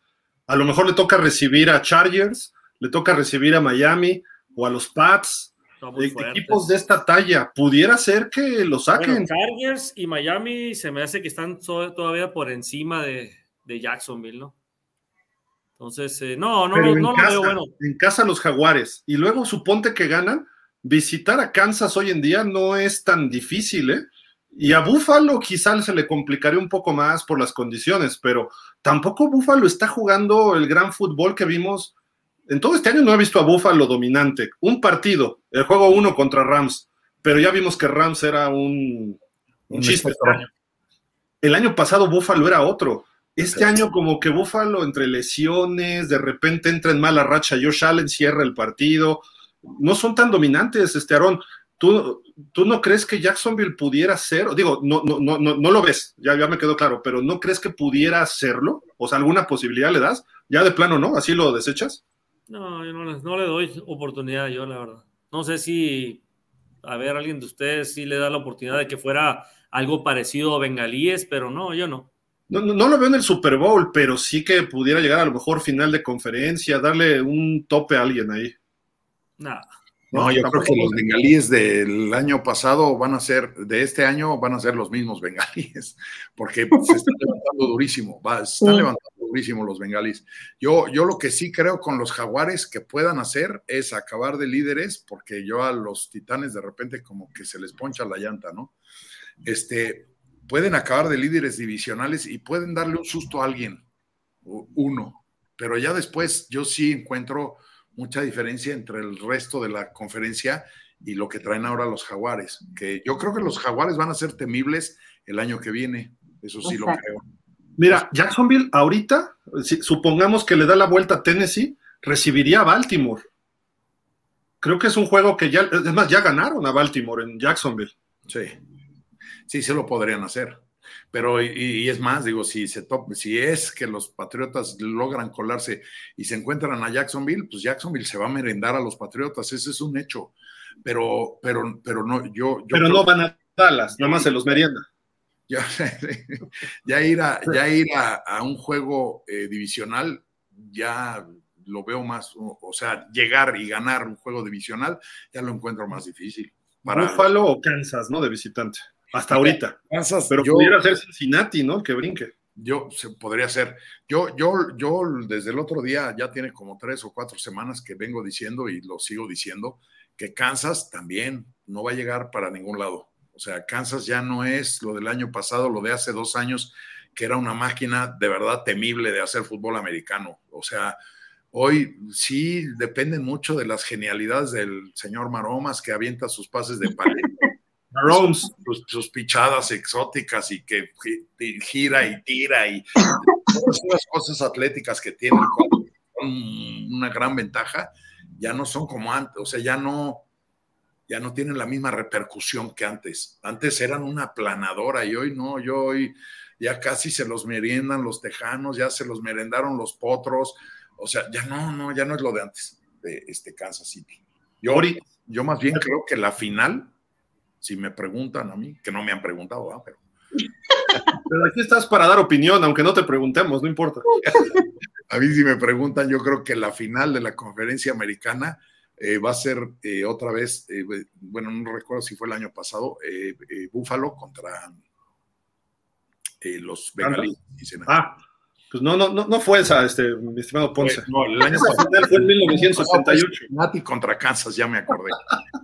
A lo mejor le toca recibir a Chargers, le toca recibir a Miami o a los Pats. equipos de esta talla. Pudiera ser que lo saquen. Chargers y Miami se me hace que están todavía por encima de, de Jacksonville, ¿no? Entonces, eh, no, no, no, lo veo bueno. En casa los Jaguares. Y luego suponte que ganan. Visitar a Kansas hoy en día no es tan difícil, ¿eh? Y a Buffalo quizás se le complicaría un poco más por las condiciones, pero tampoco Buffalo está jugando el gran fútbol que vimos. En todo este año no he visto a Buffalo dominante. Un partido, el juego uno contra Rams, pero ya vimos que Rams era un, un chiste. El año pasado Buffalo era otro. Este año como que Búfalo entre lesiones, de repente entra en mala racha, Josh Allen cierra el partido, no son tan dominantes, este Aaron. ¿Tú, ¿Tú no crees que Jacksonville pudiera ser? Digo, no, no, no, no, no lo ves, ya, ya me quedó claro, pero ¿no crees que pudiera hacerlo? O sea, ¿alguna posibilidad le das? Ya de plano, ¿no? ¿Así lo desechas? No, yo no, no le doy oportunidad, yo la verdad. No sé si, a ver, alguien de ustedes sí le da la oportunidad de que fuera algo parecido a Bengalíes, pero no, yo no. No, no, lo veo en el Super Bowl, pero sí que pudiera llegar a lo mejor final de conferencia, darle un tope a alguien ahí. Nada. No, yo creo que los bengalíes del año pasado van a ser, de este año van a ser los mismos bengalíes, porque se están levantando durísimo, se están levantando durísimo los bengalíes. Yo, yo lo que sí creo con los jaguares que puedan hacer es acabar de líderes, porque yo a los titanes de repente como que se les poncha la llanta, ¿no? Este, pueden acabar de líderes divisionales y pueden darle un susto a alguien, uno, pero ya después yo sí encuentro mucha diferencia entre el resto de la conferencia y lo que traen ahora los jaguares, que yo creo que los jaguares van a ser temibles el año que viene, eso sí lo creo. Mira, Jacksonville ahorita, supongamos que le da la vuelta a Tennessee, recibiría a Baltimore. Creo que es un juego que ya, es más, ya ganaron a Baltimore en Jacksonville. Sí sí se lo podrían hacer. Pero, y, es más, digo, si, se si es que los Patriotas logran colarse y se encuentran a Jacksonville, pues Jacksonville se va a merendar a los Patriotas, ese es un hecho. Pero, pero, pero no, yo. pero no van a Dallas, nada más se los merienda. Ya, ya ir a, ya ir a, un juego eh, divisional, ya lo veo más, o, sea, llegar y ganar un juego divisional, ya lo encuentro más difícil. Para... Buffalo o Kansas, ¿no? De visitante. Hasta ahorita. Pero pudiera ser Cincinnati, ¿no? Que brinque. Yo, se podría ser. Yo, yo, yo desde el otro día, ya tiene como tres o cuatro semanas que vengo diciendo y lo sigo diciendo, que Kansas también no va a llegar para ningún lado. O sea, Kansas ya no es lo del año pasado, lo de hace dos años, que era una máquina de verdad temible de hacer fútbol americano. O sea, hoy sí dependen mucho de las genialidades del señor Maromas que avienta sus pases de paleta sus, pichadas exóticas y que gira y tira y todas las cosas atléticas que tienen una gran ventaja, ya no son como antes, o sea, ya no, ya no tienen la misma repercusión que antes. Antes eran una planadora y hoy no, yo hoy ya casi se los meriendan los tejanos, ya se los merendaron los potros, o sea, ya no, no, ya no es lo de antes de este Kansas City. Yo, yo más bien creo que la final si me preguntan a mí, que no me han preguntado, pero... Pero aquí estás para dar opinión, aunque no te preguntemos, no importa. A mí si me preguntan, yo creo que la final de la conferencia americana eh, va a ser eh, otra vez, eh, bueno, no recuerdo si fue el año pasado, Búfalo contra los Bengalíes. Ah, pues no, no, no, no fue esa, este, mi estimado Ponce. no, el año pasado fue en 1978. Cincinnati contra Kansas, ya me acordé.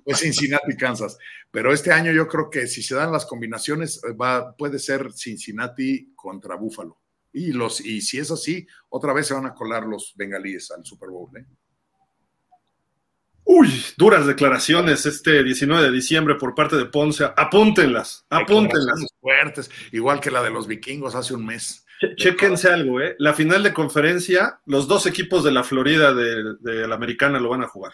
Fue Cincinnati, Kansas. Pero este año yo creo que si se dan las combinaciones, eh, va, puede ser Cincinnati contra Buffalo. Y, los, y si es así, otra vez se van a colar los bengalíes al Super Bowl. ¿eh? Uy, duras declaraciones este 19 de diciembre por parte de Ponce. Apúntenlas, apúntenlas. Fuertes, igual que la de los vikingos hace un mes. Chequense algo, ¿eh? La final de conferencia, los dos equipos de la Florida de, la Americana lo van a jugar.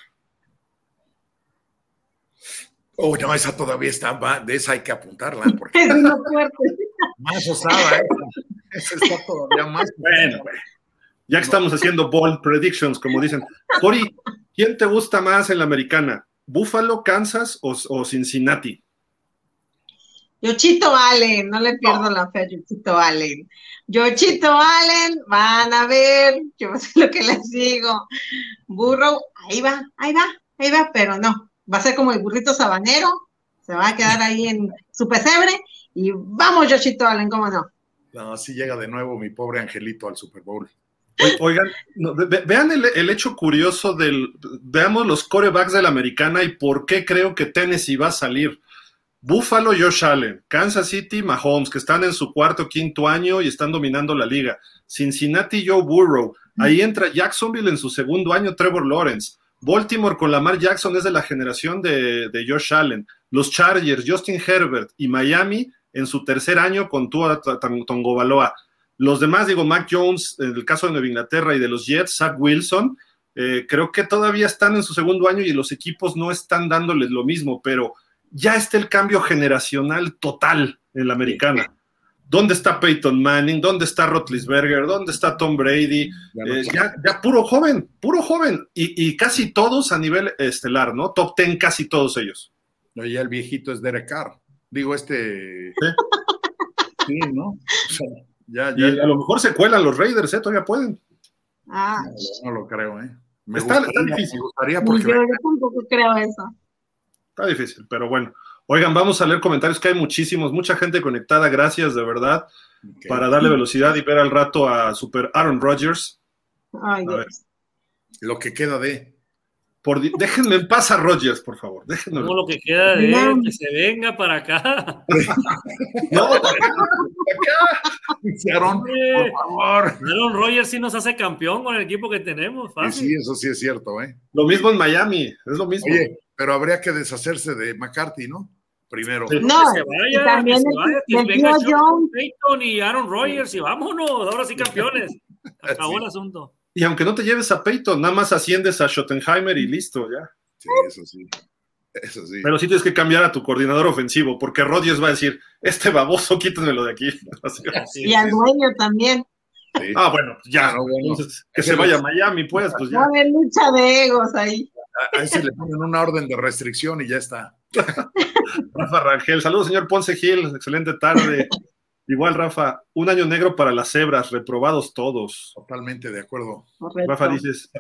Oh, no, esa todavía está, de esa hay que apuntarla. Porque es más osada, ¿eh? Esa está todavía más. Bueno, ya que estamos haciendo bold predictions, como dicen. Cori, ¿quién te gusta más en la americana? ¿Buffalo, Kansas o Cincinnati? Yochito Allen, no le pierdo la fe a Yochito Allen. Yochito Allen, van a ver, yo sé lo que les digo. Burro, ahí va, ahí va, ahí va, pero no, va a ser como el burrito sabanero, se va a quedar ahí en su pesebre y vamos, Yochito Allen, ¿cómo no? No, así llega de nuevo mi pobre angelito al Super Bowl. Oigan, vean el, el, hecho curioso del, veamos los corebacks de la americana y por qué creo que Tennessee va a salir. Buffalo, Josh Allen, Kansas City, Mahomes, que están en su cuarto, quinto año y están dominando la liga. Cincinnati, Joe Burrow. Ahí entra Jacksonville en su segundo año, Trevor Lawrence. Baltimore con Lamar Jackson es de la generación de, Josh Allen. Los Chargers, Justin Herbert y Miami en su tercer año con Tua Tongobaloa. Los demás, digo, Mac Jones, en el caso de Nueva Inglaterra y de los Jets, Zach Wilson, eh, creo que todavía están en su segundo año y los equipos no están dándoles lo mismo, pero ya está el cambio generacional total en la americana. ¿Dónde está Peyton Manning? ¿Dónde está Rotlisberger? ¿Dónde está Tom Brady? Ya, eh, ya, puro joven, puro joven. Y, casi todos a nivel estelar, ¿no? Top ten, casi todos ellos. No, ya el viejito es Derek Carr. Digo, este. Sí, ¿no? Ya, ya, y a lo mejor se cuelan los Raiders, ¿eh? Todavía pueden. Ah. No, lo creo, ¿eh? Me está, difícil. Me gustaría porque. Yo, yo tampoco creo eso. Está difícil, pero bueno. Oigan, vamos a leer comentarios que hay muchísimos, mucha gente conectada, gracias de verdad, para darle velocidad y ver al rato a Super Aaron Rodgers. Ay, Lo que queda de. Por, déjenme en paz a Rodgers, por favor. Déjenme. Como lo que queda de que se venga para acá. no, para acá. Aaron, por favor. Aaron Rodgers sí nos hace campeón con el equipo que tenemos. Fácil. Sí, eso sí es cierto, ¿eh? Lo mismo en Miami, es lo mismo. Oye, pero habría que deshacerse de McCarthy, ¿no? Primero. No, que se vaya, también que se vaya, que venga John Payton y Aaron Rodgers y vámonos, ahora sí campeones. Acabó el asunto. Y aunque no te lleves a Peyton, nada más asciendes a Schottenheimer y listo, ya. Sí, eso sí. Eso sí. Pero sí tienes que cambiar a tu coordinador ofensivo, porque Rodgers va a decir, este baboso, quítamelo de aquí. y al dueño también. Ah, bueno, ya, que se vaya a Miami, pues, pues ya. Va a haber lucha de egos ahí. Ahí se le ponen una orden de restricción y ya está. Rafa Rangel, saludos, señor Ponce Gil, excelente tarde. Igual, Rafa, un año negro para las cebras, reprobados todos. Totalmente de acuerdo. Rafa dices,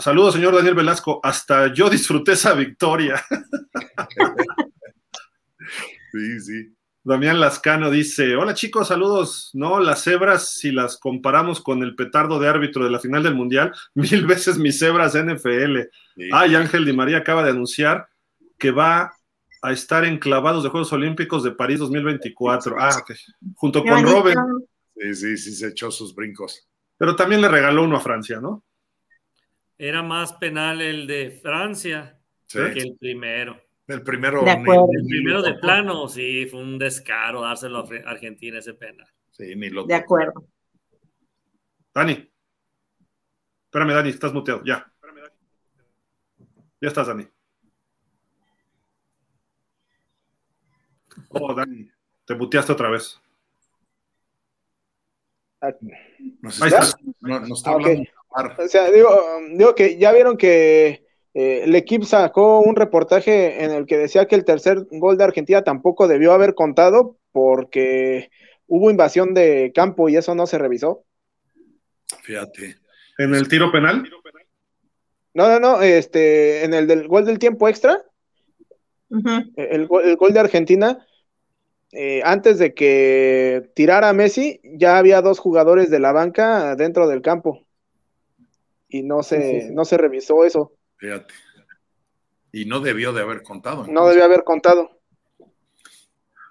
saludos, señor Daniel Velasco, hasta yo disfruté esa victoria. sí, sí. Damián Lascano dice, hola chicos, saludos. No, las cebras, si las comparamos con el petardo de árbitro de la final del Mundial, mil veces mis cebras NFL. Ay, Ángel Di María acaba de anunciar que va a estar en clavados de Juegos Olímpicos de París 2024. Ah, ok. Junto con Robin. Sí, sí, sí, se echó sus brincos. Pero también le regaló uno a Francia, ¿no? Era más penal el de Francia que el primero. El primero de, el primero de plano, sí, fue un descaro dárselo a Argentina ese penal. Sí, ni lo De acuerdo. Dani. Espérame, Dani, estás muteado, ya. Ya estás, Dani. Oh, Dani, te muteaste otra vez. Nos está, no, está hablando. O sea, digo, digo que ya vieron que eh, el equipo sacó un reportaje en el que decía que el tercer gol de Argentina tampoco debió haber contado porque hubo invasión de campo y eso no se revisó. Fíjate. ¿En el tiro penal? No, no, no, este, en el del gol del tiempo extra, el, gol de Argentina, eh, antes de que tirara Messi, ya había dos jugadores de la banca dentro del campo. Y no se, no se revisó eso. Fíjate. Y no debió de haber contado. No debió haber contado.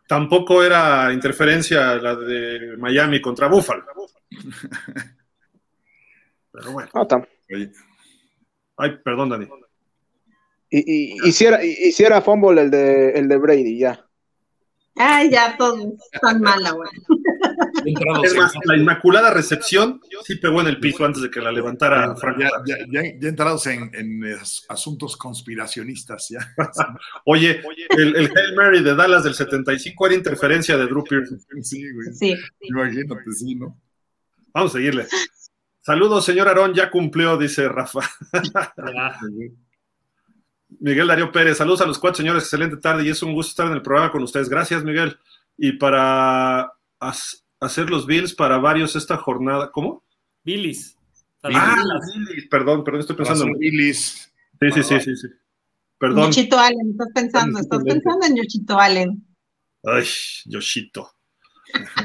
Tampoco era interferencia la de Miami contra Buffalo. Pero bueno. Ay, perdón, Dani. Y, y, hiciera, hiciera fumble el de, el de Brady, ya. Ay, ya todos están mala, güey. Es más, la inmaculada recepción sí pegó en el piso antes de que la levantara Frank. Ya, ya, entrados en, asuntos conspiracionistas, ya. Oye, el, el Hail Mary de Dallas del 75 era interferencia de Drew Pearson. Sí, güey. Sí. Imagínate, sí, ¿no? Vamos a seguirle. Saludos, señor Aarón, ya cumplió, dice Rafa. Miguel Darío Pérez, saludos a los cuatro señores, excelente tarde y es un gusto estar en el programa con ustedes. Gracias, Miguel. Y para hacer los Bills para varios esta jornada, ¿cómo? Billis. Ah, las Billis, perdón, perdón, estoy pensando en Billis. Sí, sí, sí, sí, sí. Perdón. Yoshito Allen, estás pensando, estás pensando en Yoshito Allen. Ay, Yoshito.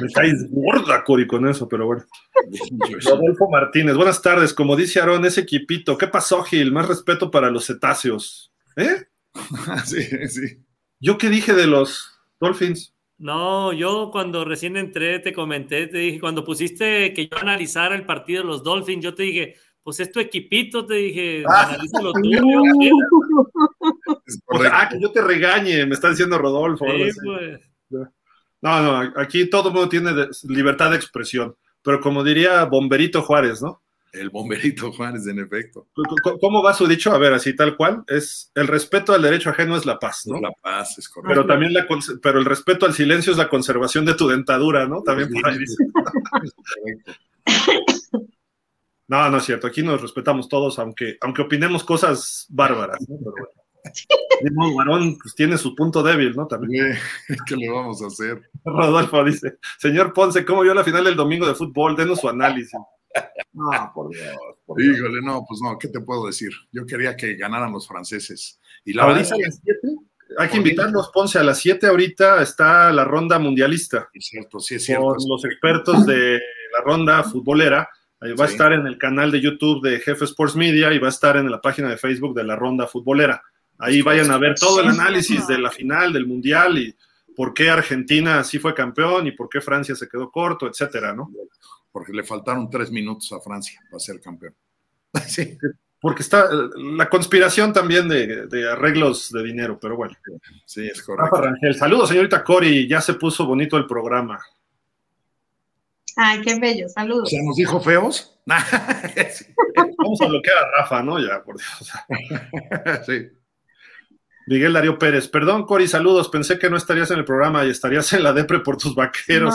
Me caes gorda, Cori, con eso, pero bueno. Rodolfo Martínez, buenas tardes. Como dice Aarón, ese equipito, ¿qué pasó, Gil? Más respeto para los cetáceos. ¿Eh? sí, sí. ¿Yo qué dije de los Dolphins? No, yo cuando recién entré te comenté, te dije, cuando pusiste que yo analizara el partido de los Dolphins, yo te dije, pues es tu equipito, te dije, ah. analiza lo tuyo. ah, que yo te regañe, me está diciendo Rodolfo. Sí, pues. No, no, aquí todo el mundo tiene libertad de expresión, pero como diría Bomberito Juárez, ¿no? El bomberito Juárez, en efecto. ¿Cómo va su dicho? A ver, así tal cual, es el respeto al derecho ajeno es la paz, ¿no? La paz, es correcto. Pero también la, pero el respeto al silencio es la conservación de tu dentadura, ¿no? También por ahí dice. No, no es cierto. Aquí nos respetamos todos, aunque, aunque opinemos cosas bárbaras, ¿no? Pero bueno. varón pues, tiene su punto débil, ¿no? También. ¿Qué le vamos a hacer? Rodolfo dice, señor Ponce, ¿cómo vio la final del domingo de fútbol? Denos su análisis. No, por Dios. Híjole, no, pues no, ¿qué te puedo decir? Yo quería que ganaran los franceses. Y la verdad Hay que invitarlos, Ponce, a las 7 ahorita está la ronda mundialista. Es cierto, sí, es cierto. Con los expertos de la ronda futbolera. Ahí va a estar en el canal de YouTube de Jefe Sports Media y va a estar en la página de Facebook de la ronda futbolera. Ahí vayan a ver todo el análisis de la final, del mundial y por qué Argentina sí fue campeón y por qué Francia se quedó corto, etcétera, ¿no? Porque le faltaron tres minutos a Francia para ser campeón. sí. Porque está la conspiración también de, arreglos de dinero, pero bueno. Sí, es correcto. Rangel. Saludos, señorita Cori, ya se puso bonito el programa. Ay, qué bello, saludos. O sea, nos dijo feos. Vamos a bloquear a Rafa, ¿no? Ya, por Dios. sí. Miguel Darío Pérez, perdón, Cori, saludos. Pensé que no estarías en el programa y estarías en la depre por tus vaqueros.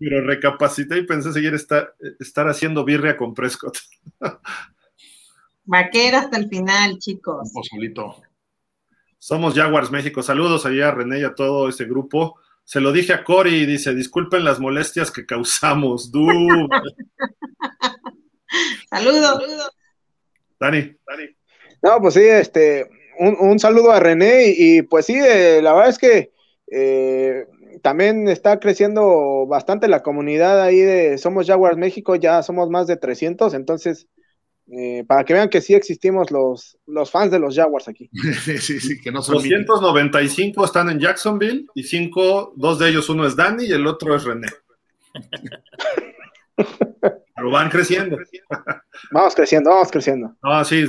Pero recapacité y pensé seguir estar, estar haciendo birria con Prescott. Vaquero hasta el final, chicos. Somos Jaguars México. Saludos allá a René y a todo ese grupo. Se lo dije a Cori y dice, disculpen las molestias que causamos. Saludos. Dani, Dani. No, pues sí, este, un, saludo a René y, pues sí, eh, la verdad es que eh, también está creciendo bastante la comunidad ahí de Somos Jaguars México, ya somos más de 300, entonces eh, para que vean que sí existimos los, los fans de los Jaguars aquí. Sí, sí, sí, que no son 295 están en Jacksonville y cinco, dos de ellos, uno es Danny y el otro es René. Pero van creciendo. vamos creciendo, vamos creciendo. Ah, sí,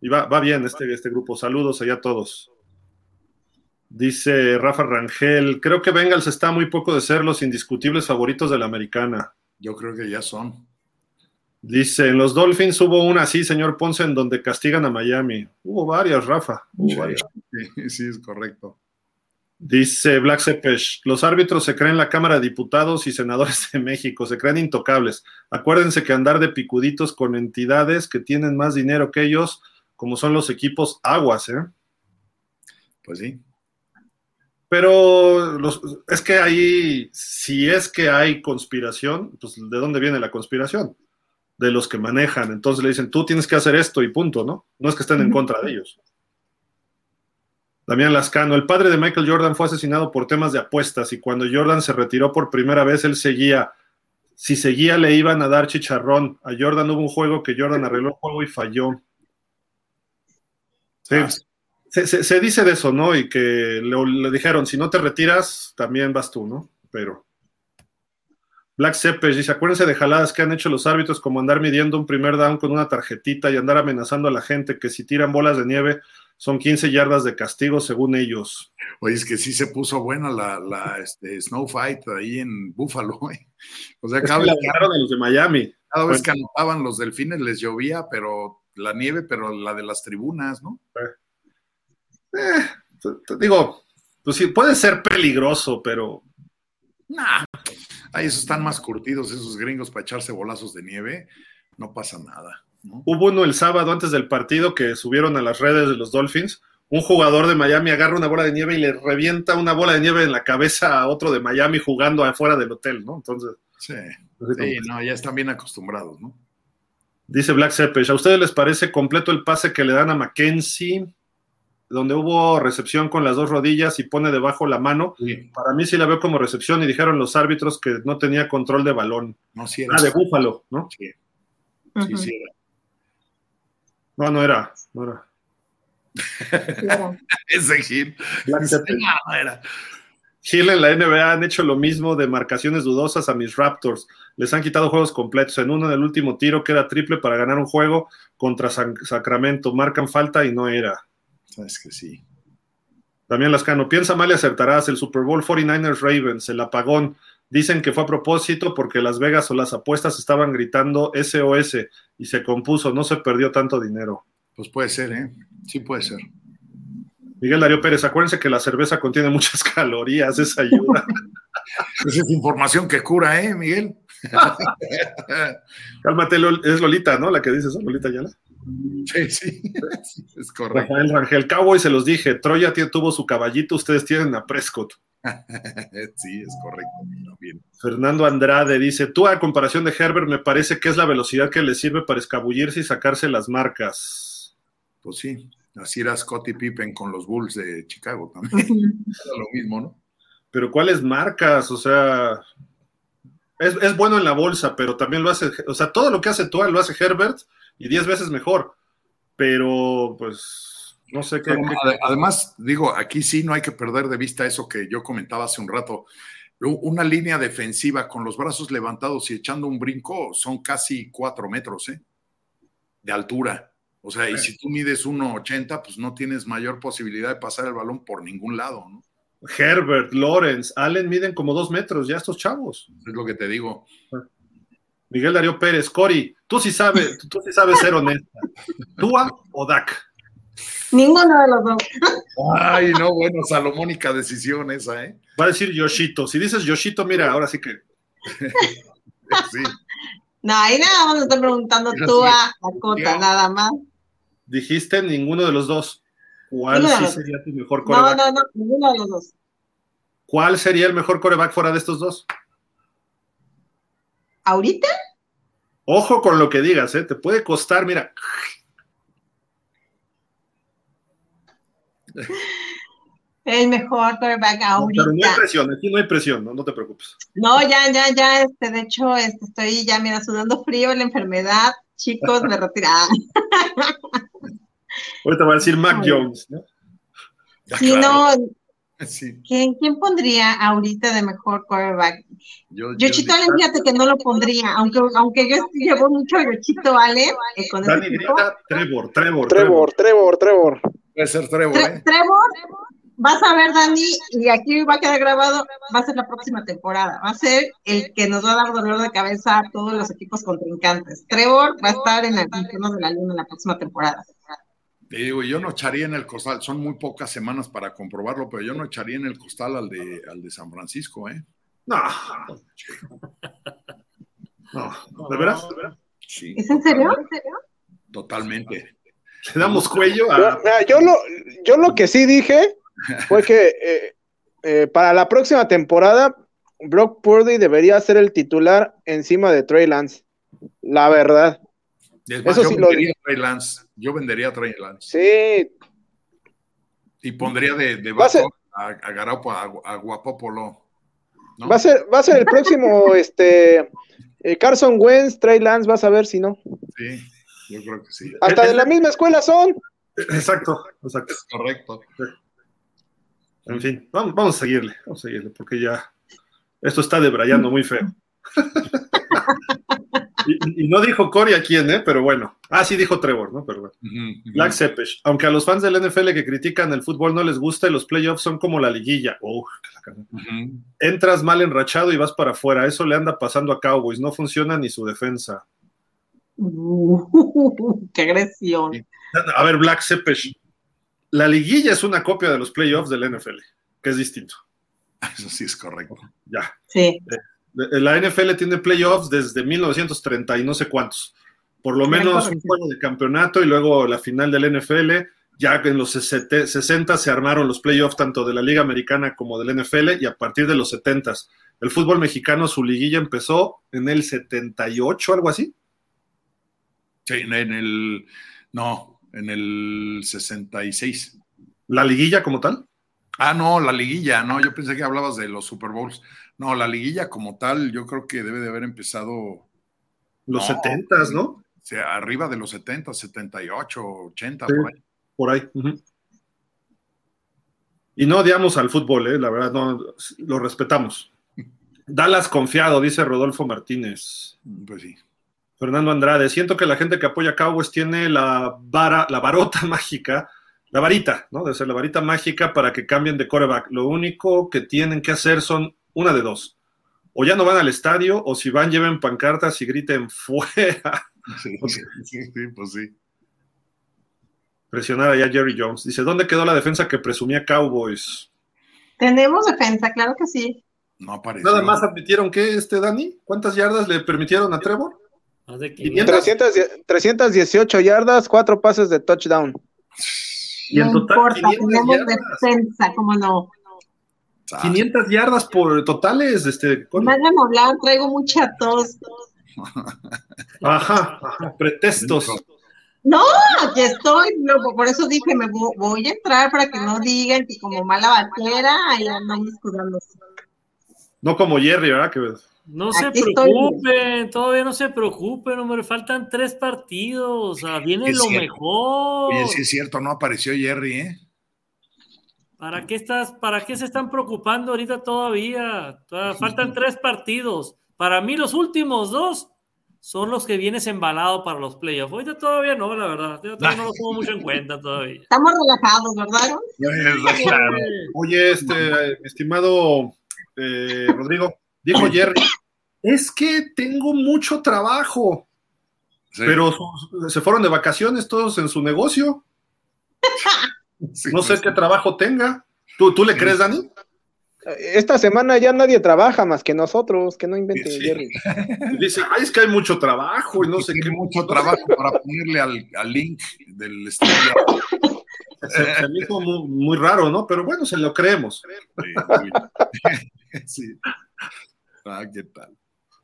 y va, va bien este, este grupo. Saludos allá a todos. Dice Rafa Rangel, creo que Bengals está muy poco de ser los indiscutibles favoritos de la americana. Yo creo que ya son. Dice, en los Dolphins hubo una así, señor Ponce, en donde castigan a Miami. Hubo varias, Rafa. Hubo varias. Sí, sí, es correcto. Dice Black Sepesh, los árbitros se creen la Cámara de Diputados y Senadores de México, se creen intocables. Acuérdense que andar de picuditos con entidades que tienen más dinero que ellos como son los equipos aguas, ¿eh? Pues sí. Pero es que ahí, si es que hay conspiración, pues ¿de dónde viene la conspiración? De los que manejan. Entonces le dicen, tú tienes que hacer esto y punto, ¿no? No es que estén en contra de ellos. Damián Lascano, el padre de Michael Jordan fue asesinado por temas de apuestas y cuando Jordan se retiró por primera vez, él seguía. Si seguía, le iban a dar chicharrón. A Jordan hubo un juego que Jordan arregló el juego y falló. Sí. Se, dice de eso, ¿no? Y que le, dijeron, si no te retiras, también vas tú, ¿no? Pero. Black Seppes dice, acuérdense de jaladas que han hecho los árbitros como andar midiendo un primer down con una tarjetita y andar amenazando a la gente que si tiran bolas de nieve son 15 yardas de castigo según ellos. Oye, es que sí se puso buena la, la este, Snow Fight ahí en Buffalo. ¿eh? O sea, cada vez, de los de Miami. Cada vez que anotaban los delfines les llovía, pero la nieve, pero la de las tribunas, ¿no? Eh, te, digo, pues sí, puede ser peligroso, pero. Nah. Ahí esos están más curtidos, esos gringos para echarse bolazos de nieve, no pasa nada. Hubo uno el sábado antes del partido que subieron a las redes de los Dolphins. Un jugador de Miami agarra una bola de nieve y le revienta una bola de nieve en la cabeza a otro de Miami jugando afuera del hotel, ¿no? Entonces. Sí, sí no, ya están bien acostumbrados, ¿no? Dice Black Sepesh, ¿a ustedes les parece completo el pase que le dan a Mackenzie? Donde hubo recepción con las dos rodillas y pone debajo la mano. Para mí sí la veo como recepción y dijeron los árbitros que no tenía control de balón. No, sí Ah, de Búfalo, ¿no? Sí. Sí, sí era. No, no era. No era. Ese Gil. No, era. Gil en la NBA han hecho lo mismo de marcaciones dudosas a mis Raptors. Les han quitado juegos completos. En uno del último tiro queda triple para ganar un juego contra Sacramento. Marcan falta y no era. Sabes que sí. También Lascano, piensa mal y acertarás. El Super Bowl 49ers Ravens, el apagón. Dicen que fue a propósito porque Las Vegas o las apuestas estaban gritando SOS y se compuso. No se perdió tanto dinero. Pues puede ser, ¿eh? Sí puede ser. Miguel Darío Pérez, acuérdense que la cerveza contiene muchas calorías, esa ayuda. Esa es información que cura, ¿eh, Miguel? Cálmate, es Lolita, ¿no? La que dices, Lolita Yala. Sí, sí, es correcto. Rafael Rangel Cowboy se los dije, Troya tuvo su caballito, ustedes tienen a Prescott. sí, es correcto. Bien. Fernando Andrade dice, tú a comparación de Herbert me parece que es la velocidad que le sirve para escabullirse y sacarse las marcas. Pues sí, Así era Scottie Pippen con los Bulls de Chicago también. era lo mismo, ¿no? Pero ¿cuáles marcas? O sea, es, bueno en la bolsa, pero también lo hace, o sea, todo lo que hace Tua lo hace Herbert y diez veces mejor. Pero, pues, no sé qué, Además, digo, aquí sí no hay que perder de vista eso que yo comentaba hace un rato. Una línea defensiva con los brazos levantados y echando un brinco son casi cuatro metros, ¿eh? De altura. O sea, y si tú mides 1,80, pues no tienes mayor posibilidad de pasar el balón por ningún lado, ¿no? Herbert, Lawrence, Allen miden como dos metros, ya estos chavos. Es lo que te digo. Miguel Darío Pérez, Cori, tú sí sabes, tú sí sabes ser honesta. ¿Tua o Dak? Ninguno de los dos. Ay, no, bueno, salomónica decisión esa, ¿eh? Va a decir Yoshito. Si dices Yoshito, mira, ahora sí que. sí. No, ahí nada más estoy preguntando tú a Dakota, nada más. Dijiste ninguno de los dos. ¿Cuál sí sería tu mejor coreback? No, no, no, ninguno de los dos. ¿Cuál sería el mejor coreback fuera de estos dos? ¿Ahorita? Ojo con lo que digas, ¿eh? Te puede costar, mira. El mejor quarterback ahorita. Pero no hay presión, aquí no hay presión, no, no te preocupes. No, ya, ya, ya, este, de hecho, este, estoy ya, mira, sudando frío, la enfermedad, chicos, me retirada. Ahorita va a decir Mac Jones, ¿no? Sí, no. Sí. ¿Quién, ¿Quién, pondría ahorita de mejor quarterback? Yo, yo Yochito Allen, fíjate que no lo pondría, aunque, aunque yo llevo mucho a Yochito Allen. Eh, con Dani grita Trevor, Trevor, Trevor, Trevor, Trevor. Puede ser Trevor, ¿eh? Trevor, vas a ver, Dani, y aquí va a quedar grabado, va a ser la próxima temporada. Va a ser el que nos va a dar dolor de cabeza a todos los equipos contrincantes. Trevor va a estar en el de la luna en la próxima temporada. Te digo, yo no echaría en el costal, son muy pocas semanas para comprobarlo, pero yo no echaría en el costal al de, al de San Francisco, ¿eh? No. No, ¿de veras? Sí. ¿Es en serio? ¿En serio? Totalmente. Le damos cuello a... Yo, lo, yo lo que sí dije fue que eh, eh, para la próxima temporada Brock Purdy debería ser el titular encima de Trey Lance. La verdad. Eso yo sí vendería a Trey Lance. Yo vendería a Trey Lance. Sí. Y pondría de, de a, a, a, Guapopolo. Va, a ser, va a ser el próximo este, eh, Carson Wentz, Trey Lance, vas a ver si no. Sí, yo creo que sí. Hasta de la misma escuela son. Exacto, exacto. correcto. En fin, vamos, vamos a seguirle, vamos a seguirle, porque ya esto está debrayando muy feo. y, no dijo Cory a quién, ¿eh? Pero bueno. Ah, sí dijo Trevor, ¿no? Pero bueno. Black Sepesh. Aunque a los fans del NFL que critican el fútbol no les gusta, los playoffs son como la liguilla. Entras mal enrachado y vas para afuera. Eso le anda pasando a Cowboys. No funciona ni su defensa. ¡Qué agresión! A ver, Black Sepesh. La liguilla es una copia de los playoffs del NFL, que es distinto. Eso sí es correcto. Ya. Sí. Eh, la NFL tiene playoffs desde 1930 y no sé cuántos. Por lo menos un juego de campeonato y luego la final del NFL. Ya en los 60 se armaron los playoffs tanto de la Liga Americana como del NFL y a partir de los 70 el fútbol mexicano, su liguilla empezó en el 78, algo así. Sí, en el. No, en el 66. ¿La liguilla como tal? Ah, no, la liguilla, no, yo pensé que hablabas de los Super Bowls. No, la liguilla como tal, yo creo que debe de haber empezado. Los setentas, 70, ¿no? O sea, arriba de los 70, 78, 80, por ahí. Por ahí. Y no odiamos al fútbol, ¿eh? la verdad, no, lo respetamos. Dallas confiado, dice Rodolfo Martínez. Pues sí. Fernando Andrade, siento que la gente que apoya a Cowboys tiene la vara, la varota mágica, la varita, ¿no? Debe ser la varita mágica para que cambien de coreback. Lo único que tienen que hacer son una de dos. O ya no van al estadio, o si van, lleven pancartas y griten fuera. Sí, sí, pues sí. Presionar allá Jerry Jones. Dice, ¿dónde quedó la defensa que presumía Cowboys? Tenemos defensa, claro que sí. No apareció. Nada más admitieron que este Dani, ¿cuántas yardas le permitieron a Trevor? 318 yardas, cuatro pases de touchdown. Y en total, importa, tenemos defensa, ¿cómo no? 500 yardas por totales. Este, Me hagan hablar, traigo mucha tos. Ajá, ajá, pretextos. No, aquí estoy, por eso dije, me voy a entrar para que no digan que como mala vaquera, ahí andamos escudándose. No como Jerry, ¿verdad? Que no se preocupen, todavía no se preocupen, hombre, faltan tres partidos, o sea, viene lo mejor. Oye, sí es cierto, no apareció Jerry, ¿eh? ¿Para qué estás, para qué se están preocupando ahorita todavía? faltan tres partidos. Para mí los últimos dos son los que vienes embalado para los playoffs. Ahorita todavía no, la verdad. Todavía no lo tomo mucho en cuenta todavía. Estamos relajados, ¿verdad? Oye, este, mi estimado eh, Rodrigo, dijo Jerry, es que tengo mucho trabajo. Pero se fueron de vacaciones todos en su negocio. no sé qué trabajo tenga. ¿Tú, tú le crees, Dani? Esta semana ya nadie trabaja más que nosotros, que no invente Jerry. Dice, ay, es que hay mucho trabajo y no sé qué. Mucho trabajo para ponerle al, link del estudio. Se, me hizo muy, raro, ¿no? Pero bueno, se lo creemos. Sí. Ah, ¿qué tal?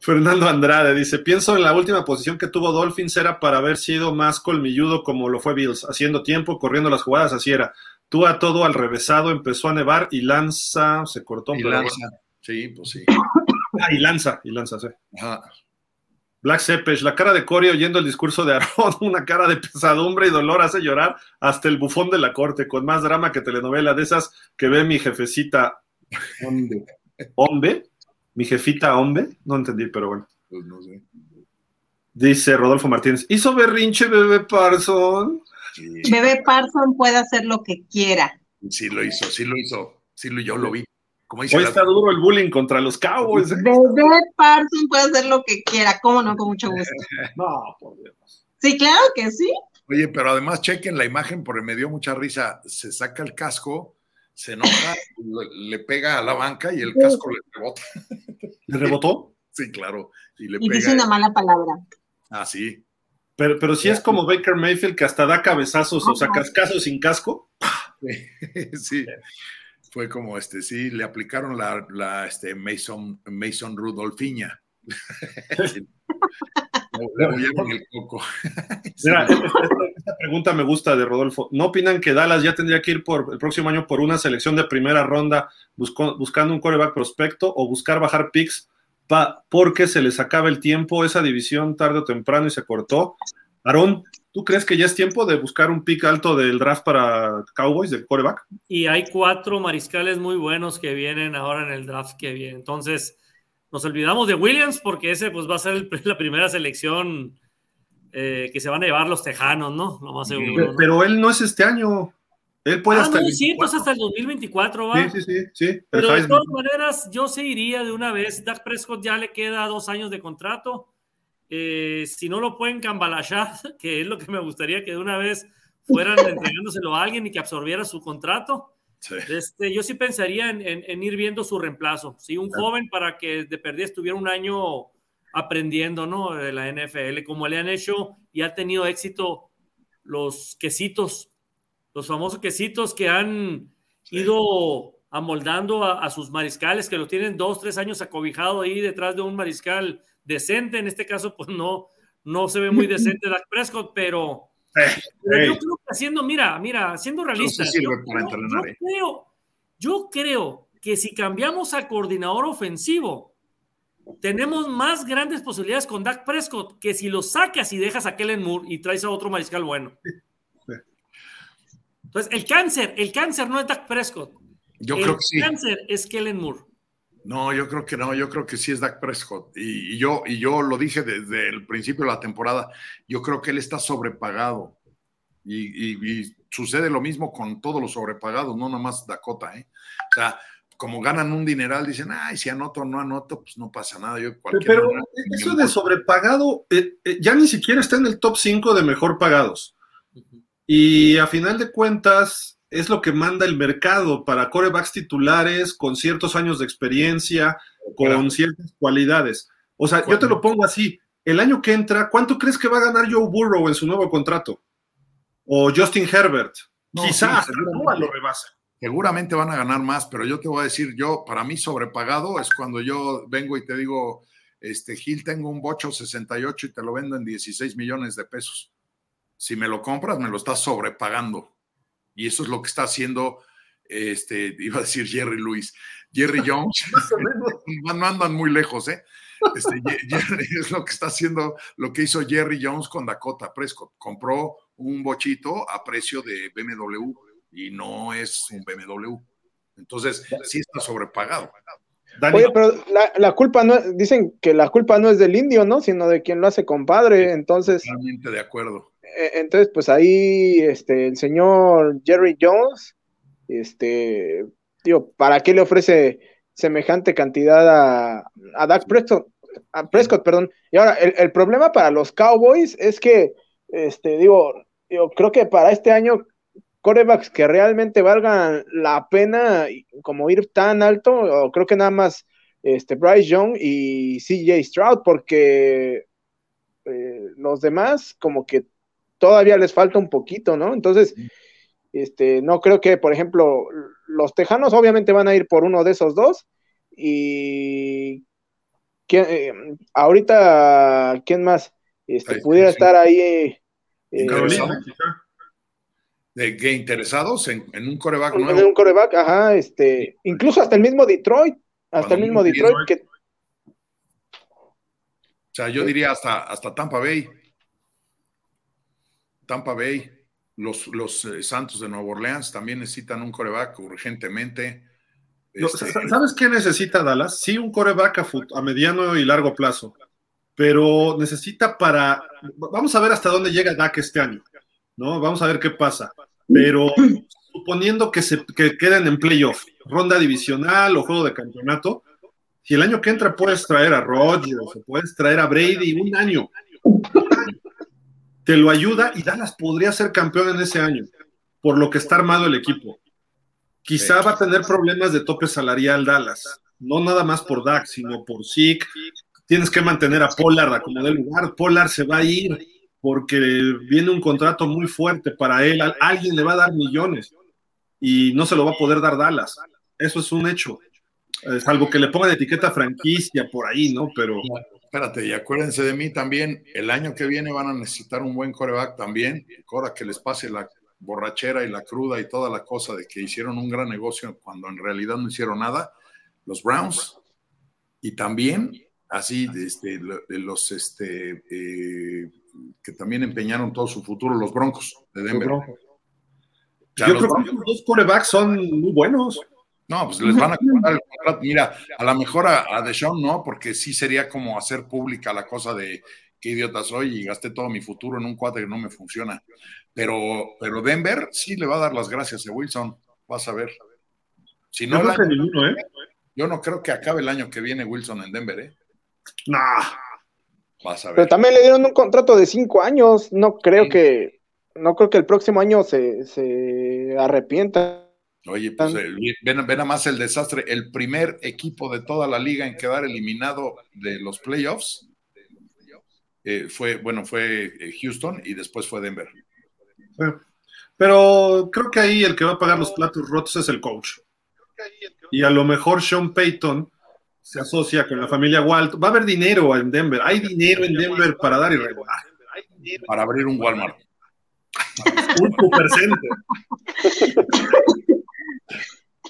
Fernando Andrade dice: Pienso en la última posición que tuvo Dolphins era para haber sido más colmilludo como lo fue Bills, haciendo tiempo, corriendo las jugadas, así era. Tú a todo al revésado, empezó a nevar y lanza, se cortó. Y lanza, sí, pues sí. Ah, y lanza, y lanza, sí. Black Sepesh, la cara de Corey oyendo el discurso de Aaron, una cara de pesadumbre y dolor hace llorar hasta el bufón de la corte, con más drama que telenovela de esas que ve mi jefecita. ¿Hombre? ¿Hombre? ¿Mi jefita hombre? No entendí, pero bueno. Pues no sé. Dice Rodolfo Martínez, ¿hizo berrinche bebé Parson? Bebé Parson puede hacer lo que quiera. Sí lo hizo, sí lo hizo. Sí, lo, yo lo vi. Como Hoy está duro el bullying contra los Cowboys. ¿eh? Bebé Parson puede hacer lo que quiera. ¿Cómo no? Con mucho gusto. no, por Dios. Sí, claro que sí. Oye, pero además chequen la imagen porque me dio mucha risa. Se saca el casco, se enoja, le pega a la banca y el casco le rebota. ¿Le rebotó? Sí, claro. Y, le dice una mala palabra. Ah, sí. Pero, pero si es como Baker Mayfield que hasta da cabezazos, o sea, cascazos sin casco. Sí, fue como este, sí, le aplicaron la, la este, Mason, Mason Rudolfiña. el coco. Mira, esta, pregunta me gusta de Rodolfo. ¿No opinan que Dallas ya tendría que ir por el próximo año por una selección de primera ronda buscando un coreback prospecto o buscar bajar picks porque se les acaba el tiempo, esa división tarde o temprano y se cortó. Aarón, ¿tú crees que ya es tiempo de buscar un pick alto del draft para Cowboys, de coreback? Y hay cuatro mariscales muy buenos que vienen ahora en el draft que viene. Entonces, nos olvidamos de Williams porque ese pues va a ser la primera selección eh, que se van a llevar los tejanos, ¿no? Lo más seguro. Pero él no es este año. Él puede ah, hasta el sí, pues hasta el 2024 va. Sí, sí, sí. sí. Pero de todas maneras, yo se iría de una vez. Dak Prescott ya le queda dos años de contrato. Eh, si no lo pueden cambalachar, que es lo que me gustaría que de una vez fueran entregándoselo a alguien y que absorbiera su contrato. Este, yo sí pensaría en, ir viendo su reemplazo. Sí, un joven para que de perdida estuviera un año aprendiendo, ¿no? De la NFL, como le han hecho y ha tenido éxito los quesitos los famosos quesitos que han ido amoldando a, sus mariscales, que lo tienen dos, tres años acobijado ahí detrás de un mariscal decente. En este caso, pues no, no se ve muy decente Dak Prescott, pero, yo creo que haciendo, mira, mira, siendo realista, yo, creo, yo creo que si cambiamos a coordinador ofensivo, tenemos más grandes posibilidades con Dak Prescott que si lo sacas y dejas a Kellen Moore y traes a otro mariscal bueno. Entonces, el cáncer, el cáncer no es Dak Prescott. Yo creo que sí. El cáncer es Kellen Moore. No, yo creo que no, yo creo que sí es Dak Prescott. Y, yo, y yo lo dije desde el principio de la temporada, yo creo que él está sobrepagado. Y, sucede lo mismo con todos los sobrepagados, no nomás Dakota, ¿eh? O sea, como ganan un dineral, dicen, ay, si anoto o no anoto, pues no pasa nada. Yo Pero eso de sobrepagado eh, eh, ya ni siquiera está en el top 5 de mejor pagados. Y a final de cuentas, es lo que manda el mercado para corebacks titulares con ciertos años de experiencia, con ciertas cualidades. O sea, yo te lo pongo así. El año que entra, ¿cuánto crees que va a ganar Joe Burrow en su nuevo contrato? O Justin Herbert. Quizás lo rebasa. Seguramente van a ganar más, pero yo te voy a decir, yo, para mí sobrepagado es cuando yo vengo y te digo, este Gil, tengo un bocho 68 y te lo vendo en 16 millones de pesos si me lo compras, me lo estás sobrepagando. Y eso es lo que está haciendo, este, iba a decir Jerry Lewis, Jerry Jones. no andan muy lejos, ¿eh? Este, es lo que está haciendo, lo que hizo Jerry Jones con Dakota Prescott. Compró un bochito a precio de BMW y no es un BMW. Entonces, sí está sobrepagado. Oye, pero la, culpa no, dicen que la culpa no es del indio, ¿no? Sino de quien lo hace compadre, entonces. Totalmente de acuerdo. E, entonces, pues ahí, este, el señor Jerry Jones, este, digo, ¿para qué le ofrece semejante cantidad a, a Dak Prescott? Prescott, perdón. Y ahora, el, problema para los Cowboys es que, este, digo, yo creo que para este año corebacks que realmente valgan la pena como ir tan alto, creo que nada más este, Bryce Young y CJ Stroud, porque eh, los demás como que todavía les falta un poquito, ¿no? Entonces, este, no creo que, por ejemplo, los Tejanos obviamente van a ir por uno de esos dos y eh, ahorita, ¿quién más? Este, pudiera estar ahí. Eh, Carolina, de que interesados en, un coreback nuevo. En un coreback, ajá, este, incluso hasta el mismo Detroit, hasta el mismo Detroit que... O sea, yo diría hasta, hasta Tampa Bay. Tampa Bay, los, los eh, Santos de Nueva Orleans también necesitan un coreback urgentemente. Este, ¿Sabes qué necesita Dallas? Sí, un coreback a, a mediano y largo plazo, pero necesita para... Vamos a ver hasta dónde llega Dak este año. ¿no? Vamos a ver qué pasa. Pero suponiendo que se queden en playoff, ronda divisional o juego de campeonato, si el año que entra puedes traer a Rodgers o puedes traer a Brady un año, te lo ayuda y Dallas podría ser campeón en ese año, por lo que está armado el equipo. Quizá va a tener problemas de tope salarial Dallas, no nada más por Dak, sino por Zeke. Tienes que mantener a Pollard a como del lugar. Pollard se va a ir porque viene un contrato muy fuerte para él, alguien le va a dar millones y no se lo va a poder dar Dallas. Eso es un hecho. Salvo que le pongan etiqueta franquicia por ahí, ¿no? Pero. Espérate, y acuérdense de mí también, el año que viene van a necesitar un buen coreback también. Ahora que les pase la borrachera y la cruda y toda la cosa de que hicieron un gran negocio cuando en realidad no hicieron nada, los Browns. Y también, así, este, de los este, eh, que también empeñaron todo su futuro los Broncos de Denver. Yo creo que los dos corebacks son muy buenos. No, pues les van a cobrar el contrato. Mira, a lo mejor a, a Deshaun no, porque sí sería como hacer pública la cosa de qué idiota soy y gasté todo mi futuro en un cuadro que no me funciona. Pero, pero Denver sí le va a dar las gracias a Wilson. Vas a ver. Si no, yo, ninguno, ¿eh? yo no creo que acabe el año que viene Wilson en Denver, ¿eh? Nah. Pero también le dieron un contrato de cinco años. No creo que, no creo que el próximo año se, se arrepienta. Oye, pues eh, ven, ven a más el desastre. El primer equipo de toda la liga en quedar eliminado de los playoffs eh, fue, bueno, fue eh, Houston y después fue Denver. Pero creo que ahí el que va a pagar los platos rotos es el coach. Y a lo mejor Sean Payton se asocia con la familia Walt. Va a haber dinero en Denver. Hay dinero en Denver para dar y regular. Para abrir un Walmart. un supercenter.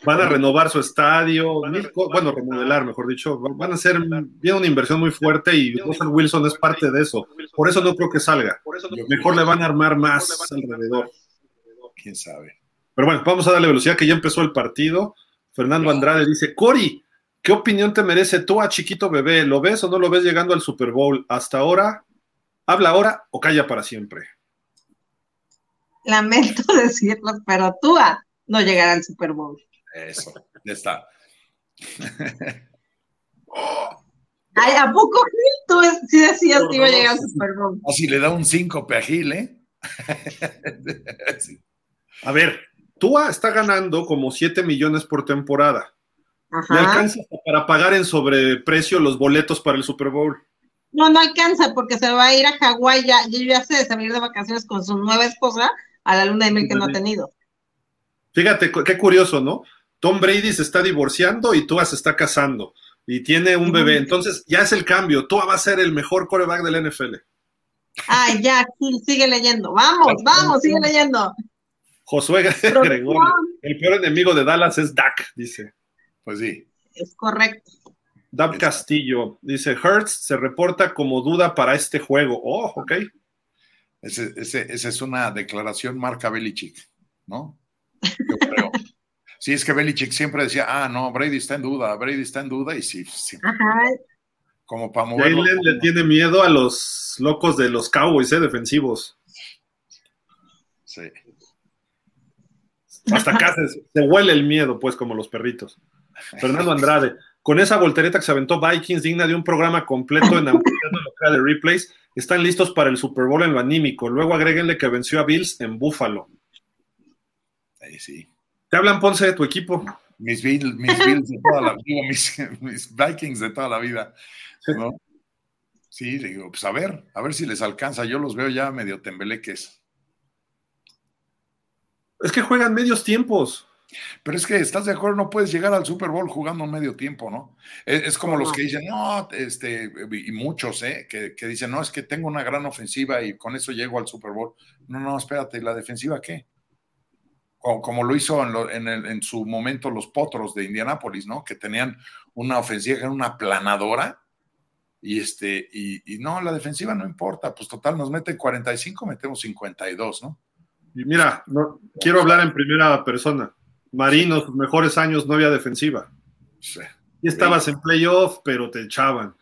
Van a renovar su estadio, bueno, remodelar, mejor dicho. Van a hacer bien una inversión muy fuerte y Russell Wilson es parte de eso. Por eso no creo que salga. Mejor le van a armar más alrededor. Quién sabe. Pero bueno, vamos a darle velocidad que ya empezó el partido. Fernando Andrade dice: Cori, ¿Qué opinión te merece tú a chiquito bebé? ¿Lo ves o no lo ves llegando al Super Bowl? Hasta ahora, habla ahora o calla para siempre. Lamento decirlo, pero tú no llegará al Super Bowl. Eso, ya está. Ay, ¿a poco tú sí decías que iba a llegar al Super Bowl? Así le da un 5 a Gil, ¿eh? A ver, Tua está ganando como 7 millones por temporada. ¿Le alcanza para pagar en sobreprecio los boletos para el Super Bowl? No, no alcanza porque se va a ir a Hawái ya, ya se de ir de vacaciones con su nueva esposa a la luna de miel que no ha tenido. Fíjate, qué curioso, ¿no? Tom Brady se está divorciando y Tua se está casando y tiene un bebé. Entonces ya es el cambio. Tua va a ser el mejor coreback del NFL. Ay, ya, sigue leyendo. Vamos, vamos, sigue leyendo. Josué Gregorio. El peor enemigo de Dallas es Dak, dice. Pues sí. Es correcto. Dab Castillo dice: Hertz se reporta como duda para este juego. Oh, ok. Esa es una declaración marca Belichick, ¿no? Yo creo. sí, es que Belichick siempre decía: Ah, no, Brady está en duda, Brady está en duda, y sí, sí. Ajá. Como para moverlo. Le tiene miedo a los locos de los Cowboys, ¿eh? Defensivos. Sí. Hasta acá se, se huele el miedo, pues, como los perritos. Fernando Andrade, con esa voltereta que se aventó Vikings, digna de un programa completo en de replays, están listos para el Super Bowl en lo anímico. Luego agréguenle que venció a Bills en Buffalo. Sí. Te hablan Ponce de tu equipo. Mis Bills, mis Bills de toda la vida, mis, Vikings de toda la vida. Sí, digo, pues a ver, a ver si les alcanza. Yo los veo ya medio tembeleques. Es que juegan medios tiempos. Pero es que, ¿estás de acuerdo? No puedes llegar al Super Bowl jugando medio tiempo, ¿no? Es, como los que dicen, no, este, y muchos, ¿eh? Que, dicen, no, es que tengo una gran ofensiva y con eso llego al Super Bowl. No, no, espérate, ¿y la defensiva qué? Como, lo hizo en, su momento los potros de Indianápolis, ¿no? Que tenían una ofensiva que era una planadora. Y, este, y, y no, la defensiva no importa, pues total, nos meten 45, metemos 52, ¿no? Y mira, no, quiero hablar en primera persona Marino, sus mejores años no había defensiva. Y estabas en playoff, pero te echaban.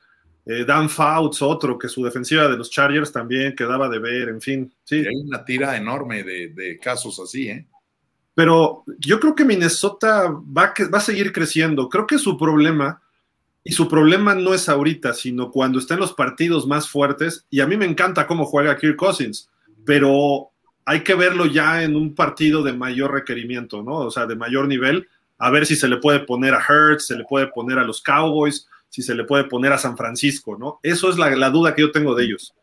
Eh, Dan Fouts, otro, que su defensiva de los Chargers también quedaba de ver, en fin. Sí. hay una tira enorme de, casos así, ¿eh? Pero yo creo que Minnesota va, va a seguir creciendo. Creo que su problema, y su problema no es ahorita, sino cuando está en los partidos más fuertes, y a mí me encanta cómo juega Kirk Cousins, pero hay que verlo ya en un partido de mayor requerimiento, ¿no? O sea, de mayor nivel, a ver si se le puede poner a Hertz, se le puede poner a los Cowboys, si se le puede poner a San Francisco, ¿no? Eso es la, duda que yo tengo de ellos.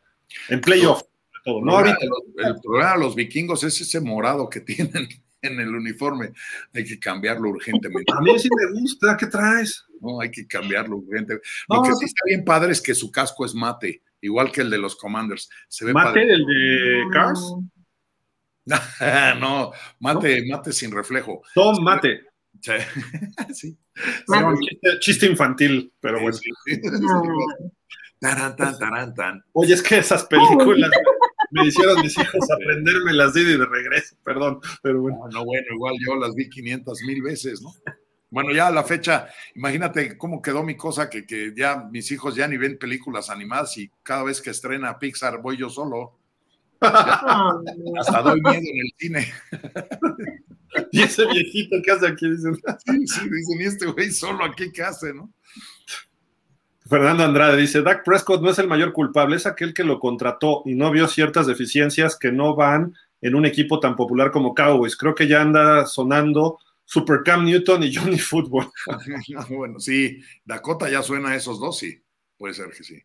En playoff, todo, ¿no? Ahorita. El, problema de los vikingos es ese morado que tienen en el uniforme. Hay que cambiarlo urgentemente. A mí sí me gusta, ¿qué traes? No, hay que cambiarlo urgentemente. Lo que sí está bien padre es que su casco es mate, igual que el de los Commanders. Se ve ¿Mate, el de Cars? no, mate, mate sin reflejo. Tom Mate. Sí. chiste, infantil, pero bueno. Oye, es que esas películas me hicieron mis hijos aprenderme las di de regreso, perdón, pero bueno. No, bueno, igual yo las vi 500 mil veces, ¿no? Bueno, ya a la fecha, imagínate cómo quedó mi cosa, que, que ya mis hijos ya ni ven películas animadas y cada vez que estrena Pixar voy yo solo. Hasta doy miedo en el cine. y ese viejito que hace aquí, dicen. sí, sí, dicen, y este güey solo aquí, ¿qué hace, no? Fernando Andrade dice, Dak Prescott no es el mayor culpable, es aquel que lo contrató y no vio ciertas deficiencias que no van en un equipo tan popular como Cowboys. Creo que ya anda sonando Super Cam Newton y Johnny Football. bueno, sí, Dakota ya suena a esos dos, sí, puede ser que sí.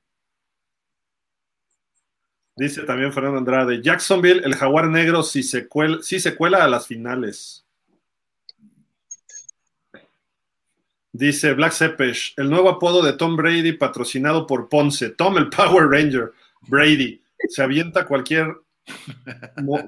Dice también Fernando Andrade, Jacksonville, el jaguar negro si se, cuela, se cuela a las finales. Dice Black Sepesh, el nuevo apodo de Tom Brady patrocinado por Ponce. Tom el Power Ranger. Brady. Se avienta cualquier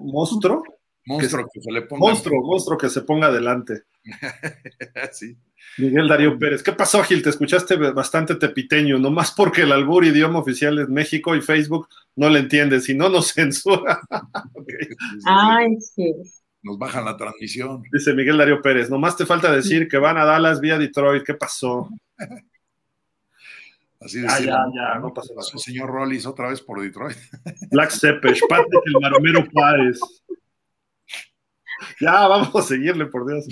monstruo. Monstruo que, se le ponga. Monstruo, monstruo que se ponga adelante. sí. Miguel Darío Pérez. ¿Qué pasó, Gil? Te escuchaste bastante tepiteño, nomás porque el albur idioma oficial es México y Facebook no le entiende, si no nos censura. Ay, sí. Nos bajan la transmisión. Dice Miguel Darío Pérez, nomás te falta decir que van a Dallas vía Detroit. ¿Qué pasó? Así decía. Ah, ya, ya, no pasa nada. Señor Rollis, otra vez por Detroit. Black Sepesh, Patrick el Maromero Páez. Ya, vamos a seguirle, por Dios.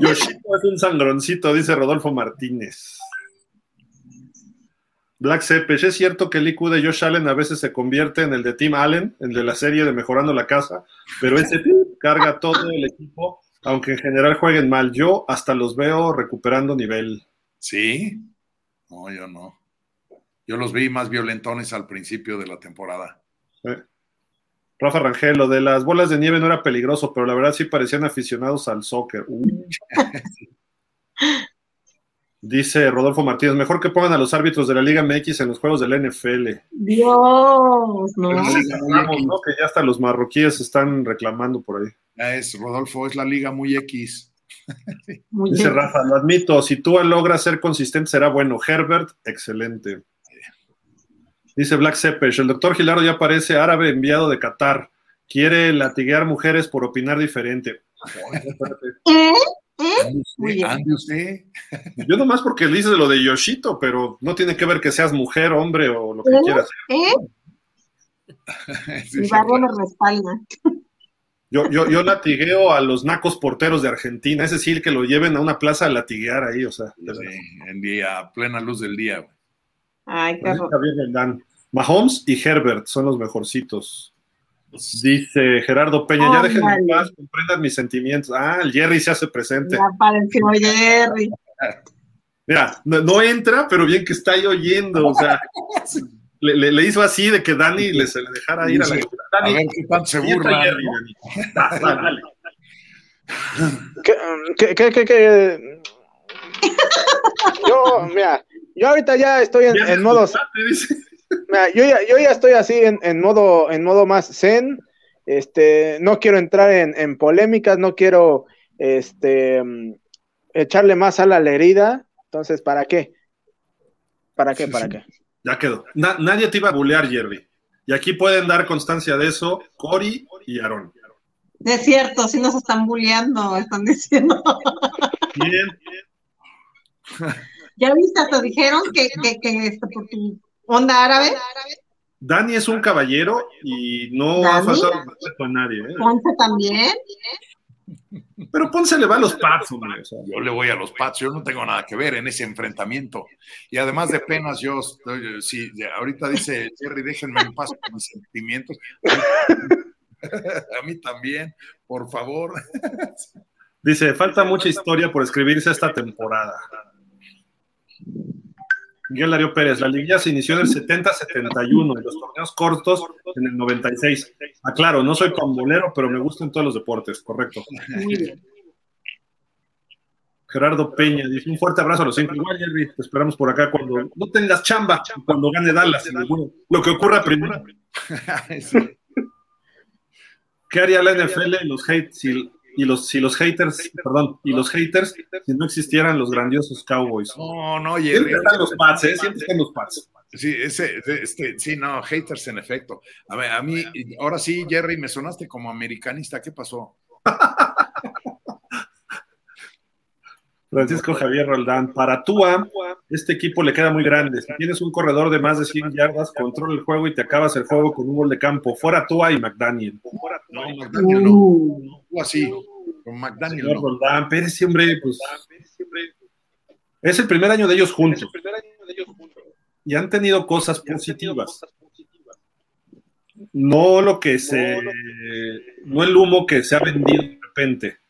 Yoshito es un sangroncito, dice Rodolfo Martínez. Black Sepesh, ¿es cierto que el IQ de Josh Allen a veces se convierte en el de Tim Allen, el de la serie de Mejorando la Casa? Pero ese carga todo el equipo, aunque en general jueguen mal. Yo hasta los veo recuperando nivel. ¿Sí? No, yo no. Yo los vi más violentones al principio de la temporada. Rafa Rangel, lo de las bolas de nieve no era peligroso, pero la verdad sí parecían aficionados al soccer. Dice Rodolfo Martínez, mejor que pongan a los árbitros de la Liga MX en los juegos del NFL. Dios, no. Que ya hasta los marroquíes están reclamando por ahí. Es, Rodolfo, es la liga muy X. Dice Rafa, lo admito, si tú logras ser consistente será bueno. Herbert, excelente. Dice Black Sepesh, el doctor Gilardo ya parece árabe enviado de Qatar. Quiere latiguear mujeres por opinar diferente. ¿Eh? ¿Eh? ¿Ande usted? Yo nomás porque le dices lo de Yoshito, pero no tiene que ver que seas mujer, hombre o lo que ¿Eh? quieras. ¿Eh? Mi barrio respalda. Yo, yo, yo latigueo a los nacos porteros de Argentina, es decir, que lo lleven a una plaza a latiguear ahí, o sea. en día, plena luz del día. Güey. Ay, qué Mahomes y Herbert son los mejorcitos. Dice Gerardo Peña, ya déjenme en paz, comprendan mis sentimientos. Ah, el Jerry se hace presente. Ya apareció Jerry. Mira, no, entra, pero bien que está ahí oyendo. O sea, le, hizo así de que Dani le, se le dejara ir a la. Dani, a ver qué tan se burla. ¿Qué, qué, qué, qué? Yo, mira, yo ahorita ya estoy en, en modo. Mira, yo, ya, yo ya estoy así en, en, modo, en modo más zen. Este, no quiero entrar en, en polémicas, no quiero este, echarle más a la herida. Entonces, ¿para qué? ¿Para qué? ¿Para qué? Ya quedó. nadie te iba a bulear, Jerry. Y aquí pueden dar constancia de eso Cory y Aaron. Es cierto, si nos están bulleando, están diciendo. Bien, ¿Ya viste? Te dijeron que, que, que este, por tu onda árabe. Dani es un caballero y no ha faltado respeto a nadie. ¿eh? Ponce también. Pero Ponce le va a los Pats, hombre. Yo le voy a los Pats, yo no tengo nada que ver en ese enfrentamiento. Y además de penas, yo, si ahorita dice Jerry, déjenme en paz con mis sentimientos. a mí también, por favor. Dice, falta mucha historia por escribirse esta temporada. Miguel Darío Pérez, la liguilla se inició en el 70-71 y los torneos cortos en el 96. Aclaro, no soy pambolero, pero me gustan todos los deportes, correcto. Gerardo Peña dice: Un fuerte abrazo a los cinco. Igual, Jerry, te esperamos por acá cuando no tengas chamba, cuando gane Dallas. Lo que ocurra primero. ¿Qué haría la NFL y los hate si y los, si los haters, perdón, y los haters, si no existieran los grandiosos Cowboys. No, no, Jerry. Siempre están los Pats, ¿eh? Siempre están los Pats. Sí, ese, este, sí, no, haters en efecto. A ver, a mí, ahora sí, Jerry, me sonaste como americanista, ¿qué pasó? Francisco Javier Roldán, para Tua, este equipo le queda muy grande. Si tienes un corredor de más de 100 yardas, controla el juego y te acabas el juego con un gol de campo. Fuera Tua y McDaniel. No, McDaniel no. Uh. así, con McDaniel Señor Roldán, Pérez siempre, pues, es el primer año de ellos juntos. Y han tenido cosas positivas. No lo que se, no el humo que se ha vendido de repente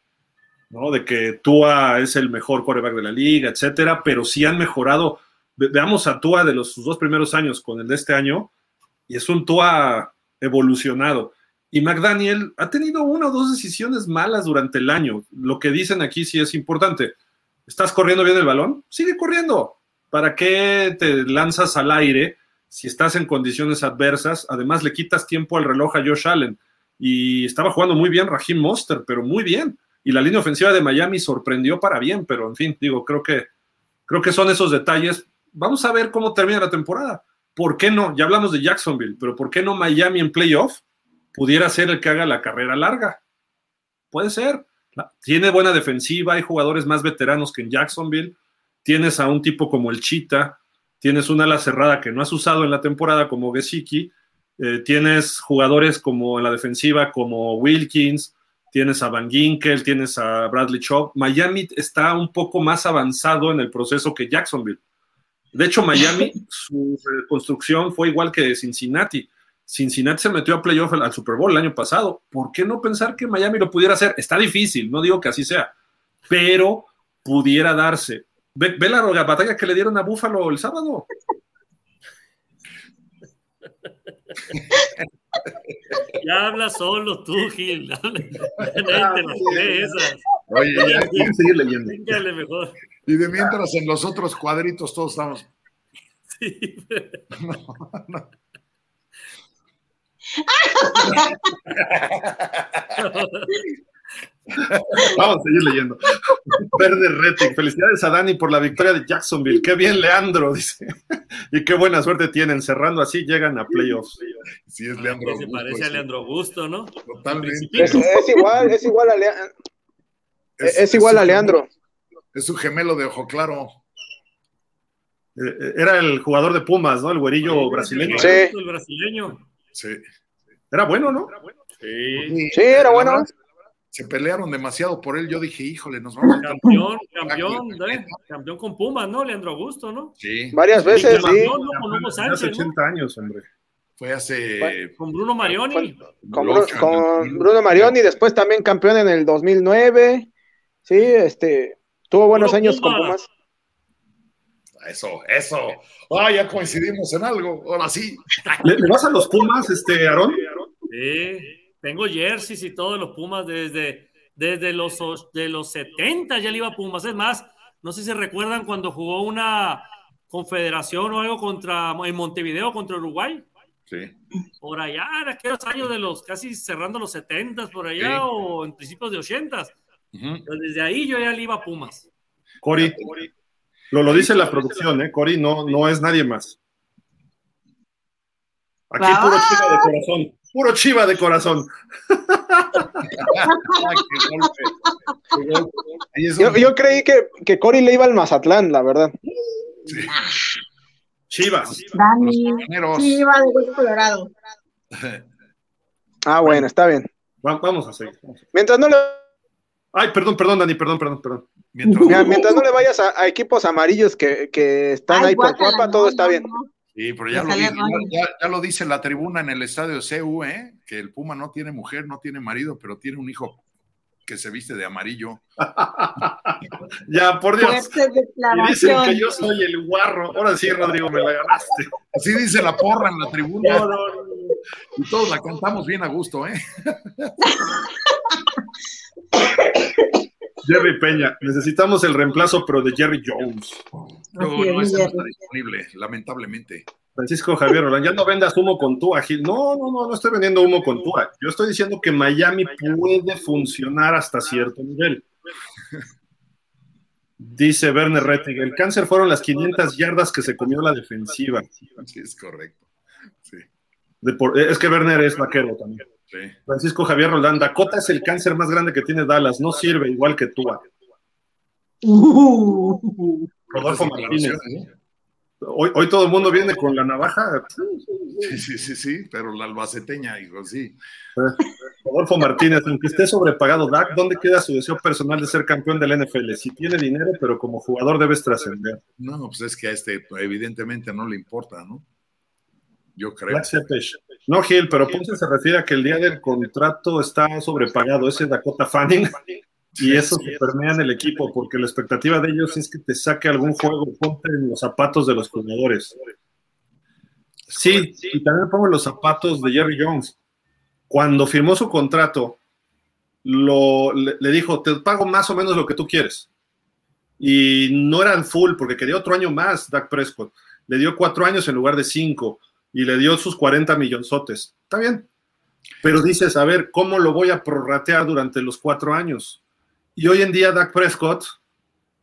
de que Tua es el mejor quarterback de la liga, etcétera, pero sí han mejorado. veamos a Tua de los sus dos primeros años con el de este año, y es un Tua evolucionado. Y McDaniel ha tenido una o dos decisiones malas durante el año. Lo que dicen aquí sí es importante. ¿Estás corriendo bien el balón? Sigue corriendo. ¿Para qué te lanzas al aire si estás en condiciones adversas? Además, le quitas tiempo al reloj a Josh Allen. Y estaba jugando muy bien Raheem Monster, pero muy bien y la línea ofensiva de Miami sorprendió para bien, pero en fin, digo, creo que, creo que son esos detalles. Vamos a ver cómo termina la temporada. ¿Por qué no? Ya hablamos de Jacksonville, pero ¿por qué no Miami en playoff pudiera ser el que haga la carrera larga? Puede ser. Tiene buena defensiva, hay jugadores más veteranos que en Jacksonville. Tienes a un tipo como el Chita, tienes una ala cerrada que no has usado en la temporada como Gesicki, eh, tienes jugadores como en la defensiva como Wilkins, tienes a Van Ginkel, tienes a Bradley Chubb. Miami está un poco más avanzado en el proceso que Jacksonville. De hecho, Miami, su construcción fue igual que Cincinnati. Cincinnati se metió a playoff al Super Bowl el año pasado. ¿Por qué no pensar que Miami lo pudiera hacer? Está difícil, no digo que así sea, pero pudiera darse. Ve, ve la batalla que le dieron a Buffalo el sábado. Ya habla solo tú, Gil. Oye, ya, hay que seguir leyendo. Mejor. Y de mientras en los otros cuadritos todos estamos. Sí. No, no. Vamos a seguir leyendo. Verde Retic, felicidades a Dani por la victoria de Jacksonville. Qué bien, Leandro, dice. Y qué buena suerte tienen. Cerrando así, llegan a playoffs. Sí, es Leandro. Se parece a Leandro Augusto, ¿no? Totalmente. Es, igual, es igual a Leandro. Es, igual a Leandro. Es su gemelo de ojo claro. Eh, eh, era el jugador de Pumas, ¿no? El güerillo brasileño. Sí. El brasileño. Sí. Era bueno, ¿no? Sí, sí era bueno se pelearon demasiado por él. Yo dije, híjole, nos vamos a Campeón, campeón, ¿eh? campeón con Pumas, ¿no? Leandro Augusto, ¿no? Sí. Varias veces, sí. Hace 80 años, hombre. Fue hace. con Bruno Marioni. con, Bruno Marioni, después también campeón en el 2009. Sí, este. Tuvo buenos años con Pumas. Eso, eso. Ah, ya coincidimos en algo. Ahora sí. ¿Le, vas a los Pumas, este, Aarón? Sí, tengo jerseys y todos los Pumas desde, desde los, de los 70 ya le iba a Pumas. Es más, no sé si recuerdan cuando jugó una confederación o algo contra en Montevideo contra Uruguay. Sí. Por allá, en aquellos años de los casi cerrando los 70 por allá o en principios de 80 Desde ahí yo ya le iba a Pumas. Cori, lo, lo dice la producción, ¿eh? Cori no, no es nadie más. Aquí puro chiva de corazón. Puro chiva de corazón. yo, creí que, que Cori le iba al Mazatlán, la verdad. Chivas. Dani. Chivas de Colorado. Ah, bueno, está bien. Vamos a seguir. Mientras no le. Ay, perdón, perdón, Dani, perdón, perdón, perdón. Mientras, no le vayas a, equipos amarillos que, que están ahí por Cuapa, todo está bien. Sí, pero ya lo, dice, ya, lo, dice, la tribuna en el estadio CU, ¿eh? que el Puma no tiene mujer, no tiene marido, pero tiene un hijo que se viste de amarillo. ya, por Dios. Y dicen que yo soy el guarro. Ahora sí, Rodrigo, me la ganaste. Así dice la porra en la tribuna. Y todos la cantamos bien a gusto, ¿eh? Jerry Peña, necesitamos el reemplazo, pero de Jerry Jones. No, no, está disponible, lamentablemente. Francisco Javier Roland, ya no vendas humo con tú, Gil. No, no, no, no estoy vendiendo humo con tú. Yo estoy diciendo que Miami puede funcionar hasta cierto nivel. Dice Werner Rettig, el cáncer fueron las 500 yardas que se comió la defensiva. Sí, es correcto. Sí. es que Werner es vaquero también. Francisco Javier Roland, Dakota es el cáncer más grande que tiene Dallas, no sirve igual que tú. Uh. Rodolfo Martínez. Hoy, todo el mundo viene con la navaja. Sí, sí, sí, sí, pero la albaceteña, hijo, sí. Rodolfo Martínez, aunque esté sobrepagado, Dak, ¿dónde queda su deseo personal de ser campeón del NFL? Si tiene dinero, pero como jugador debes trascender. No, pues es que a este evidentemente no le importa, ¿no? Yo creo. No, Gil, pero Ponce se refiere a que el día del contrato está sobrepagado. Ese Dakota Fanning y eso se permea en el equipo, porque la expectativa de ellos es que te saque algún juego, ponte en los zapatos de los jugadores. Sí, y también pongo los zapatos de Jerry Jones. Cuando firmó su contrato, lo, le, dijo, te pago más o menos lo que tú quieres. Y no eran full, porque quería otro año más, Dak Prescott. Le dio cuatro años en lugar de cinco, y le dio sus 40 millonzotes. Está bien. Pero dices, a ver, ¿cómo lo voy a prorratear durante los cuatro años? Y hoy en día Dak Prescott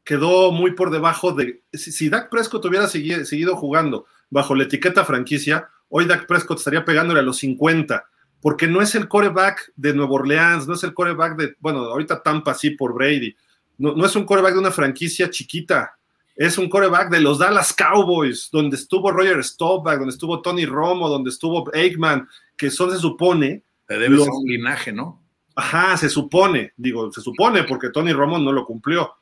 quedó muy por debajo de... Si, Dak Prescott hubiera seguido, jugando bajo la etiqueta franquicia, hoy Dak Prescott estaría pegándole a los 50, porque no es el coreback de Nueva Orleans, no es el coreback de, bueno, ahorita Tampa sí por Brady, no, no es un coreback de una franquicia chiquita, es un coreback de los Dallas Cowboys, donde estuvo Roger Staubach, donde estuvo Tony Romo, donde estuvo Aikman, que son, se supone... Te debe un linaje, ¿no? Ajá, se supone, digo, se supone porque Tony Romo no lo cumplió,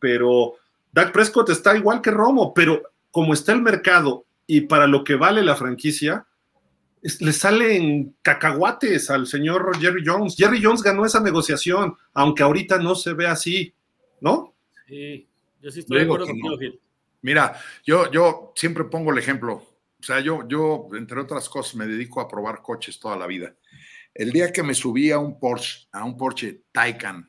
pero Dak Prescott está igual que Romo, pero como está el mercado y para lo que vale la franquicia, le salen cacahuates al señor Jerry Jones. Jerry Jones ganó esa negociación, aunque ahorita no se ve así, ¿no? Sí, yo sí estoy de acuerdo contigo, Gil. Mira, yo, yo siempre pongo el ejemplo. O sea, yo, yo, entre otras cosas, me dedico a probar coches toda la vida. El día que me subí a un Porsche, a un Porsche Taycan,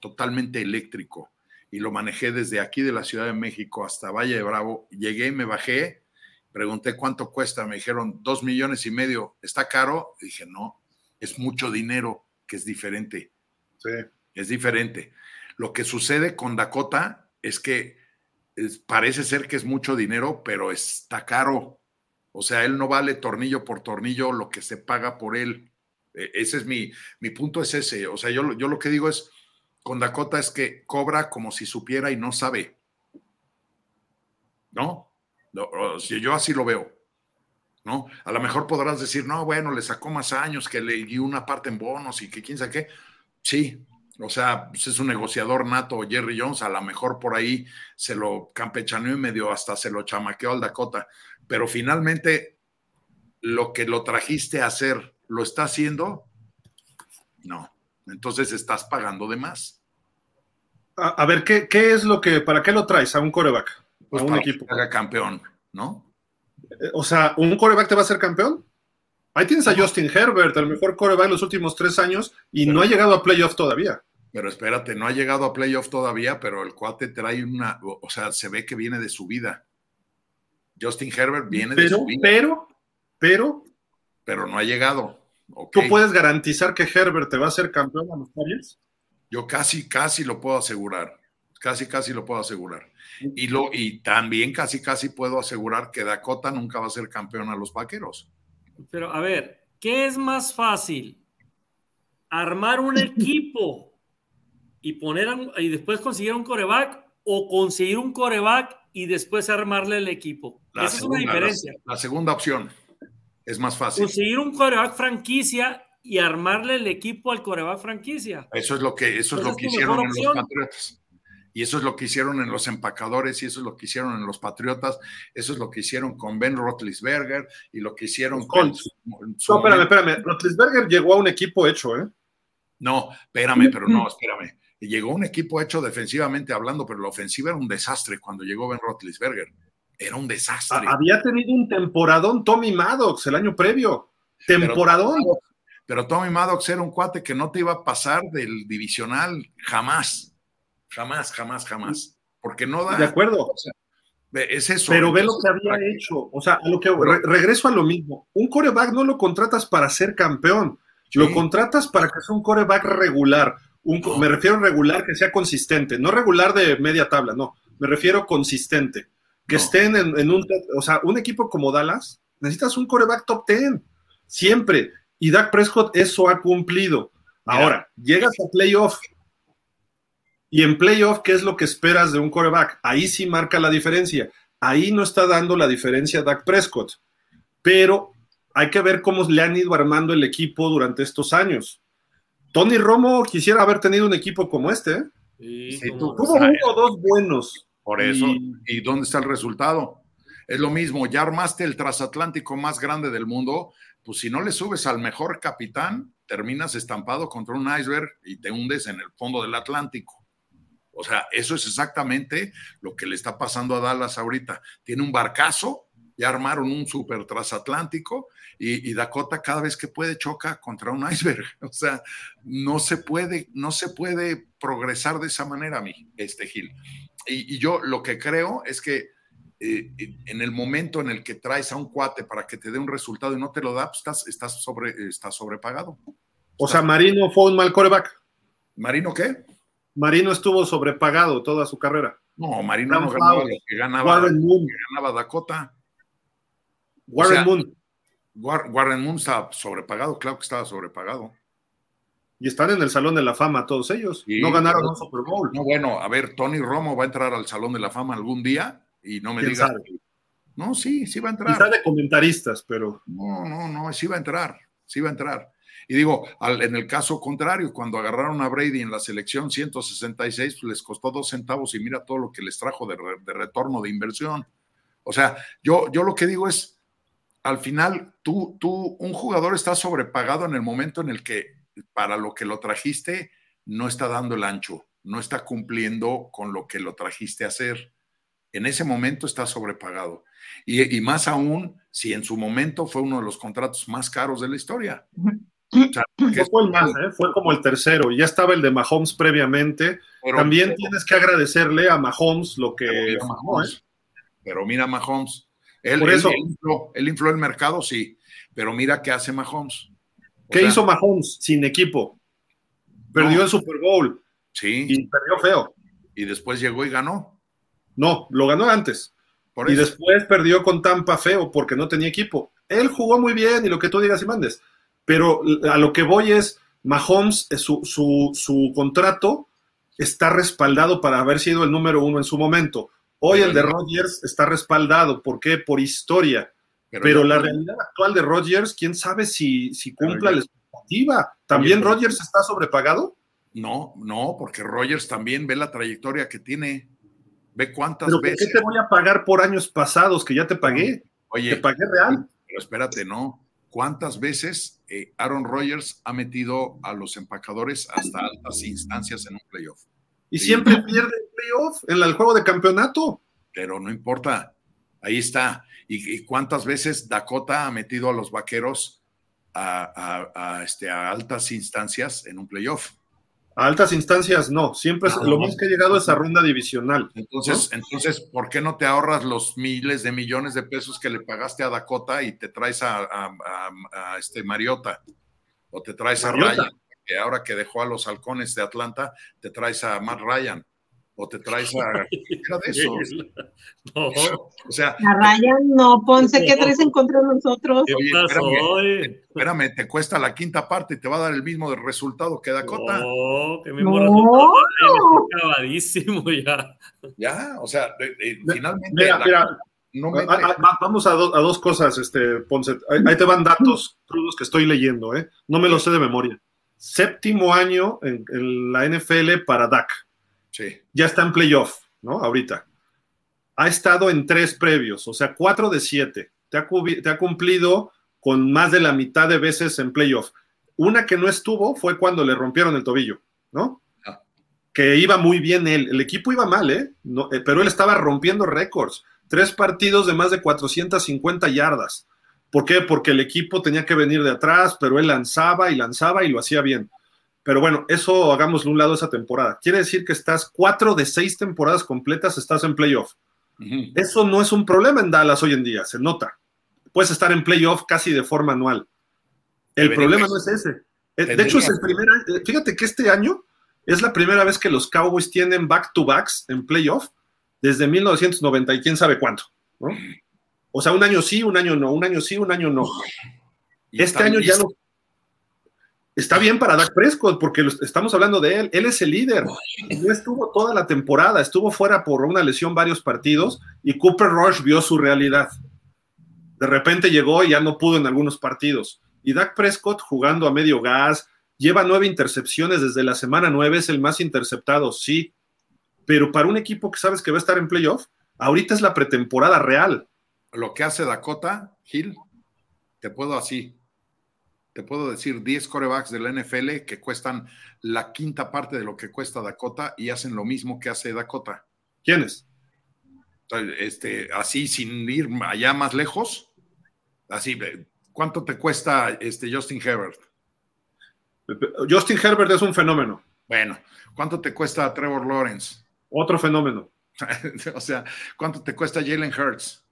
totalmente eléctrico, y lo manejé desde aquí de la Ciudad de México hasta Valle de Bravo, llegué, me bajé, pregunté cuánto cuesta, me dijeron dos millones y medio, ¿está caro? dije, no, es mucho dinero, que es diferente. Sí. Es diferente. Lo que sucede con Dakota es que parece ser que es mucho dinero, pero está caro. O sea, él no vale tornillo por tornillo lo que se paga por él. E, ese es mi, mi punto, es ese. O sea, yo, yo lo que digo es, con Dakota es que cobra como si supiera y no sabe. ¿No? Yo así lo veo. ¿No? A lo mejor podrás decir, no, bueno, le sacó más años, que le dio una parte en bonos y que quién sabe qué. Sí, o sea, pues es un negociador nato, Jerry Jones, a lo mejor por ahí se lo campechaneó y medio hasta se lo chamaqueó al Dakota, pero finalmente lo que lo trajiste a hacer, ¿lo está haciendo? No. Entonces estás pagando de más. A, ver, ¿qué, ¿qué, es lo que, para qué lo traes a un coreback? Pues a un equipo. Que haga campeón, ¿no? Eh, o sea, ¿un coreback te va a ser campeón? Ahí tienes a Justin Herbert, el mejor coreback en los últimos tres años, y no ha llegado a playoff todavía. Pero espérate, no ha llegado a playoff todavía, pero el cuate trae una, o sea, se ve que viene de su vida. Justin Herbert viene de su vida. Pero, pero. Pero no ha llegado. ¿Tú puedes garantizar que Herbert te va a ser campeón a los Padres? Yo casi, casi lo puedo asegurar. Casi, casi lo puedo asegurar. Y, lo, y también casi, casi puedo asegurar que Dakota nunca va a ser campeón a los vaqueros. Pero a ver, ¿qué es más fácil? ¿Armar un equipo y poner y después conseguir un coreback o conseguir un coreback y después armarle el equipo? Esa es una diferencia. La, segunda opción es más fácil. Conseguir un coreback franquicia y armarle el equipo al coreback franquicia. Eso es lo que, eso es lo que hicieron en los Patriotas. Y eso es lo que hicieron en los empacadores, y eso es lo que hicieron en los Patriotas, eso es lo que hicieron con Ben Roethlisberger y lo que hicieron con. no, espérame, espérame. Roethlisberger llegó a un equipo hecho, ¿eh? No, espérame, pero no, espérame. Llegó un equipo hecho defensivamente hablando, pero la ofensiva era un desastre cuando llegó Ben Roethlisberger. Era un desastre. Había tenido un temporadón Tommy Maddox el año previo. Temporadón. Pero, pero Tommy Maddox era un cuate que no te iba a pasar del divisional jamás. Jamás, jamás, jamás. Porque no da. De acuerdo. es eso. Pero ve lo que había hecho. O sea, lo que regreso a lo mismo. Un coreback no lo contratas para ser campeón. Lo contratas para que sea un coreback regular. Un, Me refiero a regular que sea consistente. No regular de media tabla, no. Me refiero consistente. Que estén en, en, un. O sea, un equipo como Dallas, necesitas un coreback top 10. Siempre. Y Dak Prescott eso ha cumplido. Ahora, llegas a playoff y en playoff, ¿qué es lo que esperas de un coreback? Ahí sí marca la diferencia. Ahí no está dando la diferencia Dak Prescott. Pero hay que ver cómo le han ido armando el equipo durante estos años. Tony Romo quisiera haber tenido un equipo como este. ¿eh? tuvo uno o dos buenos. Por eso, y... dónde está el resultado? Es lo mismo, ya armaste el transatlántico más grande del mundo, pues si no le subes al mejor capitán, terminas estampado contra un iceberg y te hundes en el fondo del Atlántico. O sea, eso es exactamente lo que le está pasando a Dallas ahorita. Tiene un barcazo, ya armaron un super transatlántico y, Dakota cada vez que puede choca contra un iceberg. O sea, no se puede, no se puede progresar de esa manera, mi, este Gil. Y, yo lo que creo es que eh, en el momento en el que traes a un cuate para que te dé un resultado y no te lo da, pues estás, estás, sobre, estás sobrepagado. O sea, Marino fue un mal coreback. ¿Marino qué? Marino estuvo sobrepagado toda su carrera. No, Marino no ganaba lo que ganaba, Warren Moon. ganaba Dakota. Warren Moon. Warren Moon estaba sobrepagado, claro que estaba sobrepagado. Y están en el Salón de la Fama todos ellos. no ganaron un Super Bowl. No, bueno, a ver, Tony Romo va a entrar al Salón de la Fama algún día y no me diga. No, sí, sí va a entrar. Está de comentaristas, pero. No, no, no, sí va a entrar, sí va a entrar. Y digo, en el caso contrario, cuando agarraron a Brady en la selección 166, pues les costó dos centavos y mira todo lo que les trajo de, retorno de inversión. O sea, yo, yo lo que digo es, al final, tú, tú, un jugador está sobrepagado en el momento en el que para lo que lo trajiste no está dando el ancho, no está cumpliendo con lo que lo trajiste a hacer. En ese momento está sobrepagado. Y, y más aún si en su momento fue uno de los contratos más caros de la historia fue el más, ¿eh? fue como el tercero. Ya estaba el de Mahomes previamente. También tienes que agradecerle a Mahomes lo que. Pero mira, Mahomes, ¿eh? pero mira Mahomes. Él, Por eso, él, infló, el mercado, sí. Pero mira qué hace Mahomes. ¿Qué hizo Mahomes sin equipo? Perdió el Super Bowl. Sí. Y perdió feo. Y después llegó y ganó. No, lo ganó antes. y después perdió con Tampa feo porque no tenía equipo. Él jugó muy bien y lo que tú digas y mandes pero a lo que voy es, Mahomes, eh, su, su, contrato está respaldado para haber sido el número uno en su momento. Hoy el de Rodgers está respaldado. ¿Por qué? Por historia. Pero, la realidad actual de Rodgers, quién sabe si, si cumpla la expectativa. ¿También Rodgers está sobrepagado? No, no, porque Rodgers también ve la trayectoria que tiene. Ve cuántas ¿Pero veces. ¿Por qué te voy a pagar por años pasados que ya te pagué? Oye, te pagué real. Pero espérate, no. ¿Cuántas veces eh, Aaron Rodgers ha metido a los empacadores hasta altas instancias en un playoff? Y siempre pierde el playoff en el juego de campeonato. Pero no importa, ahí está. ¿Y, cuántas veces Dakota ha metido a los vaqueros a, este, a altas instancias en un playoff? A altas instancias no, siempre lo más. que ha llegado es a ronda divisional. Entonces, entonces, ¿por qué no te ahorras los miles de millones de pesos que le pagaste a Dakota y te traes a, este Mariota? O te traes a Ryan, que ahora que dejó a los halcones de Atlanta, te traes a Matt Ryan o te traes a era de esos. No. O sea, a Ryan no, Ponce, ¿qué traes en contra de nosotros? espérame, espérame, te cuesta la quinta parte y te va a dar el mismo resultado que Dakota. No, que mismo no. resultado. acabadísimo ya. Ya, o sea, finalmente. Mira, mira. No vamos a, a, dos cosas, este, Ponce. Ahí, te van datos crudos que estoy leyendo, ¿eh? No me lo sé de memoria. Séptimo año en, en la NFL para Dak ya está en playoff, ¿no? Ahorita. Ha estado en tres previos, o sea, cuatro de siete. Te ha, cumplido con más de la mitad de veces en playoff. Una que no estuvo fue cuando le rompieron el tobillo, ¿no? Ah. Que iba muy bien él. El equipo iba mal, ¿eh? ¿eh? Pero él estaba rompiendo récords. Tres partidos de más de 450 yardas. ¿Por qué? Porque el equipo tenía que venir de atrás, pero él lanzaba y lanzaba y lo hacía bien. Pero bueno, eso hagámoslo un lado esa temporada. Quiere decir que estás cuatro de seis temporadas completas, estás en playoff. Eso no es un problema en Dallas hoy en día, se nota. Puedes estar en playoff casi de forma anual. El problema no es ese. Eh, de hecho, es el primer eh, Fíjate que este año es la primera vez que los Cowboys tienen back-to-backs en playoff desde 1990 y quién sabe cuánto. O sea, un año sí, un año no, un año sí, un año no. Este año ya no está bien para Dak Prescott porque estamos hablando de él. Él es el líder. No estuvo toda la temporada, estuvo fuera por una lesión varios partidos y Cooper Rush vio su realidad. De repente llegó y ya no pudo en algunos partidos. Y Dak Prescott jugando a medio gas, lleva nueve intercepciones desde la semana nueve, es el más interceptado, sí. Pero para un equipo que sabes que va a estar en playoff, ahorita es la pretemporada real. Lo que hace Dakota, Gil, te puedo así, te puedo decir 10 corebacks de la NFL que cuestan la quinta parte de lo que cuesta Dakota y hacen lo mismo que hace Dakota. ¿Quiénes? Este, así sin ir allá más lejos. Así, ¿cuánto te cuesta este Justin Herbert? Justin Herbert es un fenómeno. Bueno, ¿cuánto te cuesta Trevor Lawrence? Otro fenómeno. o sea, ¿cuánto te cuesta Jalen Hurts?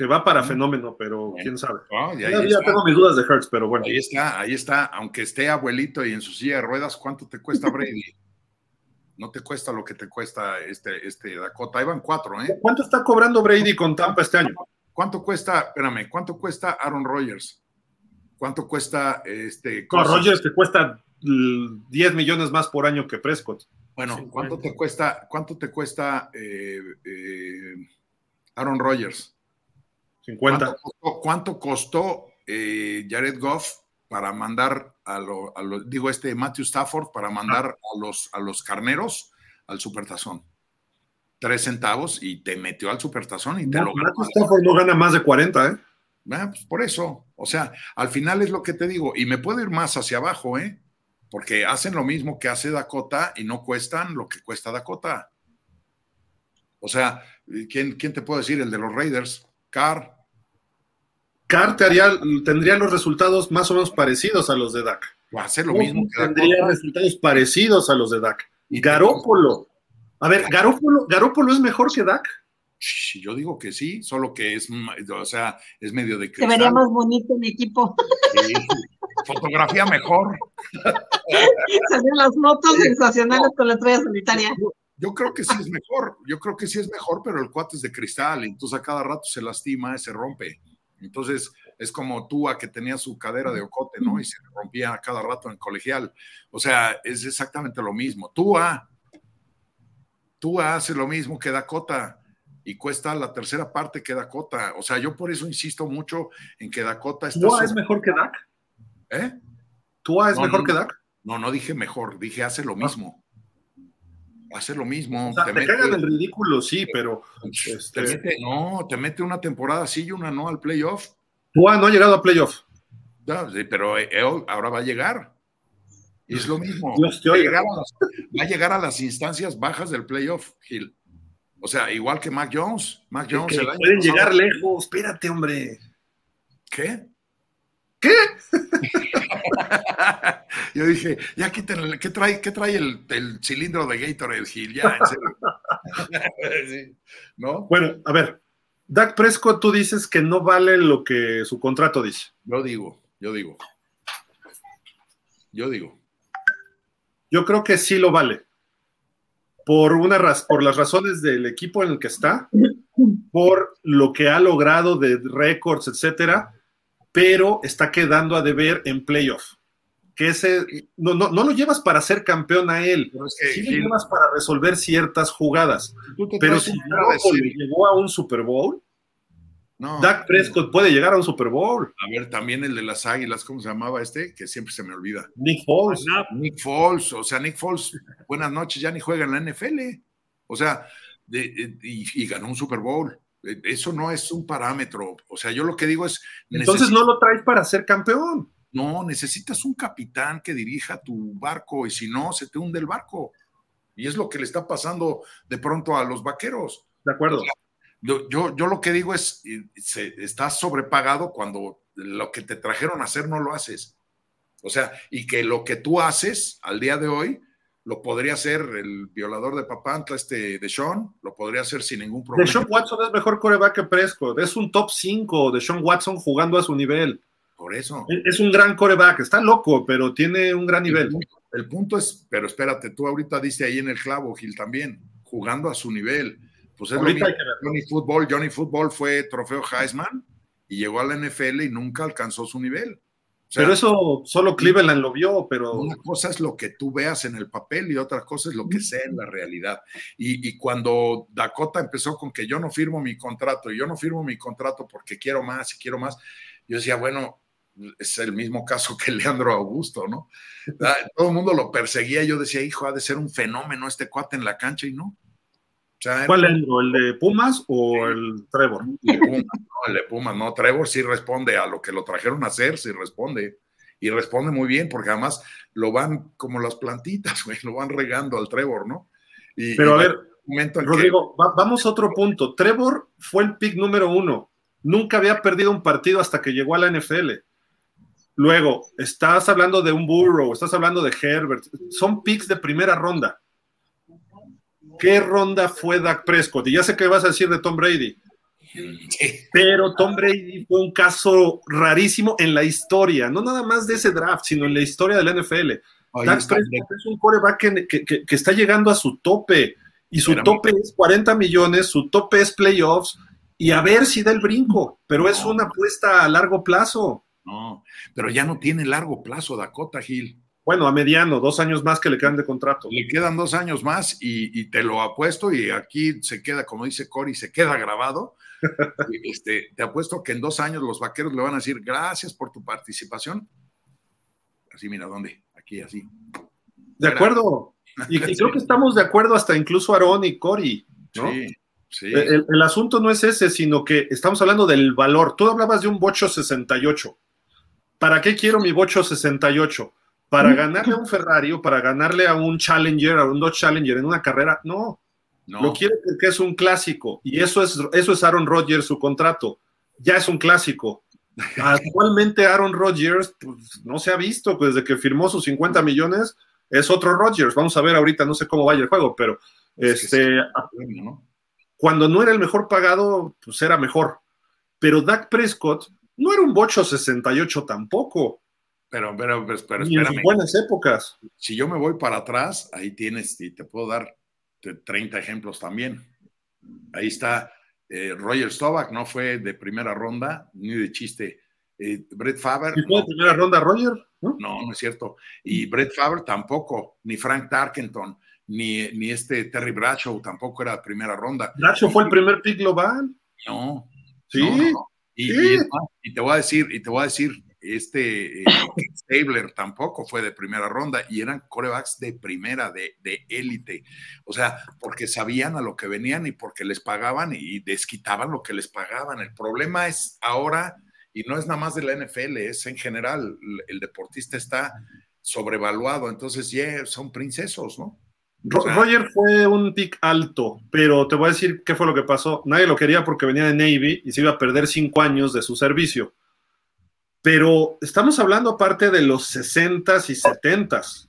Que va para fenómeno, pero quién sabe. ya tengo mis dudas de Hertz, pero bueno. Ahí está, ahí está. Aunque esté abuelito y en su silla de ruedas, ¿cuánto te cuesta Brady? no te cuesta lo que te cuesta este, este Dakota. Ahí van cuatro, ¿eh? ¿Cuánto está cobrando Brady con Tampa este año? ¿Cuánto cuesta, espérame, cuánto cuesta Aaron Rodgers? ¿Cuánto cuesta este? No, Rodgers te cuesta 10 millones más por año que Prescott. Bueno, ¿cuánto te cuesta, cuánto te cuesta eh, eh, Aaron Rodgers? ¿Cuánto costó, eh, Jared Goff para mandar a lo, digo, este Matthew Stafford para mandar a los, a los carneros al supertazón? Tres centavos y te metió al supertazón y te lo ganó. Matthew Stafford no gana más de 40, ¿eh? Ah, pues por eso, o sea, al final es lo que te digo, y me puedo ir más hacia abajo, ¿eh? Porque hacen lo mismo que hace Dakota y no cuestan lo que cuesta Dakota. O sea, ¿quién, quién te puede decir? El de los Raiders, Carr, Carr tendría los resultados más o menos parecidos a los de Dak. Va a ser lo mismo que Tendría resultados parecidos a los de Dak. Y Garópolo. A ver, ¿Garópolo, ¿Garópolo es mejor que Dak? Yo digo que sí, solo que es, o sea, es medio de cristal. Se vería más bonito mi equipo. fotografía mejor. Salían las fotos sensacionales con la estrella solitaria. Yo creo que sí es mejor, yo creo que sí es mejor, pero el cuate es de cristal, entonces a cada rato se lastima, se rompe. Entonces, es como Tua que tenía su cadera de ocote, ¿no? Y se rompía cada rato en colegial. O sea, es exactamente lo mismo. Tua, Tua hace lo mismo que Dakota y cuesta la tercera parte que Dakota. O sea, yo por eso insisto mucho en que Dakota está. ¿Tua es mejor que Dak? ¿Eh? ¿Tua es mejor que Dak? No, no dije mejor, dije hace lo ah. mismo. Hace lo mismo. te, te cagan el ridículo, sí, pero. Este... no, te mete una temporada sí y una no al playoff. Tua no ha llegado a playoff. pero ahora va a llegar. Es lo mismo. Va a, llegar a las, va a llegar a las instancias bajas del playoff, Gil. O sea, igual que Mac Jones. Mac Jones pueden llegar lejos. Espérate, hombre. ¿Qué? ¿Qué? Yo dije, ya quítenle, ¿qué trae, qué trae el, cilindro de Gatorade, Gil? Ya, en serio. ¿No? Bueno, a ver, Dak Prescott, tú dices que no vale lo que su contrato dice. Yo digo, yo digo. Yo digo. Yo creo que sí lo vale. Por, una por las razones del equipo en el que está, por lo que ha logrado de récords, etcétera, pero está quedando a deber en playoff. Que ese, no, no, no lo llevas para ser campeón a él, sí lo llevas para resolver ciertas jugadas. Pero si llegó a un Super Bowl, no, Dak Prescott puede llegar a un Super Bowl. A ver, también el de las Águilas, ¿cómo se llamaba este? Que siempre se me olvida. Nick Foles. Nick Foles, o sea, Nick Foles, buenas noches, ya ni juega en la NFL. O sea, y, ganó un Super Bowl. E, eso no es un parámetro. O sea, yo lo que digo es. Entonces no lo traes para ser campeón. No, necesitas un capitán que dirija tu barco y si no, se te hunde el barco. Y es lo que le está pasando de pronto a los vaqueros. De acuerdo. Yo, yo, lo que digo es, se, estás sobrepagado cuando lo que te trajeron a hacer no lo haces. O sea, y que lo que tú haces al día de hoy lo podría hacer el violador de Papantla, este de Sean, lo podría hacer sin ningún problema. De Sean Watson es mejor coreback que Prescott, es un top 5 de Sean Watson jugando a su nivel. Por eso. Es un gran coreback, está loco, pero tiene un gran nivel. el punto es, pero espérate, tú ahorita diste ahí en el clavo, Gil, también, jugando a su nivel pues es lo mismo. Johnny Football, Johnny Football fue trofeo Heisman y llegó a la NFL y nunca alcanzó su nivel. Pero eso solo Cleveland lo vio, pero... Una cosa es lo que tú veas en el papel y otra cosa es lo que sea en la realidad. Y, cuando Dakota empezó con que yo no firmo mi contrato y yo no firmo mi contrato porque quiero más y quiero más, yo decía, bueno, es el mismo caso que Leandro Augusto, ¿no? Ah, todo el mundo lo perseguía, yo decía, hijo, ha de ser un fenómeno este cuate en la cancha y no. ¿Cuál es ¿El de Pumas o el Trevor? El de Pumas, no, el de Pumas, no. Trevor sí responde a lo que lo trajeron a hacer, sí responde. Y responde muy bien, porque además lo van como las plantitas, güey, lo van regando al Trevor, ¿no? Pero a ver, Rodrigo, vamos a otro punto. Trevor fue el pick número uno. Nunca había perdido un partido hasta que llegó a la NFL. Luego, estás hablando de un Burrow, estás hablando de Herbert. Son picks de primera ronda ¿Qué ronda fue Dak Prescott? Y ya sé que vas a decir de Tom Brady. Pero Tom Brady fue un caso rarísimo en la historia, no nada más de ese draft, sino en la historia del NFL. Dak Prescott es un coreback que, está llegando a su tope y su tope es 40 millones, su tope es playoffs y a ver si da el brinco, pero es una apuesta a largo plazo. No, pero ya no tiene largo plazo Dakota Hill. Bueno, a mediano, dos años más que le quedan de contrato. Le quedan dos años más y, te lo apuesto y aquí se queda, como dice Cory, se queda grabado. este, te apuesto que en dos años los vaqueros le van a decir gracias por tu participación. Así, mira, ¿dónde? Aquí, así. De acuerdo. Y, creo que estamos de acuerdo hasta incluso Aaron y Cory. Sí, sí. El, el, asunto no es ese, sino que estamos hablando del valor. Tú hablabas de un bocho 68. ¿Para qué quiero mi bocho 68? Para ganarle a un Ferrari o para ganarle a un Challenger, a un Dodge Challenger en una carrera, no. no. Lo quiere porque es un clásico y eso es, eso es Aaron Rodgers, su contrato. Ya es un clásico. Actualmente Aaron Rodgers pues, no se ha visto pues, desde que firmó sus 50 millones. Es otro Rodgers. Vamos a ver ahorita, no sé cómo vaya el juego, pero este, cuando no era el mejor pagado, pues era mejor. Pero Dak Prescott no era un bocho 68 tampoco. Pero, pero, pero, espérame. buenas épocas. Si yo me voy para atrás, ahí tienes, y te puedo dar 30 ejemplos también. Ahí está eh, Roger Stovak, no fue de primera ronda, ni de chiste. Eh, Brett Faber. ¿Y fue de primera ronda Roger? ¿no? ¿no? es cierto. Y Brett Faber tampoco, ni Frank Tarkenton, ni, ni este Terry Bradshaw tampoco era de primera ronda. ¿Bradshaw fue el primer pick global? No. Sí. Y, y, te voy a decir, y te voy a decir, este eh, Stabler tampoco fue de primera ronda y eran corebacks de primera, de élite. o sea, porque sabían a lo que venían y porque les pagaban y desquitaban lo que les pagaban. El problema es ahora Y no es nada más de la NFL, es en general. El deportista está sobrevaluado, entonces yeah, son princesos, ¿no? Roger fue un pick alto, pero te voy a decir qué fue lo que pasó. Nadie lo quería porque venía de Navy y se iba a perder cinco años de su servicio. Pero estamos hablando aparte de los 60s y 70s.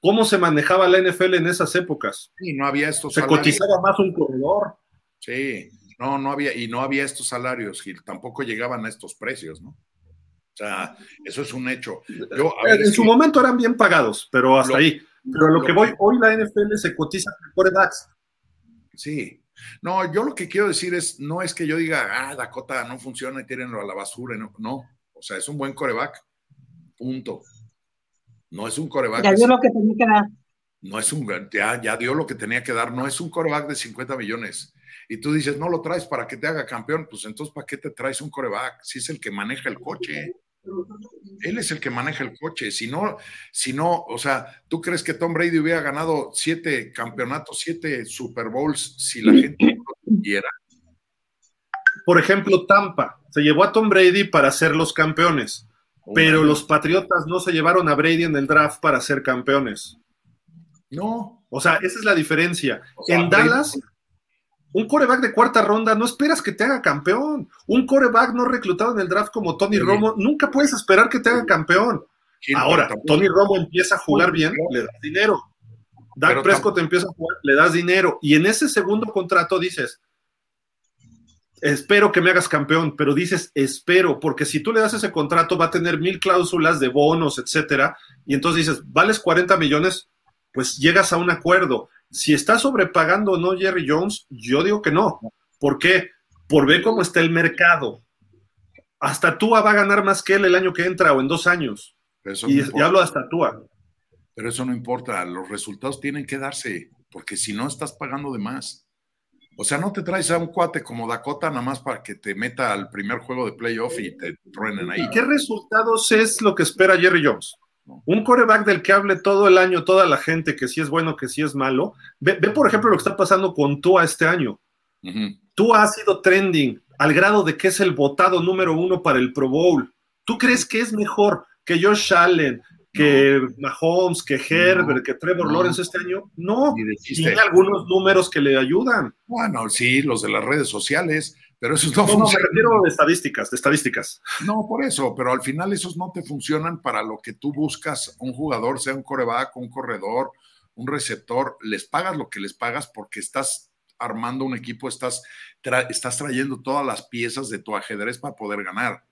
¿Cómo se manejaba la NFL en esas épocas? Sí, no había estos Se cotizaba más un corredor. Sí, no, no había, y no había estos salarios, Gil, tampoco llegaban a estos precios, ¿no? O sea, eso es un hecho. en su momento eran bien pagados, pero hasta ahí. Pero lo, que voy, hoy la NFL se cotiza por edades. Sí. No, yo lo que quiero decir es, no es que yo diga, ah, Dakota no funciona y tírenlo a la basura. No, no. O sea, es un buen coreback. Punto. No es un coreback. Ya dio lo que tenía que dar. No es un, ya, ya dio lo que tenía que dar. No es un coreback de 50 millones. Y tú dices, no lo traes para que te haga campeón. Pues entonces, ¿para qué te traes un coreback? Si es el que maneja el coche. Él es el que maneja el coche. Si no, si no, o sea, ¿tú crees que Tom Brady hubiera ganado siete campeonatos, siete Super Bowls si la gente no lo quiera? Por ejemplo, Tampa se llevó a Tom Brady para ser los campeones, pero los Patriotas no se llevaron a Brady en el draft para ser campeones. No. O sea, esa es la diferencia. en Dallas un coreback de cuarta ronda no esperas que te haga campeón. Un coreback no reclutado en el draft como Tony Romo, nunca puedes esperar que te haga campeón. Ahora, Tony Romo empieza a jugar bien, le das dinero. Dak Prescott empieza a jugar, le das dinero. Y en ese segundo contrato dices, espero que me hagas campeón, pero dices espero, porque si tú le das ese contrato va a tener mil cláusulas de bonos, etcétera, y entonces dices, vales 40 millones, pues llegas a un acuerdo. Si está sobrepagando o no Jerry Jones, yo digo que no. ¿Por qué? Por ver cómo está el mercado. Hasta Tua va a ganar más que él el año que entra o en dos años. y, hablo hasta Tua. Pero eso no importa, los resultados tienen que darse, porque si no estás pagando de más. O sea, no te traes a un cuate como Dakota nada más para que te meta al primer juego de playoff y te truenen ahí. ¿Y qué resultados es lo que espera Jerry Jones? Un coreback del que hable todo el año toda la gente que si es bueno, que si es malo. Ve, por ejemplo, lo que está pasando con Tua este año. Tua ha sido trending al grado de que es el votado número uno para el Pro Bowl. ¿Tú crees que es mejor que Josh Allen, que Mahomes, que Herbert, que Trevor Lawrence este año? No, tiene algunos números que le ayudan. Bueno, sí, los de las redes sociales, pero esos no, no me refiero de estadísticas, de estadísticas. No, por eso, pero al final esos no te funcionan para lo que tú buscas, un jugador, sea un coreback, un corredor, un receptor, les pagas lo que les pagas porque estás armando un equipo, estás, estás trayendo todas las piezas de tu ajedrez para poder ganar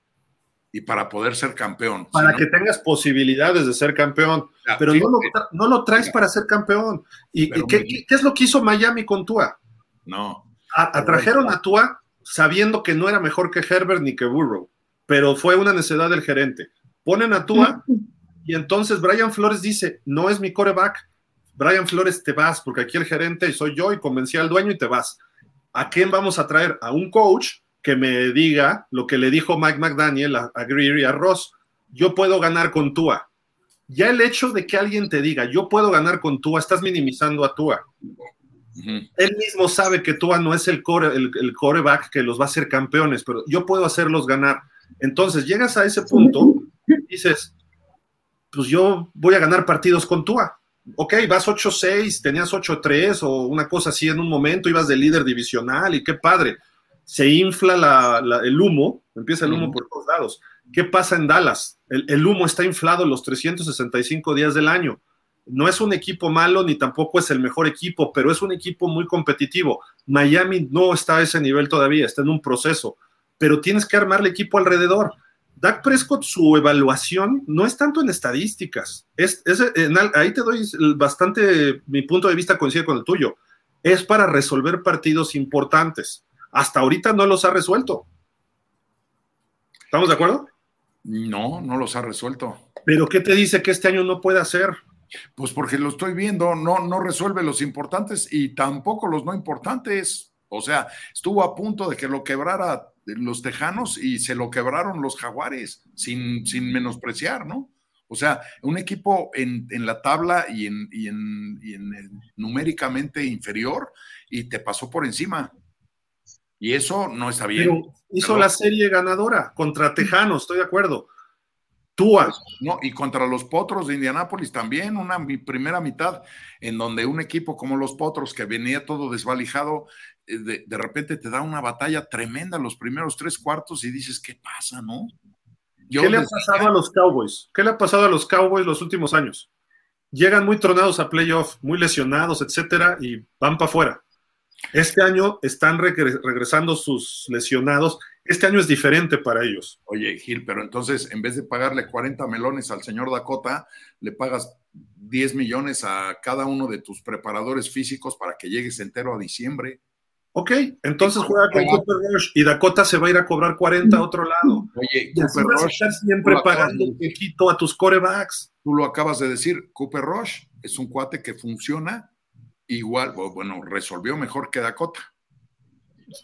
y para poder ser campeón. Para que tengas posibilidades de ser campeón, pero no, lo, traes para ser campeón. ¿Y, ¿qué, es lo que hizo Miami con Tua? No. atrajeron a Tua sabiendo que no era mejor que Herbert ni que Burrow, pero fue una necesidad del gerente. Ponen a Tua y entonces Brian Flores dice, no es mi coreback, Brian Flores te vas, porque aquí el gerente soy yo y convencí al dueño y te vas. ¿A quién vamos a traer? A un coach que me diga lo que le dijo Mike McDaniel a, Greer y a Ross. Yo puedo ganar con Tua. Ya el hecho de que alguien te diga, yo puedo ganar con Tua, estás minimizando a Tua. Él mismo sabe que Tua no es el, core, el, coreback que los va a hacer campeones, pero yo puedo hacerlos ganar. Entonces llegas a ese punto y dices, pues yo voy a ganar partidos con Tua. Ok, vas 8-6, tenías 8-3 o una cosa así en un momento, ibas de líder divisional y qué padre. Se infla el humo, empieza el humo por todos lados. ¿Qué pasa en Dallas? El, el humo está inflado los 365 días del año no es un equipo malo ni tampoco es el mejor equipo, pero es un equipo muy competitivo. Miami no está a ese nivel todavía, está en un proceso, pero tienes que armar el equipo alrededor. Dak Prescott, su evaluación no es tanto en estadísticas, es, ahí te doy bastante, mi punto de vista coincide con el tuyo, es para resolver partidos importantes. Hasta ahorita no los ha resuelto. ¿Estamos de acuerdo? No, no los ha resuelto. Pero ¿qué te dice que este año no puede hacer? Pues porque lo estoy viendo, no, no resuelve los importantes y tampoco los no importantes. O sea, estuvo a punto de que lo quebrara los tejanos y se lo quebraron los jaguares, sin, sin menospreciar, ¿no? O sea, un equipo en, la tabla y, en, y en, numéricamente inferior y te pasó por encima. Y eso no está bien. hizo la serie ganadora contra Tejanos, estoy de acuerdo. Tua. Pues, no, y contra los Potros de Indianápolis también, una primera mitad en donde un equipo como los Potros, que venía todo desvalijado, eh, de, de, repente te da una batalla tremenda los primeros tres cuartos y dices, ¿qué pasa, no? ¿Qué le ha pasado a los Cowboys? ¿Qué le ha pasado a los Cowboys los últimos años? Llegan muy tronados a playoff, muy lesionados, etcétera, y van para afuera. Este año están regresando sus lesionados. Este año es diferente para ellos. Oye, Gil, pero entonces en vez de pagarle 40 melones al señor Dakota, le pagas 10 millones a cada uno de tus preparadores físicos para que llegues entero a diciembre. Ok, entonces juega con Cooper Rush y Dakota se va a ir a cobrar 40 a otro lado. Oye, Cooper Rush. siempre pagando un poquito a tus corebacks. Tú lo acabas de decir, Cooper Rush es un cuate que funciona igual, bueno, resolvió mejor que Dakota.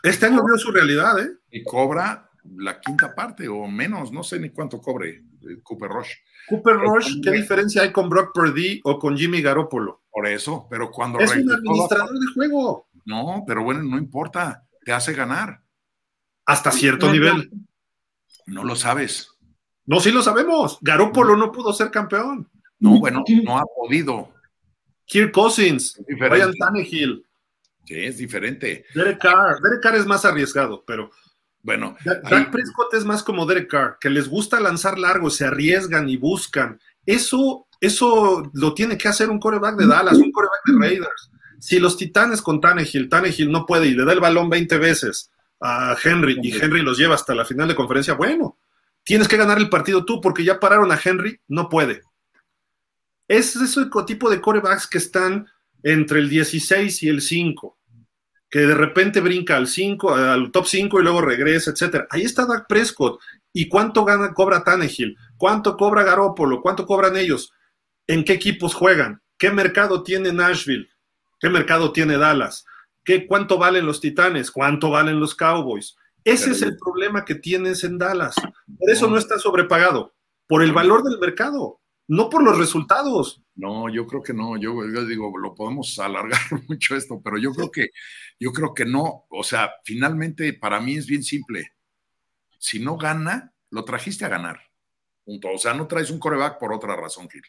Este año vio su realidad, ¿eh? Y cobra la quinta parte o menos, no sé ni cuánto cobre eh, Cooper Rush. Cooper Rush, ¿qué diferencia hay con Brock Purdy o con Jimmy Garoppolo? Por eso, pero cuando... Es un administrador de juego. No, pero bueno, no importa, te hace ganar. Hasta cierto nivel. No lo sabes. No, sí lo sabemos. Garoppolo no pudo ser campeón. No, bueno, no ha podido. Kirk Cousins, Ryan Tannehill. Sí, es diferente. Derek Carr. Derek Carr es más arriesgado, pero. Bueno. Dak Prescott es más como Derek Carr, que les gusta lanzar largo, se arriesgan y buscan. Eso, eso lo tiene que hacer un coreback de Dallas, un coreback de Raiders. Si los Titanes con Tannehill, Tannehill no puede y le da el balón 20 veces a Henry y Henry los lleva hasta la final de conferencia, bueno, tienes que ganar el partido tú porque ya pararon a Henry, no puede. Es ese tipo de corebacks que están entre el 16 y el 5, que de repente brinca al 5, al top 5 y luego regresa, etcétera. Ahí está Dak Prescott. ¿Y cuánto gana, cobra Tannehill? ¿Cuánto cobra Garoppolo? ¿Cuánto cobran ellos? ¿En qué equipos juegan? ¿Qué mercado tiene Nashville? ¿Qué mercado tiene Dallas? ¿Qué, ¿Cuánto valen los Titanes? ¿Cuánto valen los Cowboys? Ese es el problema que tienes en Dallas. Por eso no está sobrepagado, por el valor del mercado, no por los resultados. No, yo creo que no. Yo, digo, lo podemos alargar mucho esto, pero yo creo que, yo creo que no. O sea, finalmente para mí es bien simple. Si no gana, lo trajiste a ganar. Punto. O sea, no traes un coreback por otra razón, Gil.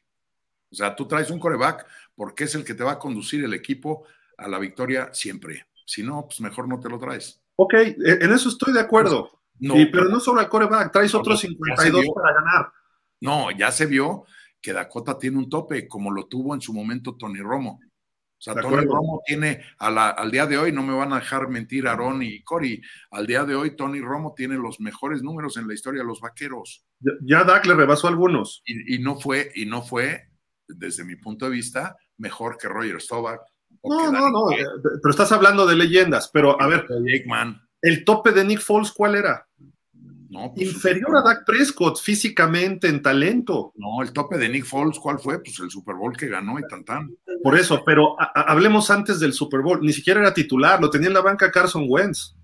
O sea, tú traes un coreback porque es el que te va a conducir el equipo a la victoria siempre. Si no, pues mejor no te lo traes. Ok, e, en eso estoy de acuerdo. No, pero no solo el coreback, traes otros 52 para ganar. No, ya se vio que Dakota tiene un tope, como lo tuvo en su momento Tony Romo. O sea, Tony Romo tiene, al día de hoy, no me van a dejar mentir Aaron y Cory, al día de hoy Tony Romo tiene los mejores números en la historia de los vaqueros. Ya Dak le rebasó algunos. Y, y no fue, y no fue desde mi punto de vista, mejor que Roger Staubach. No, no, no, eh, pero estás hablando de leyendas, pero a ver, el tope de Nick Foles, ¿cuál era? No, pues, Inferior a Dak Prescott físicamente, en talento. No, el tope de Nick Foles, ¿cuál fue? Pues el Super Bowl que ganó y tan tan. Por eso, pero hablemos antes del Super Bowl. Ni siquiera era titular, lo tenía en la banca Carson Wentz.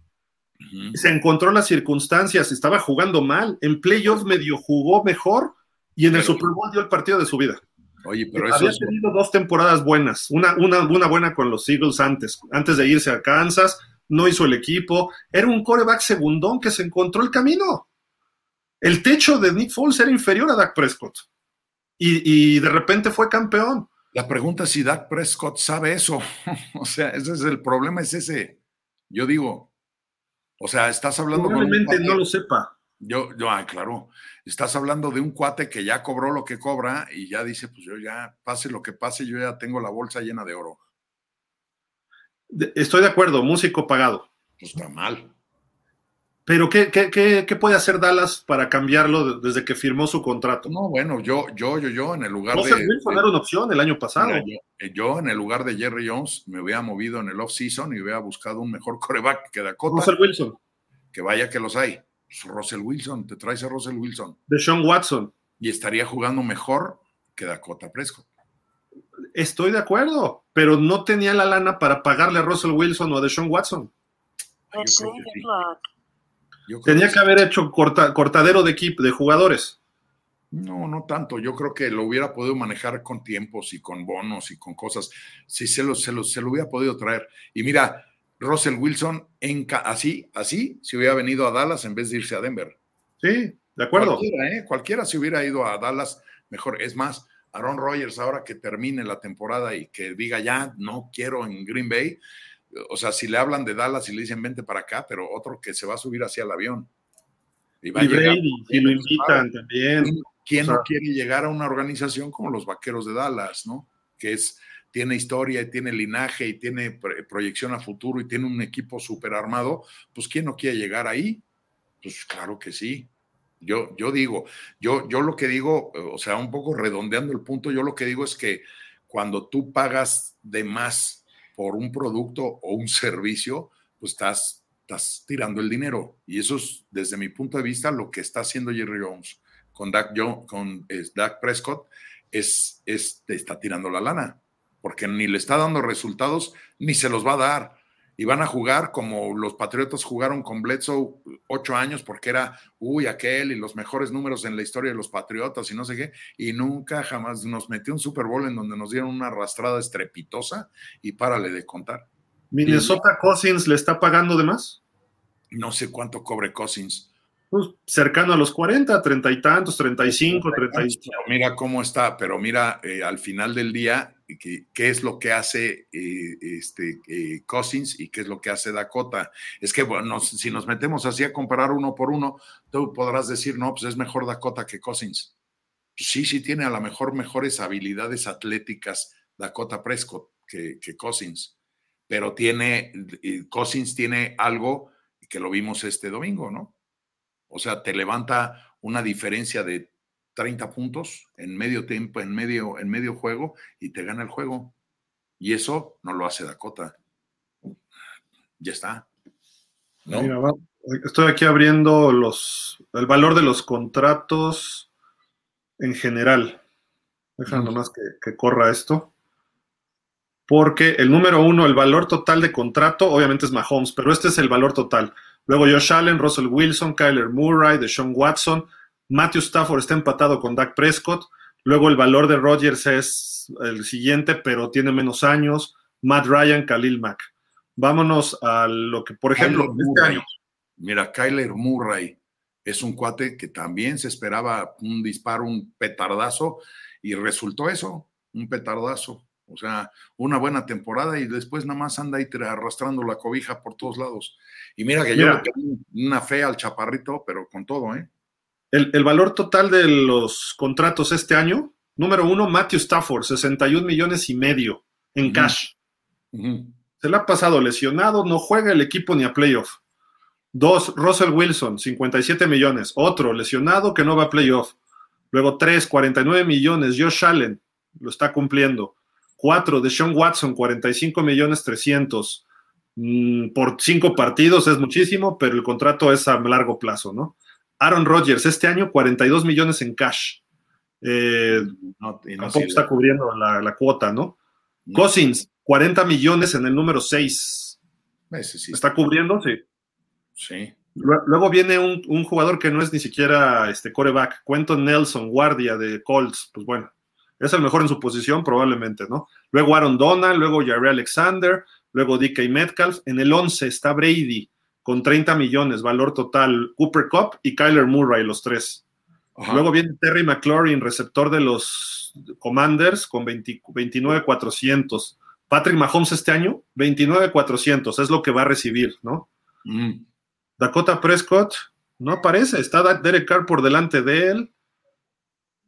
Se encontró las circunstancias, estaba jugando mal. En playoffs medio jugó mejor y en el Super Bowl dio el partido de su vida. Oye, pero eso Había tenido dos temporadas buenas, una, una, una buena con los Eagles antes, antes de irse a Kansas, no hizo el equipo, era un coreback segundón que se encontró el camino. El techo de Nick Foles era inferior a Dak Prescott y, y de repente fue campeón. La pregunta es si Dak Prescott sabe eso. o sea, ese es el problema, es ese. Yo digo, o sea, estás hablando Probablemente no lo sepa. Yo, yo, ah, claro, estás hablando de un cuate que ya cobró lo que cobra y ya dice, pues yo ya, pase lo que pase, yo ya tengo la bolsa llena de oro. Estoy de acuerdo, músico pagado. Pues está mal. Pero ¿qué, qué, qué, puede hacer Dallas para cambiarlo desde que firmó su contrato? No, bueno, yo, yo, yo, yo, en el lugar de. Wilson era una opción el año pasado. Eh, yo, en el lugar de Jerry Jones me hubiera movido en el off-season y hubiera buscado un mejor coreback que Dakota. Russell Wilson. Que vaya que los hay. Pues, Russell Wilson, te traes a Russell Wilson. De Sean Watson. Y estaría jugando mejor que Dakota Prescott. Estoy de acuerdo, pero no tenía la lana para pagarle a Russell Wilson o a Sean Watson. tenía que, haber hecho cortadero de equipo, de jugadores. No, no tanto. Yo creo que lo hubiera podido manejar con tiempos y con bonos y con cosas. Si se lo, se lo, se lo hubiera podido traer. Y mira, Russell Wilson en así, así, si hubiera venido a Dallas en vez de irse a Denver. Sí, de acuerdo. Cualquiera, ¿eh? Cualquiera si hubiera ido a Dallas, mejor. Es más, Aaron Rodgers, ahora que termine la temporada y que diga ya, no quiero en Green Bay, o sea, si le hablan de Dallas y le dicen vente para acá, pero otro que se va a subir hacia el avión. Y, va a llegar, y lo invitan también. ¿Quién no quiere llegar a una organización como los Vaqueros de Dallas, no? Que es, tiene historia y tiene linaje y tiene proyección a futuro y tiene un equipo súper armado, pues ¿quién no quiere llegar ahí? Pues claro que sí. Yo, yo digo, yo, yo lo que digo, o sea, un poco redondeando el punto, yo lo que digo es que cuando tú pagas de más por un producto o un servicio, pues estás, estás tirando el dinero. Y eso es, desde mi punto de vista, lo que está haciendo Jerry Jones con Dak, con Dak Prescott, es, es, está tirando la lana, porque ni le está dando resultados, ni se los va a dar y van a jugar como los Patriotas jugaron con Bledsoe ocho años porque era, uy, aquel y los mejores números en la historia de los Patriotas y no sé qué, y nunca jamás nos metió un Super Bowl en donde nos dieron una arrastrada estrepitosa y párale de contar. ¿Minnesota Cousins le está pagando de más? No sé cuánto cobre Cousins. Pues, cercano a los 40, treinta y tantos, 35, 35. Mira cómo está, pero mira, eh, al final del día, qué, es lo que hace eh, este, eh, Cousins y qué es lo que hace Dakota. Es que bueno, si nos metemos así a comparar uno por uno, tú podrás decir, no, pues es mejor Dakota que Cousins. Sí, sí tiene a lo mejor mejores habilidades atléticas Dakota Prescott que, que Cousins, pero tiene, Cousins tiene algo que lo vimos este domingo, ¿no? O sea, te levanta una diferencia de 30 puntos en medio tiempo, en medio, en medio juego y te gana el juego. Y eso no lo hace Dakota. Ya está. estoy aquí abriendo los, el valor de los contratos en general. Déjame nomás que, que corra esto porque el número uno, el valor total de contrato, obviamente es Mahomes, pero este es el valor total. Luego Josh Allen, Russell Wilson, Kyler Murray, Deshaun Watson, Matthew Stafford está empatado con Dak Prescott. Luego el valor de Rodgers es el siguiente, pero tiene menos años. Matt Ryan, Khalil Mack. Vámonos a lo que, por ejemplo, este año. Mira, Kyler Murray es un cuate que también se esperaba un disparo, un petardazo, y resultó eso, un petardazo. O sea, una buena temporada y después nada más anda ahí arrastrando la cobija por todos lados. Y mira que yo le tengo una fe al chaparrito, pero con todo, ¿eh? El, valor total de los contratos este año, número uno, Matthew Stafford, 61 millones y medio en cash. Se le ha pasado lesionado, no juega el equipo ni a playoff. Dos, Russell Wilson, 57 millones. Otro, lesionado que no va a playoff. Luego tres, 49 millones. Josh Allen, lo está cumpliendo. Cuatro, de Sean Watson, 45 millones 300. Mm, por cinco partidos es muchísimo, pero el contrato es a largo plazo, ¿no? Aaron Rodgers, este año 42 millones en cash. Eh, tampoco está cubriendo la, cuota, ¿no? Cousins, 40 millones en el número 6. ¿Está cubriendo? Sí. Sí. Luego viene un, jugador que no es ni siquiera este coreback, Quentin Nelson, guardia de Colts. Pues bueno, es el mejor en su posición, probablemente, ¿no? Luego Aaron Donald, luego Jerry Alexander, luego DK Metcalf. En el 11 está Brady con 30 millones, valor total, Cooper Cup y Kyler Murray, los tres. Luego viene Terry McLaurin, receptor de los Commanders, con 29,400. Patrick Mahomes este año, 29,400, es lo que va a recibir, ¿no? Mm. Dakota Prescott, no aparece, está Derek Carr por delante de él.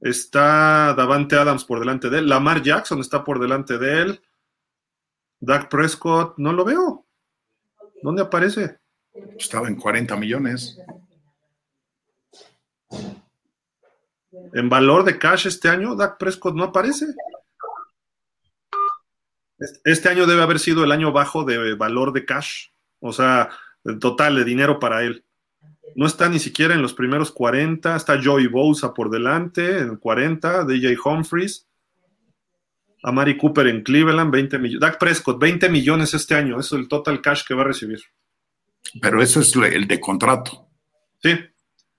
Está Davante Adams por delante de él. Lamar Jackson está por delante de él. Dak Prescott, no lo veo. ¿Dónde aparece? Estaba en 40 millones. En valor de cash este año, Dak Prescott no aparece. Este año debe haber sido el año bajo de valor de cash, o sea, el total de dinero para él. No está ni siquiera en los primeros 40. Está Joey Bosa por delante, en 40. DJ Humphries. Amari Cooper en Cleveland, 20 millones. Dak Prescott, 20 millones este año. Eso es el total cash que va a recibir. Pero eso es el de contrato. Sí.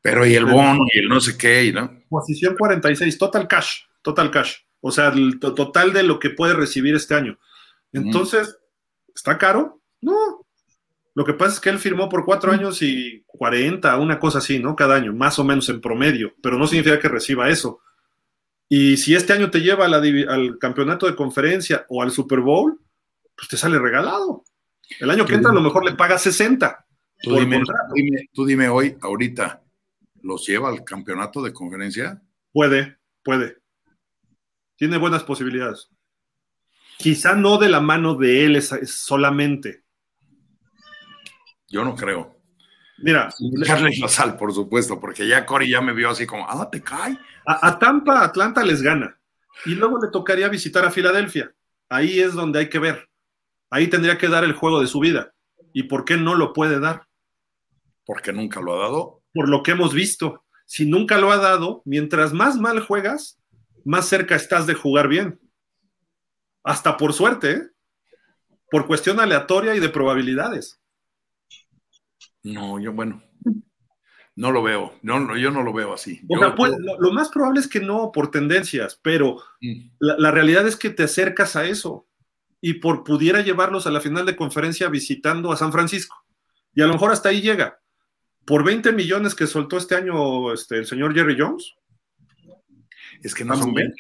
Pero y el bono y el no sé qué, ¿no? Posición 46, total cash, total cash. O sea, el total de lo que puede recibir este año. Entonces, ¿está caro? No, Lo que pasa es que él firmó por cuatro años y 40, una cosa así, ¿no? Cada año, más o menos en promedio, pero no significa que reciba eso. Y si este año te lleva al campeonato de conferencia o al Super Bowl, pues te sale regalado. El año que entra a lo mejor le paga 60. Tú dime, hoy, ahorita, ¿los lleva al campeonato de conferencia? Puede, puede. Tiene buenas posibilidades. Quizá no de la mano de él solamente. Yo no creo. Mira. Dejarle la sal, por supuesto, porque ya Cory ya me vio así como, ah, te cae. A, Tampa, Atlanta les gana. Y luego le tocaría visitar a Filadelfia. Ahí es donde hay que ver. Ahí tendría que dar el juego de su vida. ¿Y por qué no lo puede dar? Porque nunca lo ha dado. Por lo que hemos visto. Si nunca lo ha dado, mientras más mal juegas, más cerca estás de jugar bien. Hasta por suerte, ¿eh? por cuestión aleatoria y de probabilidades. No, yo bueno, no lo veo, no, yo no lo veo así. Pues, lo, más probable es que no, por tendencias, pero mm. la, realidad es que te acercas a eso y por pudiera llevarlos a la final de conferencia visitando a San Francisco. Y a lo mejor hasta ahí llega. Por 20 millones que soltó este año este, el señor Jerry Jones. Es que no son 20.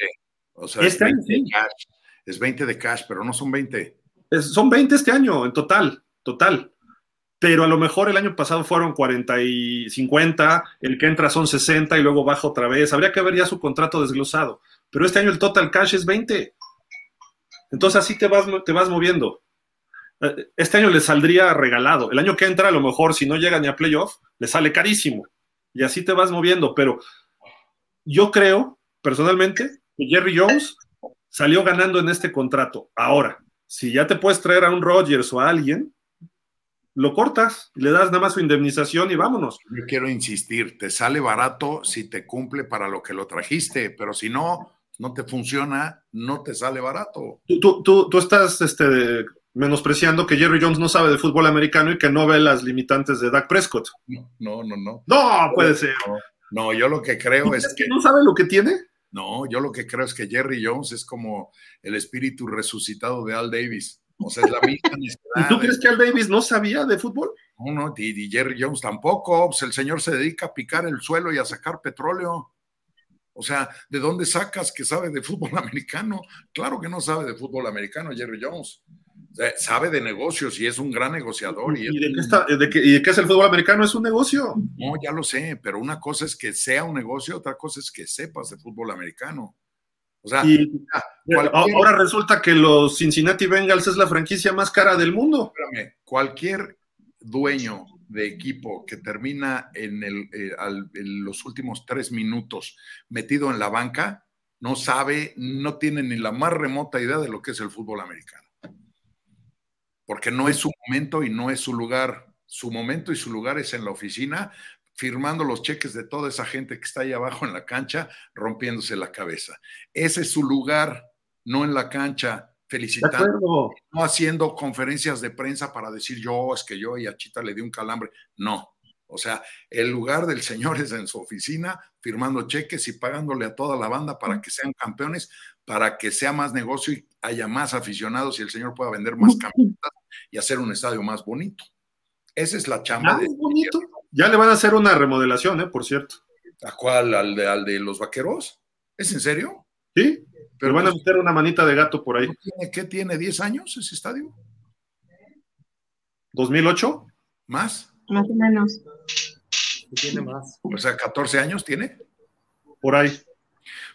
O sea, este es, 20 de cash, es 20 de cash, pero no son 20. son 20 este año en total, total pero a lo mejor el año pasado fueron 40 y 50, el que entra son 60 y luego baja otra vez. Habría que ver ya su contrato desglosado. Pero este año el total cash es 20. Entonces así te vas, te vas moviendo. Eh, este año le saldría regalado. El año que entra, a lo mejor, si no llega ni a playoff, le sale carísimo. Y así te vas moviendo. Pero yo creo, personalmente, que Jerry Jones salió ganando en este contrato. Ahora, si ya te puedes traer a un Rodgers o a alguien, lo cortas, le das nada más su indemnización y vámonos. Yo quiero insistir, te sale barato si te cumple para lo que lo trajiste, pero si no, no te funciona, no te sale barato. Tú, tú, tú, estás este, menospreciando que Jerry Jones no sabe de fútbol americano y que no ve las limitantes de Dak Prescott. No, no, no. No, puede ser. No, yo lo que creo es que... ¿No sabe lo que tiene? No, yo lo que creo es que Jerry Jones es como el espíritu resucitado de Al Davis o sea, es la misma ¿Y tú crees que Al Davis no sabía de fútbol? No, no, y, Jerry Jones tampoco. Pues el señor se dedica a picar el suelo y a sacar petróleo. O sea, ¿de dónde sacas que sabe de fútbol americano? Claro que no sabe de fútbol americano Jerry Jones. sabe de negocios y es un gran negociador. ¿Y, de, qué ¿Y de qué es el fútbol americano? ¿Es un negocio? No, ya lo sé, pero una cosa es que sea un negocio, otra cosa es que sepas de fútbol americano. O sea, ahora resulta que los Cincinnati Bengals es la franquicia más cara del mundo. Espérame, cualquier dueño de equipo que termina en, el, eh, en los últimos tres minutos metido en la banca no sabe, no tiene ni la más remota idea de lo que es el fútbol americano. Porque no es su momento y no es su lugar. Su momento y su lugar es en la oficina, firmando los cheques de toda esa gente que está ahí abajo en la cancha, rompiéndose la cabeza. Ese es su lugar, no en la cancha, felicitando, no haciendo conferencias de prensa para decir yo, es que yo y a Chita le di un calambre. No. O sea, el lugar del señor es en su oficina, firmando cheques y pagándole a toda la banda para que sean campeones, para que sea más negocio y haya más aficionados y el señor pueda vender más camisetas y hacer un estadio más bonito. Esa es la chamba. de bonito. Ya le van a hacer una remodelación, ¿eh? Por cierto. ¿A cuál? ¿Al de, al de los vaqueros? ¿Es en serio? Sí, pero van a pues, meter una manita de gato por ahí. ¿Qué tiene? ¿10 años ese estadio? ¿2008? ¿Más? Más o menos. Tiene más. O sea, ¿14 años tiene? Por ahí.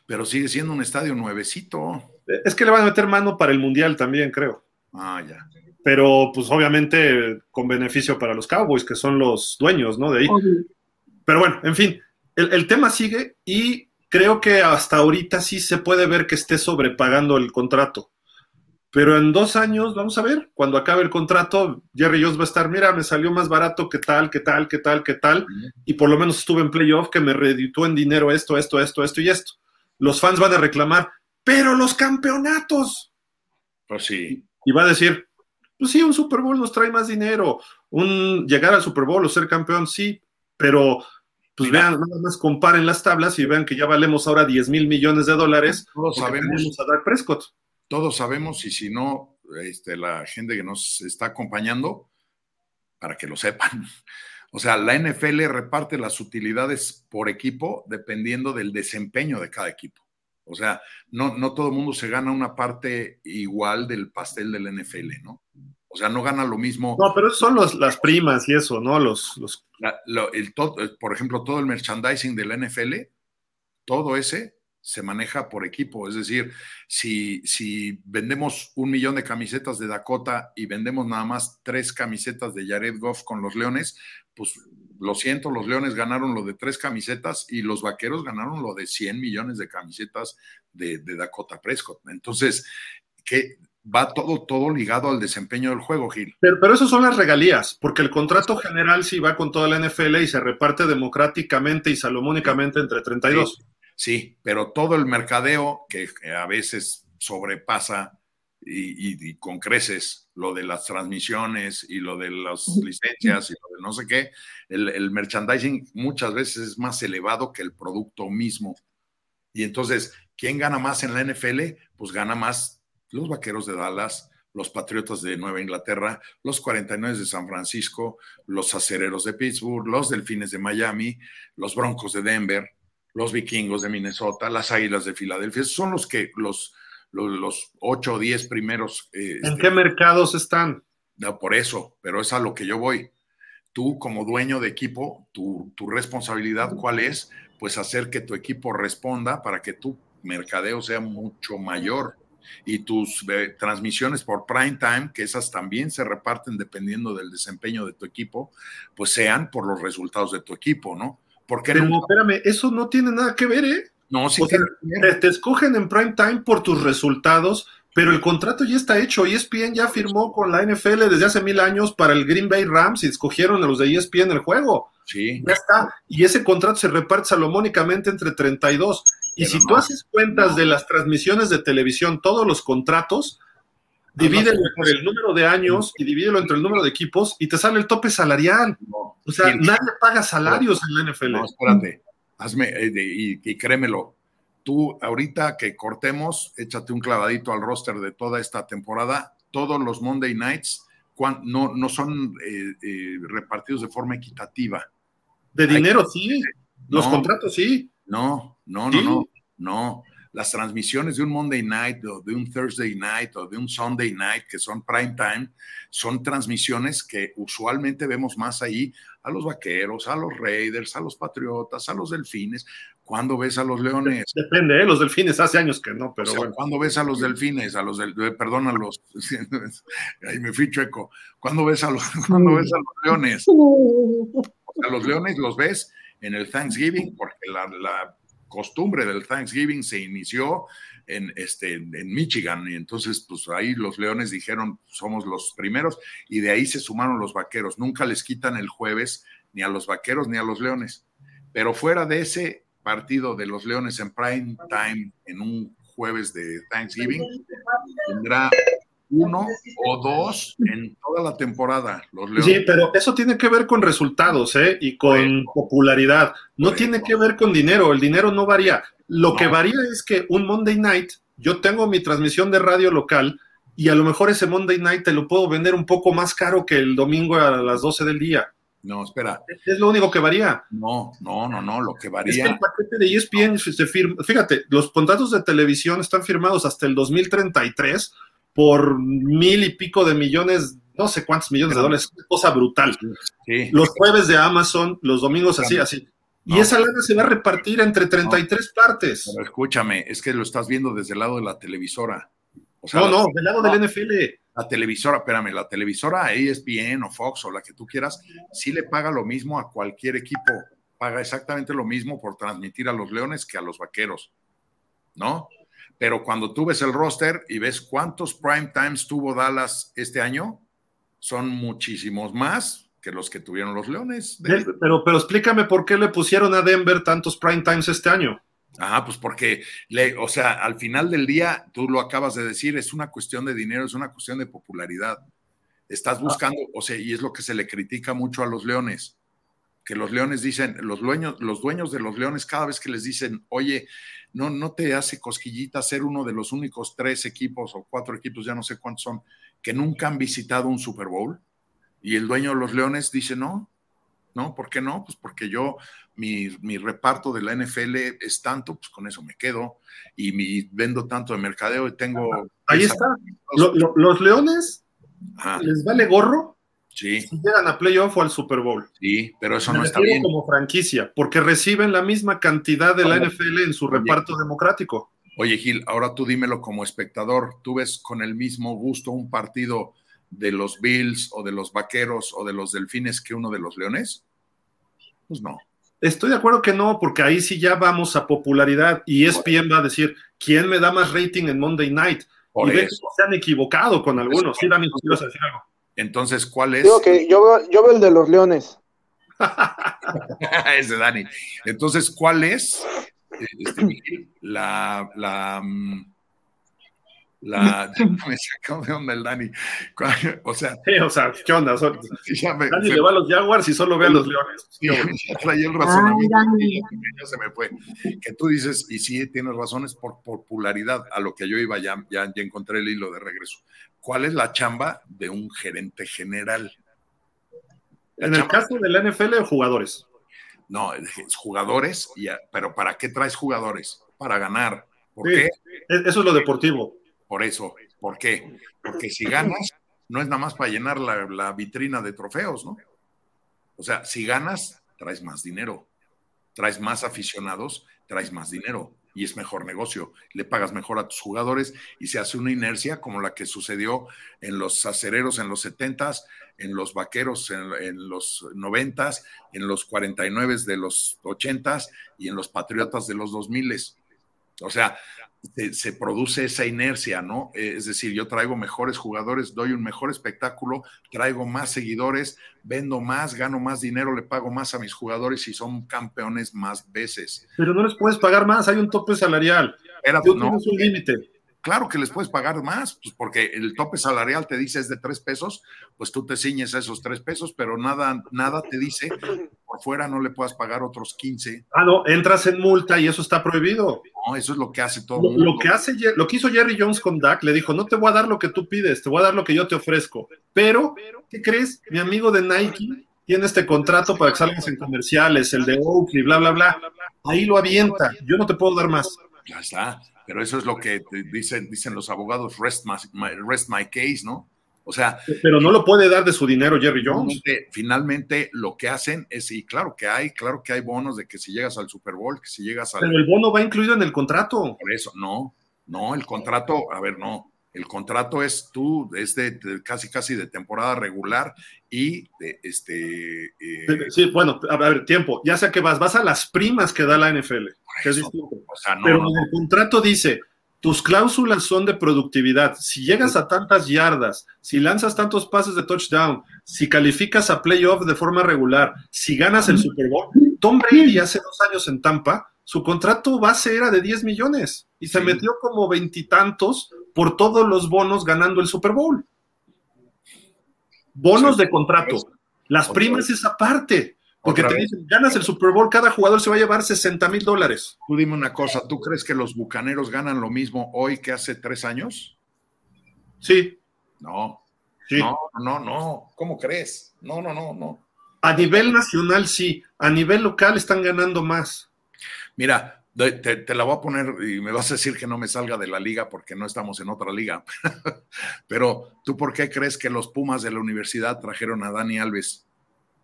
Pero sigue siendo un estadio nuevecito. Es que le van a meter mano para el Mundial también, creo. Ah, ya pero pues obviamente con beneficio para los Cowboys, que son los dueños, ¿no? De ahí. Pero bueno, en fin, el, tema sigue y creo que hasta ahorita sí se puede ver que esté sobrepagando el contrato. Pero en dos años, vamos a ver, cuando acabe el contrato, Jerry Jones va a estar, mira, me salió más barato que tal, que tal, que tal, que tal, y por lo menos estuve en playoff que me reditúa en dinero esto, esto, esto, esto y esto. Los fans van a reclamar, pero los campeonatos. Pues sí. Y va a decir, pues sí, un Super Bowl nos trae más dinero. Un llegar al Super Bowl o ser campeón, sí, pero pues vean, nada más comparen las tablas y vean que ya valemos ahora 10 mil millones de dólares. Todos sabemos. A Dak Prescott. Todos sabemos, y si no, este, la gente que nos está acompañando, para que lo sepan. O sea, la NFL reparte las utilidades por equipo dependiendo del desempeño de cada equipo. O sea, no, no todo el mundo se gana una parte igual del pastel del NFL, ¿no? O sea, no gana lo mismo. No, pero son las primas y eso, ¿no? Los, los... el, por ejemplo, todo el merchandising de la NFL, todo ese se maneja por equipo. Es decir, si, si vendemos un millón de camisetas de Dakota y vendemos nada más tres camisetas de Jared Goff con los Leones, pues lo siento, los Leones ganaron lo de tres camisetas y los Vaqueros ganaron lo de 100 millones de camisetas de, Dakota Prescott. Entonces, que va todo, todo ligado al desempeño del juego, Gil. Pero, pero eso son las regalías, porque el contrato general sí va con toda la NFL y se reparte democráticamente y salomónicamente entre 32. Sí, pero todo el mercadeo que a veces sobrepasa y, con creces lo de las transmisiones y lo de las licencias y lo de no sé qué, el, merchandising muchas veces es más elevado que el producto mismo. Y entonces, ¿quién gana más en la NFL? Pues gana más los Vaqueros de Dallas, los Patriotas de Nueva Inglaterra, los 49 de San Francisco, los Acereros de Pittsburgh, los Delfines de Miami, los Broncos de Denver, los vikingos de Minnesota, las águilas de Filadelfia, son los que los, los, ocho o diez primeros. Eh, ¿En este, qué mercados están? No, por eso, pero es a lo que yo voy. Tú como dueño de equipo, tu, tu responsabilidad cuál es? Pues hacer que tu equipo responda para que tu mercadeo sea mucho mayor y tus eh, transmisiones por prime time, que esas también se reparten dependiendo del desempeño de tu equipo, pues sean por los resultados de tu equipo, ¿no? Porque Pero no? espérame, eso no tiene nada que ver, ¿eh? No, sí. te, escogen en prime time por tus resultados, pero el contrato ya está hecho. ESPN ya firmó con la NFL desde hace mil años para el Green Bay Rams y escogieron a los de ESPN el juego. Sí. Ya está. Y ese contrato se reparte salomónicamente entre 32. Y si tú haces cuentas de las transmisiones de televisión, todos los contratos, divídelo por el número de años y divídelo entre el número de equipos y te sale el tope salarial. o sea, nadie paga salarios en la NFL. No, espérate, hazme, eh, y, créemelo, tú ahorita que cortemos, échate un clavadito al roster de toda esta temporada, todos los Monday Nights no, no son eh, eh, repartidos de forma equitativa. De dinero, sí. Los contratos, sí. No, no, no, no, no las transmisiones de un Monday night o de un Thursday night o de un Sunday night que son prime time, son transmisiones que usualmente vemos más ahí a los vaqueros, a los Raiders, a los Patriotas, a los Delfines. ¿Cuándo ves a los Leones? Depende, ¿eh? los Delfines hace años que no, pero o ¿Cuándo ves a los Delfines? A los del, eh, perdón, a los ahí me fui chueco. ¿Cuándo ves a los, ¿cuándo ves a los Leones? a los Leones los ves en el Thanksgiving porque la, la costumbre del Thanksgiving se inició en, este, en Michigan y entonces pues ahí los Leones dijeron somos los primeros y de ahí se sumaron los Vaqueros. Nunca les quitan el jueves ni a los Vaqueros ni a los Leones. Pero fuera de ese partido de los Leones en prime time en un jueves de Thanksgiving, tendrá uno o dos en toda la temporada. Los Leones. Sí, pero eso tiene que ver con resultados ¿eh? y con popularidad. No tiene que ver con dinero. El dinero no varía. Lo que varía es que un Monday night, yo tengo mi transmisión de radio local y a lo mejor ese Monday night te lo puedo vender un poco más caro que el domingo a las 12 del día. No, espera. Es lo único que varía. No, no, no, no, lo que varía. Es que el paquete de ESPN se firma. Fíjate, los contratos de televisión están firmados hasta el 2033 por mil y pico de millones, no sé cuántos millones de dólares, cosa brutal. Los jueves de Amazon, los domingos así, así. Y esa lana se va a repartir entre 33 partes. Pero escúchame, es que lo estás viendo desde el lado de la televisora. no, no, del lado del NFL. La televisora, espérame, la televisora ESPN o Fox o la que tú quieras, sí le paga lo mismo a cualquier equipo. Paga exactamente lo mismo por transmitir a los Leones que a los Vaqueros. ¿No? Pero cuando tú ves el roster y ves cuántos prime times tuvo Dallas este año, son muchísimos más que los que tuvieron los Leones. Pero, pero explícame por qué le pusieron a Denver tantos prime times este año. Ah, pues porque, le, o sea, al final del día, tú lo acabas de decir, es una cuestión de dinero, es una cuestión de popularidad. Estás buscando, o sea, y es lo que se le critica mucho a los Leones, que los Leones dicen, los dueños, los dueños de los Leones, cada vez que les dicen, oye, no, no te hace cosquillita ser uno de los únicos tres equipos o cuatro equipos, ya no sé cuántos son, que nunca han visitado un Super Bowl. Y el dueño de los Leones dice, no, no, ¿por qué no? Pues porque yo, mi, reparto de la NFL es tanto, pues con eso me quedo. Y mi, vendo tanto de mercadeo y tengo... Ahí está. los Leones les vale gorro Sí. Si llegan a playoff o al Super Bowl. Sí, pero eso no está bien. Como franquicia, porque reciben la misma cantidad de la NFL en su reparto democrático. Oye, Gil, ahora tú dímelo como espectador. ¿Tú ves con el mismo gusto un partido de los Bills o de los Vaqueros o de los Delfines que uno de los Leones? Pues no. Estoy de acuerdo que no, porque ahí sí ya vamos a popularidad y ESPN va a decir quién me da más rating en Monday Night. y eso. se han equivocado con algunos. Sí, Dani, ¿quieres decir algo? Entonces, ¿cuál es? Digo que yo veo, yo veo el de los Leones. Ese Dani. Entonces, ¿cuál es este, la, la, mm, la, me sacó de onda el Dani. O sea, o sea, ¿qué onda? Dani le va a los Jaguars y solo ve a los Leones. Sí, ya traía el razonamiento. ya se me fue. Que tú dices, y sí, tienes razones por popularidad, a lo que yo iba, ya, ya, ya encontré el hilo de regreso. ¿Cuál es la chamba de un gerente general? en el caso de la NFL, jugadores. No, jugadores, pero ¿para qué traes jugadores? Para ganar. ¿Por qué? Eso es lo deportivo. Por eso. ¿Por qué? Porque si ganas, no es nada más para llenar la, la vitrina de trofeos, ¿no? O sea, si ganas, traes más dinero, traes más aficionados, traes más dinero y es mejor negocio. Le pagas mejor a tus jugadores y se hace una inercia como la que sucedió en los acereros en los 70s, en los vaqueros en, los 90s, en los 49 de los 80s y en los patriotas de los 2000s. O sea, se, produce esa inercia, ¿no? Eh, es decir, yo traigo mejores jugadores, doy un mejor espectáculo, traigo más seguidores, vendo más, gano más dinero, le pago más a mis jugadores y son campeones más veces. Pero no les puedes pagar más, hay un tope salarial. Era, no, un límite. Claro que les puedes pagar más, pues porque el tope salarial te dice es de tres pesos, pues tú te ciñes a esos tres pesos, pero nada, nada te dice por fuera no le puedas pagar otros 15. Ah, no, entras en multa y eso está prohibido. No, eso es lo que hace todo. Lo, mundo. lo que hace, lo que hizo Jerry Jones con Dak, le dijo, no te voy a dar lo que tú pides, te voy a dar lo que yo te ofrezco. Pero, ¿qué crees? Mi amigo de Nike tiene este contrato para que salgas en comerciales, el de Oakley, bla, bla, bla. Ahí lo avienta. Yo no te puedo dar más. Ya está. Pero eso es lo que dicen, dicen los abogados, rest rest my case, ¿no? O sea. Pero no lo puede dar de su dinero Jerry Jones. Finalmente, lo que hacen es, y claro que hay, claro que hay bonos de que si llegas al Super Bowl, que si llegas al. Pero el bono va incluido en el contrato. Por eso, no, no, el contrato, a ver, no. El contrato es tú, es de, casi casi de temporada regular y de este. Eh, sí, bueno, a ver, tiempo. Ya sé que vas, vas a las primas que da la NFL. Que es distinto. Pero el contrato dice tus cláusulas son de productividad. Si llegas a tantas yardas, si lanzas tantos pases de touchdown, si calificas a playoff de forma regular, si ganas el Super Bowl, Tom Brady hace dos años en Tampa, su contrato base era de 10 millones y se metió como veintitantos por todos los bonos ganando el Super Bowl. Bonos de contrato. Las primas es aparte. Porque te dicen, ganas el Super Bowl, cada jugador se va a llevar 60 mil dólares. Tú dime una cosa, ¿tú crees que los bucaneros ganan lo mismo hoy que hace tres años? Sí. No. No, no, no. ¿Cómo crees? No, no, no, no. A nivel nacional sí, a nivel local están ganando más. Mira, te, te, la voy a poner y me vas a decir que no me salga de la liga porque no estamos en otra liga. Pero tú, ¿por qué crees que los Pumas de la universidad trajeron a Dani Alves?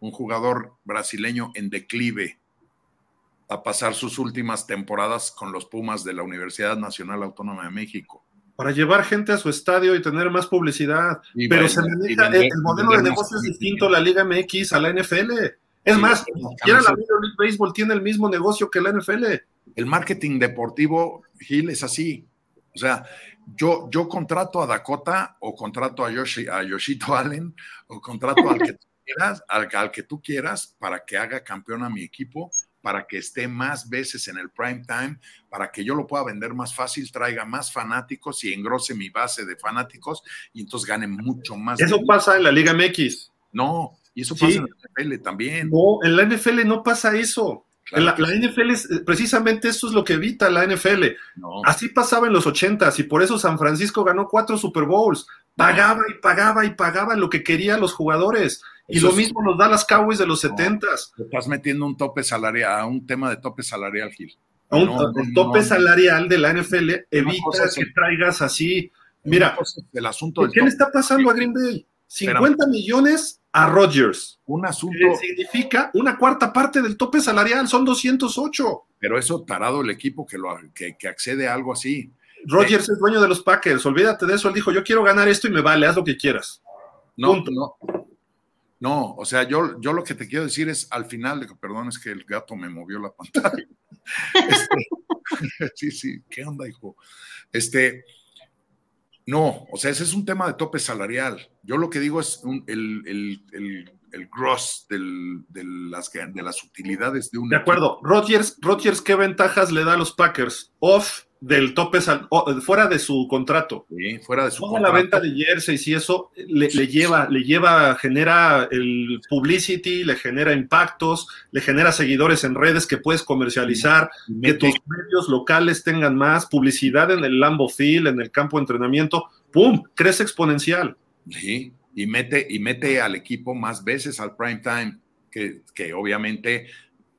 un jugador brasileño en declive a pasar sus últimas temporadas con los Pumas de la Universidad Nacional Autónoma de México. Para llevar gente a su estadio y tener más publicidad. Pero se maneja, el, modelo de negocio es distinto a la Liga MX, a la NFL. Es más, ya la Major League Baseball tiene el mismo negocio que la NFL. El marketing deportivo, Gil, es así. O sea, yo, yo contrato a Dakota o contrato a, Yoshi, a Yoshito Allen o contrato al que al, que tú quieras, para que haga campeón a mi equipo, para que esté más veces en el prime time, para que yo lo pueda vender más fácil, traiga más fanáticos y engrose mi base de fanáticos y entonces gane mucho más. Eso pasa en la Liga MX. No, y eso pasa en la NFL también. No, en la NFL no pasa eso. La, NFL es precisamente eso es lo que evita la NFL. Así pasaba en los ochentas y por eso San Francisco ganó cuatro Super Bowls. Pagaba y pagaba y pagaba lo que querían los jugadores Y lo mismo nos da las Cowboys de los setentas. estás metiendo un tope salarial, a un tema de tope salarial, Gil. el tope salarial de la NFL evita que traigas así. Mira, el asunto ¿qué le está pasando a Green Bay? 50 millones a Rodgers. Un asunto. Que significa una cuarta parte del tope salarial, son 208. Pero eso tarado el equipo que, lo, que, accede a algo así. Rodgers es dueño de los Packers, olvídate de eso. Él dijo: Yo quiero ganar esto y me vale, haz lo que quieras. No, no. No, o sea, yo, yo lo que te quiero decir es al final, perdón, es que el gato me movió la pantalla. Este, sí, sí, ¿qué onda, hijo? Este, no, o sea, ese es un tema de tope salarial. Yo lo que digo es el, el, el, gross de, las, de las utilidades de un. De acuerdo. Rodgers, Rodgers, ¿qué ventajas le da a los Packers? Off del tope, sal, fuera de su contrato. Sí, fuera de su Toda contrato. la venta de jerseys y eso le, lleva, le lleva, genera el publicity, le genera impactos, le genera seguidores en redes que puedes comercializar, que tus medios locales tengan más, publicidad en el Lambo Field, en el campo de entrenamiento, ¡pum! Crece exponencial. Sí, y mete, y mete al equipo más veces al prime time, que, que obviamente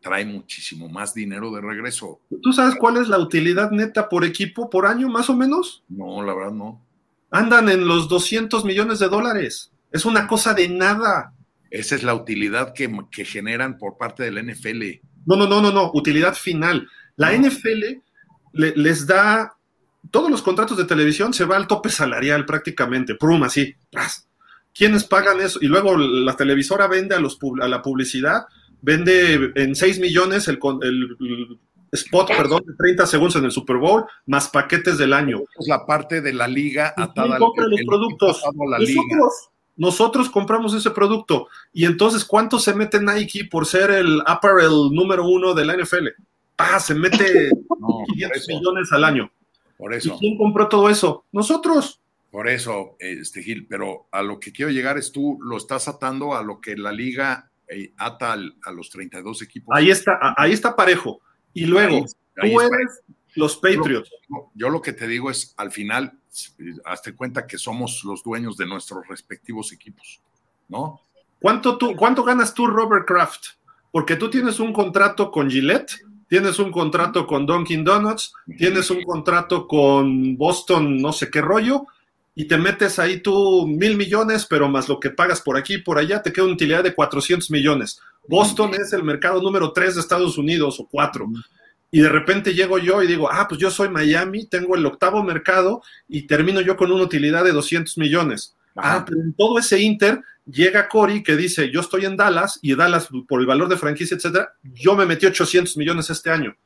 trae muchísimo más dinero de regreso. ¿Tú sabes cuál es la utilidad neta por equipo por año, más o menos? No, la verdad no. Andan en los 200 millones de dólares. Es una cosa de nada. Esa es la utilidad que, generan por parte del NFL. No, no, no, no, no. Utilidad final. La NFL les da todos los contratos de televisión se va al tope salarial prácticamente, prum, así. ¿Quiénes pagan eso? Y luego la televisora vende a, los, a la publicidad vende en 6 millones el, el, spot, perdón, de 30 segundos en el Super Bowl, más paquetes del año. Es la parte de la liga atada compra los productos? nosotros, nosotros compramos ese producto. Y entonces, ¿cuánto se mete Nike por ser el apparel número uno de la NFL? ¡Pah! Se mete 500 millones al año. Por eso. ¿Y quién compró todo eso? Nosotros. Por eso, este Gil, pero a lo que quiero llegar es tú lo estás atando a lo que la liga eh, ata a los 32 equipos. Ahí está, ahí está parejo. Y luego, tú eres los Patriots. Yo, lo que te digo es, al final, hazte cuenta que somos los dueños de nuestros respectivos equipos, ¿no? ¿Cuánto, tú, ¿Cuánto ganas tú, Robert Kraft? Porque tú tienes un contrato con Gillette, tienes un contrato con Dunkin' Donuts, tienes un contrato con Boston, no sé qué rollo, y te metes ahí tú mil millones, pero más lo que pagas por aquí y por allá, te queda una utilidad de 400 millones. Boston es el mercado número tres de Estados Unidos o cuatro. Y de repente llego yo y digo, ah, pues yo soy Miami, tengo el octavo mercado y termino yo con una utilidad de 200 millones. Ah, pero en todo ese Inter llega Cory que dice, yo estoy en Dallas y Dallas por el valor de franquicia, etcétera, yo me metí 800 millones este año.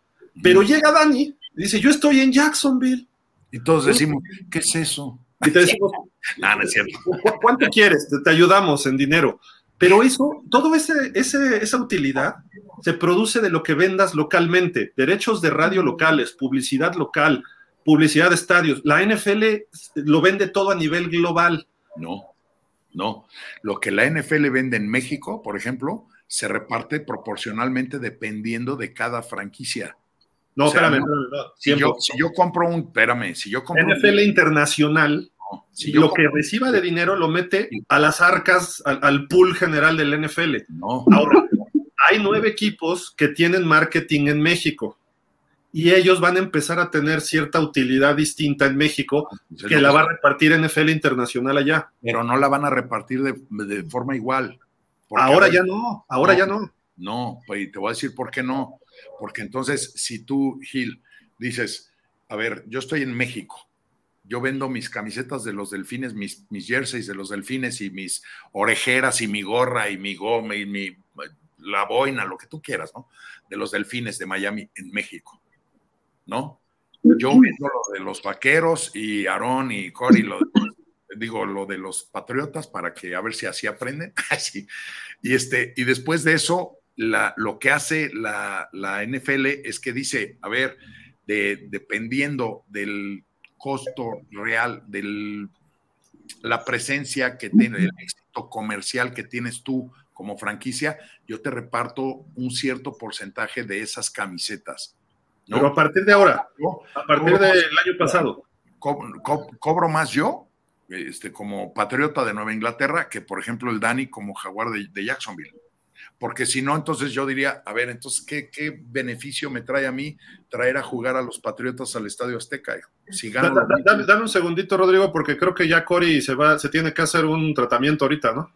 Pero llega Dani y dice, yo estoy en Jacksonville. Y todos decimos, ¿qué es eso? Y te decimos, no, es cierto. ¿cuánto quieres? Te, ayudamos en dinero. Pero eso, todo ese, esa utilidad se produce de lo que vendas localmente, derechos de radio locales, publicidad local, publicidad de estadios. La NFL lo vende todo a nivel global. No, no. Lo que la NFL vende en México, por ejemplo, se reparte proporcionalmente dependiendo de cada franquicia. No, espérame, Si, yo, si, yo, compro un, espérame, si yo compro NFL internacional, si lo que reciba de dinero lo mete a las arcas, al, pool general del NFL. No. Ahora, hay nueve equipos que tienen marketing en México y ellos van a empezar a tener cierta utilidad distinta en México que la va a repartir NFL internacional allá. Pero no la van a repartir de, forma igual. Ahora ya no, ahora ya no. No, pues te voy a decir por qué no porque entonces, si tú, Gil, dices, a ver, yo estoy en México, yo vendo mis camisetas de los delfines, mis, mis jerseys de los delfines y mis orejeras y mi gorra y mi goma y mi, la boina, lo que tú quieras, ¿no? De los delfines de Miami en México, ¿no? Yo vendo lo de los vaqueros y Aarón y Cory, lo digo, lo de los patriotas para que a ver si así aprenden. Y, este, y después de eso, lo que hace la, NFL es que dice, a ver, dependiendo del costo real, de la presencia que tiene, el éxito comercial que tienes tú como franquicia, yo te reparto un cierto porcentaje de esas camisetas. Pero a partir de ahora, a partir del año pasado. ¿Cobro, más yo? este, como patriota de Nueva Inglaterra que, por ejemplo, el Dani como jaguar de, Jacksonville. Porque si no, entonces yo diría, a ver, entonces, ¿qué, ¿qué, beneficio me trae a mí traer a jugar a los Patriotas al Estadio Azteca? Si gano dame, un segundito, Rodrigo, porque creo que ya Cory se va, se tiene que hacer un tratamiento ahorita, ¿no?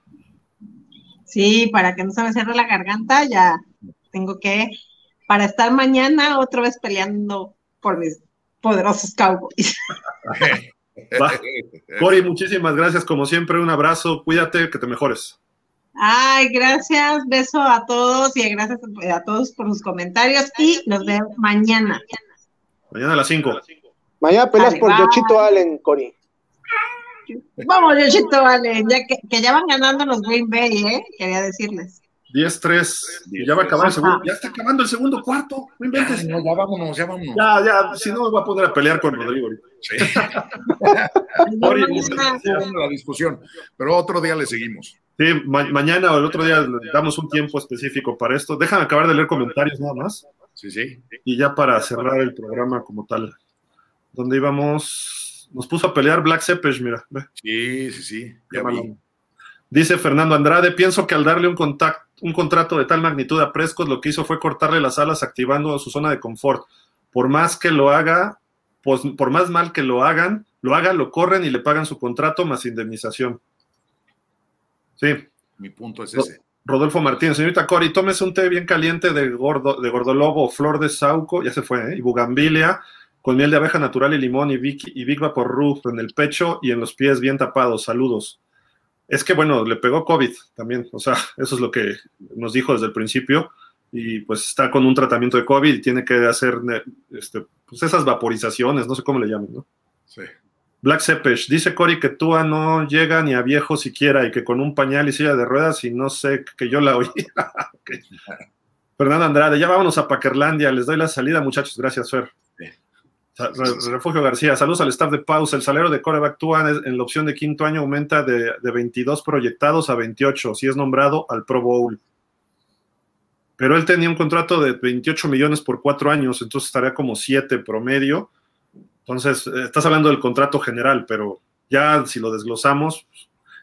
Sí, para que no se me cierre la garganta, ya tengo que, para estar mañana otra vez peleando por mis poderosos Cowboys. Cori, muchísimas gracias. Como siempre, un abrazo. Cuídate, que te mejores. Ay, gracias. Beso a todos y gracias a todos por sus comentarios. Y nos vemos mañana. Mañana a las 5. Mañana pelas por Yochito Allen, Cori. Vamos, Yochito Allen, ya que, que, ya van ganando los Green Bay, ¿eh? Quería decirles. 10-3. Ya va a acabar el segundo. Ya está acabando el segundo cuarto. No inventes. Ya, ya vámonos, ya vámonos. Ya, ya. Si no, me voy a poner a pelear con Rodrigo ahorita. Sí. la discusión. Pero otro día le seguimos. Sí, mañana o el otro día le damos un tiempo específico para esto. Déjame acabar de leer comentarios nada más. Sí, sí. Y ya para cerrar el programa como tal. Donde íbamos. Nos puso a pelear Black Sepesh, mira. Sí, sí, sí. Ya vi. Dice Fernando Andrade, pienso que al darle un, un contrato de tal magnitud a Prescott, lo que hizo fue cortarle las alas activando su zona de confort. Por más que lo haga, pues, por más mal que lo hagan, lo hagan, lo corren y le pagan su contrato más indemnización. Sí. Mi punto es ese. Rodolfo Martínez, señorita Cori, tómese un té bien caliente de, gordo, de gordolobo, flor de sauco, ya se fue, ¿eh? y bugambilia, con miel de abeja natural y limón y Big, y Big Vapor en el pecho y en los pies bien tapados. Saludos. Es que, bueno, le pegó COVID también, o sea, eso es lo que nos dijo desde el principio, y pues está con un tratamiento de COVID y tiene que hacer este, pues esas vaporizaciones, no sé cómo le llaman, ¿no? Sí. Black Sepesh, dice Cory que Tua no llega ni a viejo siquiera y que con un pañal y silla de ruedas y no sé, que yo la oí. Fernando Andrade, ya vámonos a Paquerlandia, les doy la salida, muchachos, gracias, Fer. Refugio García, saludos al staff de pausa. El salario de coreback Tua en la opción de quinto año aumenta de, 22 proyectados a 28 si es nombrado al Pro Bowl. Pero él tenía un contrato de 28 millones por cuatro años, entonces estaría como 7 promedio. Entonces, eh, estás hablando del contrato general, pero ya si lo desglosamos,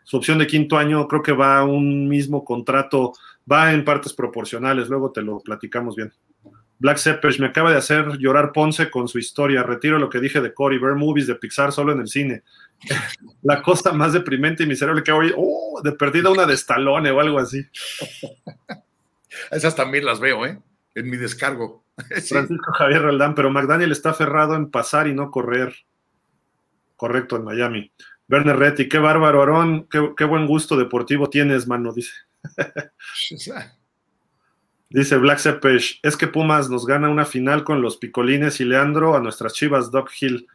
su opción de quinto año creo que va a un mismo contrato, va en partes proporcionales, luego te lo platicamos bien. Black Seppers me acaba de hacer llorar Ponce con su historia. Retiro lo que dije de Cory, ver movies de Pixar solo en el cine. La cosa más deprimente y miserable que hoy, oh, de perdida una de Stallone o algo así. Esas también las veo, ¿eh? En mi descargo. Francisco Javier Roldán, pero McDaniel está aferrado en pasar y no correr. Correcto, en Miami. Werner Retti, qué bárbaro, Aarón, qué, qué buen gusto deportivo tienes, mano, dice. Dice Black Sepesh, es que Pumas nos gana una final con los Picolines y Leandro a nuestras chivas Doc Hill.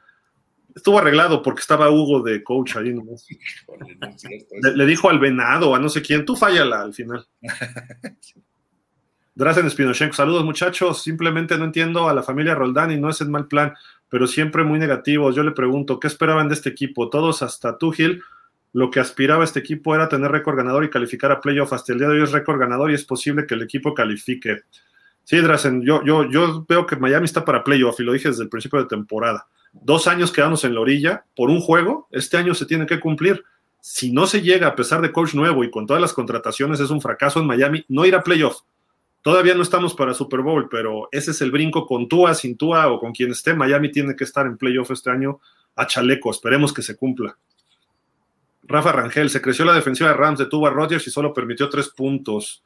Estuvo arreglado porque estaba Hugo de coach ahí nomás. Le, dijo al venado, a no sé quién, tú fállala al final. Drazen Spinochenko, saludos muchachos, simplemente no entiendo a la familia Roldán y no es el mal plan, pero siempre muy negativos. Yo le pregunto, ¿qué esperaban de este equipo? Todos hasta tú, Gil, lo que aspiraba este equipo era tener récord ganador y calificar a playoff. Hasta el día de hoy es récord ganador y es posible que el equipo califique. Sí, Drazen, yo, yo, yo veo que Miami está para playoff y lo dije desde el principio de temporada. Dos años quedamos en la orilla por un juego, este año se tiene que cumplir. Si no se llega a pesar de coach nuevo y con todas las contrataciones es un fracaso en Miami, no ir a playoff. Todavía no estamos para Super Bowl, pero ese es el brinco con Tua, sin Tua o con quien esté. Miami tiene que estar en playoff este año a chaleco. Esperemos que se cumpla. Rafa Rangel, se creció la defensiva de Rams, detuvo a Rodgers y solo permitió tres puntos.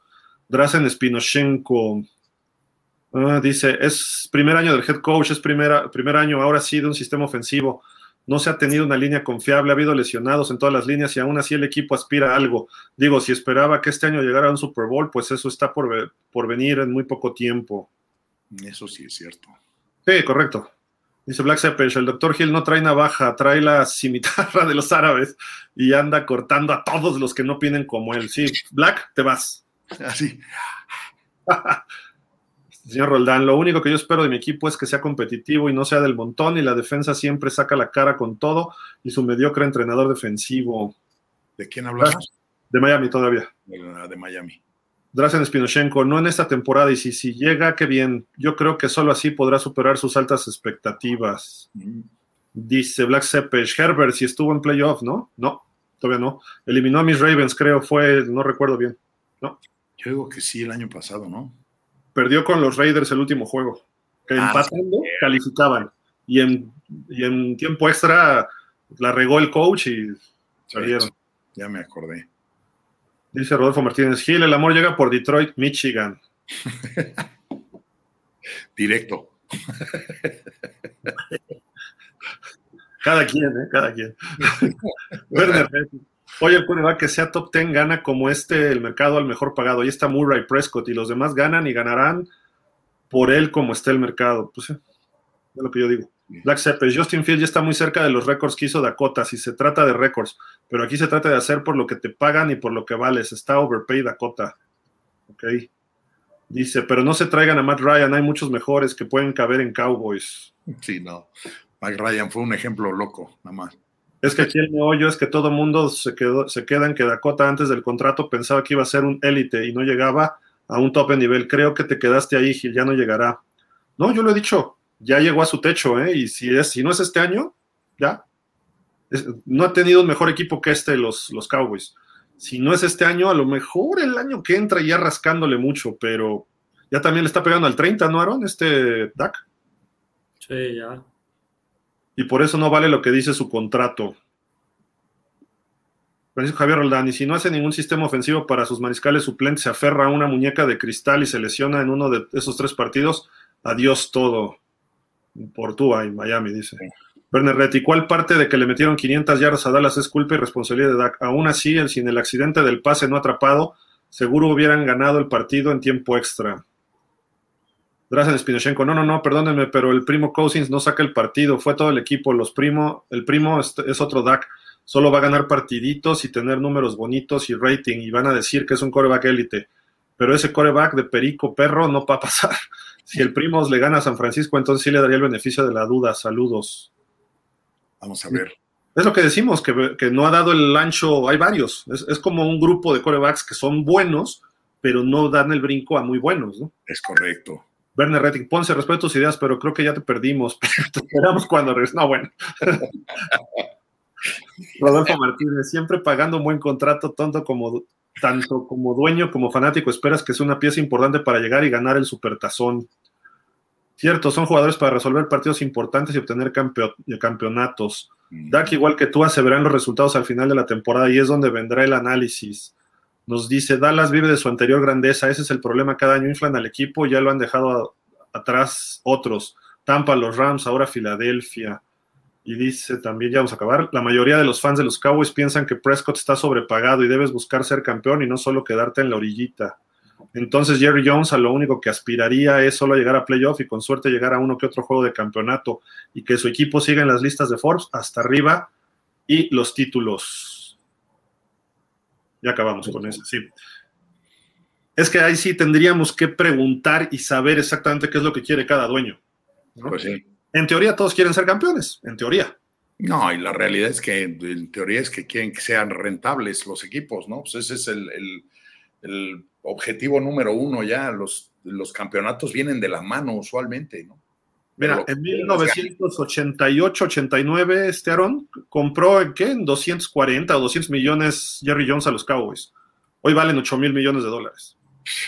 Drazen Spinoshenko ah, dice, es primer año del head coach, es primera, primer año ahora sí de un sistema ofensivo. No se ha tenido una línea confiable, ha habido lesionados en todas las líneas y aún así el equipo aspira a algo. Digo, si esperaba que este año llegara a un Super Bowl, pues eso está por, por venir en muy poco tiempo. Eso sí es cierto. Sí, correcto. Dice Black Seppers, el doctor Hill no trae navaja, trae la cimitarra de los árabes y anda cortando a todos los que no piden como él. Sí, Black, te vas. Así. Señor Roldán, lo único que yo espero de mi equipo es que sea competitivo y no sea del montón y la defensa siempre saca la cara con todo y su mediocre entrenador defensivo. ¿De quién hablamos? De Miami todavía. De Miami. Drazen Spinoshenko, no en esta temporada, y si, si llega, qué bien. Yo creo que solo así podrá superar sus altas expectativas. Dice Black Sepesh, Herbert, si estuvo en playoff, ¿no? No, todavía no. Eliminó a mis Ravens, creo, fue, no recuerdo bien. No. Yo digo que sí, el año pasado, ¿no? Perdió con los Raiders el último juego. Que ah, empatando, calificaban. Y en, y en tiempo extra la regó el coach y salieron. Ya me acordé. Dice Rodolfo Martínez Gil, el amor llega por Detroit, Michigan. Directo. Cada quien, ¿eh? Cada quien. Werner, oye, el va que sea top 10 gana como este el mercado al mejor pagado. Ahí está Murray Prescott y los demás ganan y ganarán por él como esté el mercado. Pues sí, es lo que yo digo. Black Seppes, Justin Field ya está muy cerca de los récords que hizo Dakota, si se trata de récords, pero aquí se trata de hacer por lo que te pagan y por lo que vales. Está overpaid Dakota. Ok. Dice, pero no se traigan a Matt Ryan, hay muchos mejores que pueden caber en Cowboys. Sí, no. Matt Ryan fue un ejemplo loco, nada más. Es que aquí el meollo es que todo mundo se, quedó, se queda en que Dakota antes del contrato pensaba que iba a ser un élite y no llegaba a un tope nivel. Creo que te quedaste ahí, Gil, ya no llegará. No, yo lo he dicho, ya llegó a su techo, ¿eh? Y si, es, si no es este año, ya. no ha tenido un mejor equipo que este los, los Cowboys. Si no es este año, a lo mejor el año que entra ya rascándole mucho, pero ya también le está pegando al 30, ¿no, Aaron? Este Dak. Sí, ya. Y por eso no vale lo que dice su contrato. Francisco Javier Roldán, y si no hace ningún sistema ofensivo para sus mariscales suplentes, se aferra a una muñeca de cristal y se lesiona en uno de esos tres partidos, adiós todo por Tua en Miami, dice. Werner Retti, ¿cuál parte de que le metieron 500 yardas a Dallas es culpa y responsabilidad de Dak? Aún así, el, sin el accidente del pase no atrapado, seguro hubieran ganado el partido en tiempo extra. Drazen Spinochenko, no, no, no, perdónenme, pero el primo Cousins no saca el partido, fue todo el equipo, los primo, el primo es, es otro Dak, solo va a ganar partiditos y tener números bonitos y rating, y van a decir que es un coreback élite, pero ese coreback de perico perro no va a pasar. Si el Primos le gana a San Francisco, entonces sí le daría el beneficio de la duda. Saludos. Vamos a ver. Es lo que decimos, que, no ha dado el ancho, hay varios. Es, como un grupo de corebacks que son buenos, pero no dan el brinco a muy buenos, ¿no? Es correcto. Werner Retting, Ponce, respeto tus ideas, pero creo que ya te perdimos. te esperamos cuando regreses. No, bueno. Rodolfo Martínez, siempre pagando un buen contrato, tonto como tanto como dueño como fanático, esperas que sea una pieza importante para llegar y ganar el supertazón. Cierto, son jugadores para resolver partidos importantes y obtener campeonatos. Dak, igual que tú, verán los resultados al final de la temporada y es donde vendrá el análisis. Nos dice, Dallas vive de su anterior grandeza, ese es el problema, cada año inflan al equipo, ya lo han dejado atrás otros. Tampa, los Rams, ahora Filadelfia. Y dice también, ya vamos a acabar, la mayoría de los fans de los Cowboys piensan que Prescott está sobrepagado y debes buscar ser campeón y no solo quedarte en la orillita. Entonces Jerry Jones a lo único que aspiraría es solo llegar a playoff y con suerte llegar a uno que otro juego de campeonato y que su equipo siga en las listas de Forbes hasta arriba y los títulos. Ya acabamos con eso, sí. Es que ahí sí tendríamos que preguntar y saber exactamente qué es lo que quiere cada dueño. Pues en teoría todos quieren ser campeones, en teoría. No, y la realidad es que en teoría es que quieren que sean rentables los equipos, ¿no? Pues ese es el el objetivo número uno ya, los, los campeonatos vienen de la mano usualmente, ¿no? Mira, en 1988-89, este Aaron compró en qué? En 240 o 200 millones Jerry Jones a los Cowboys. Hoy valen 8 mil millones de dólares.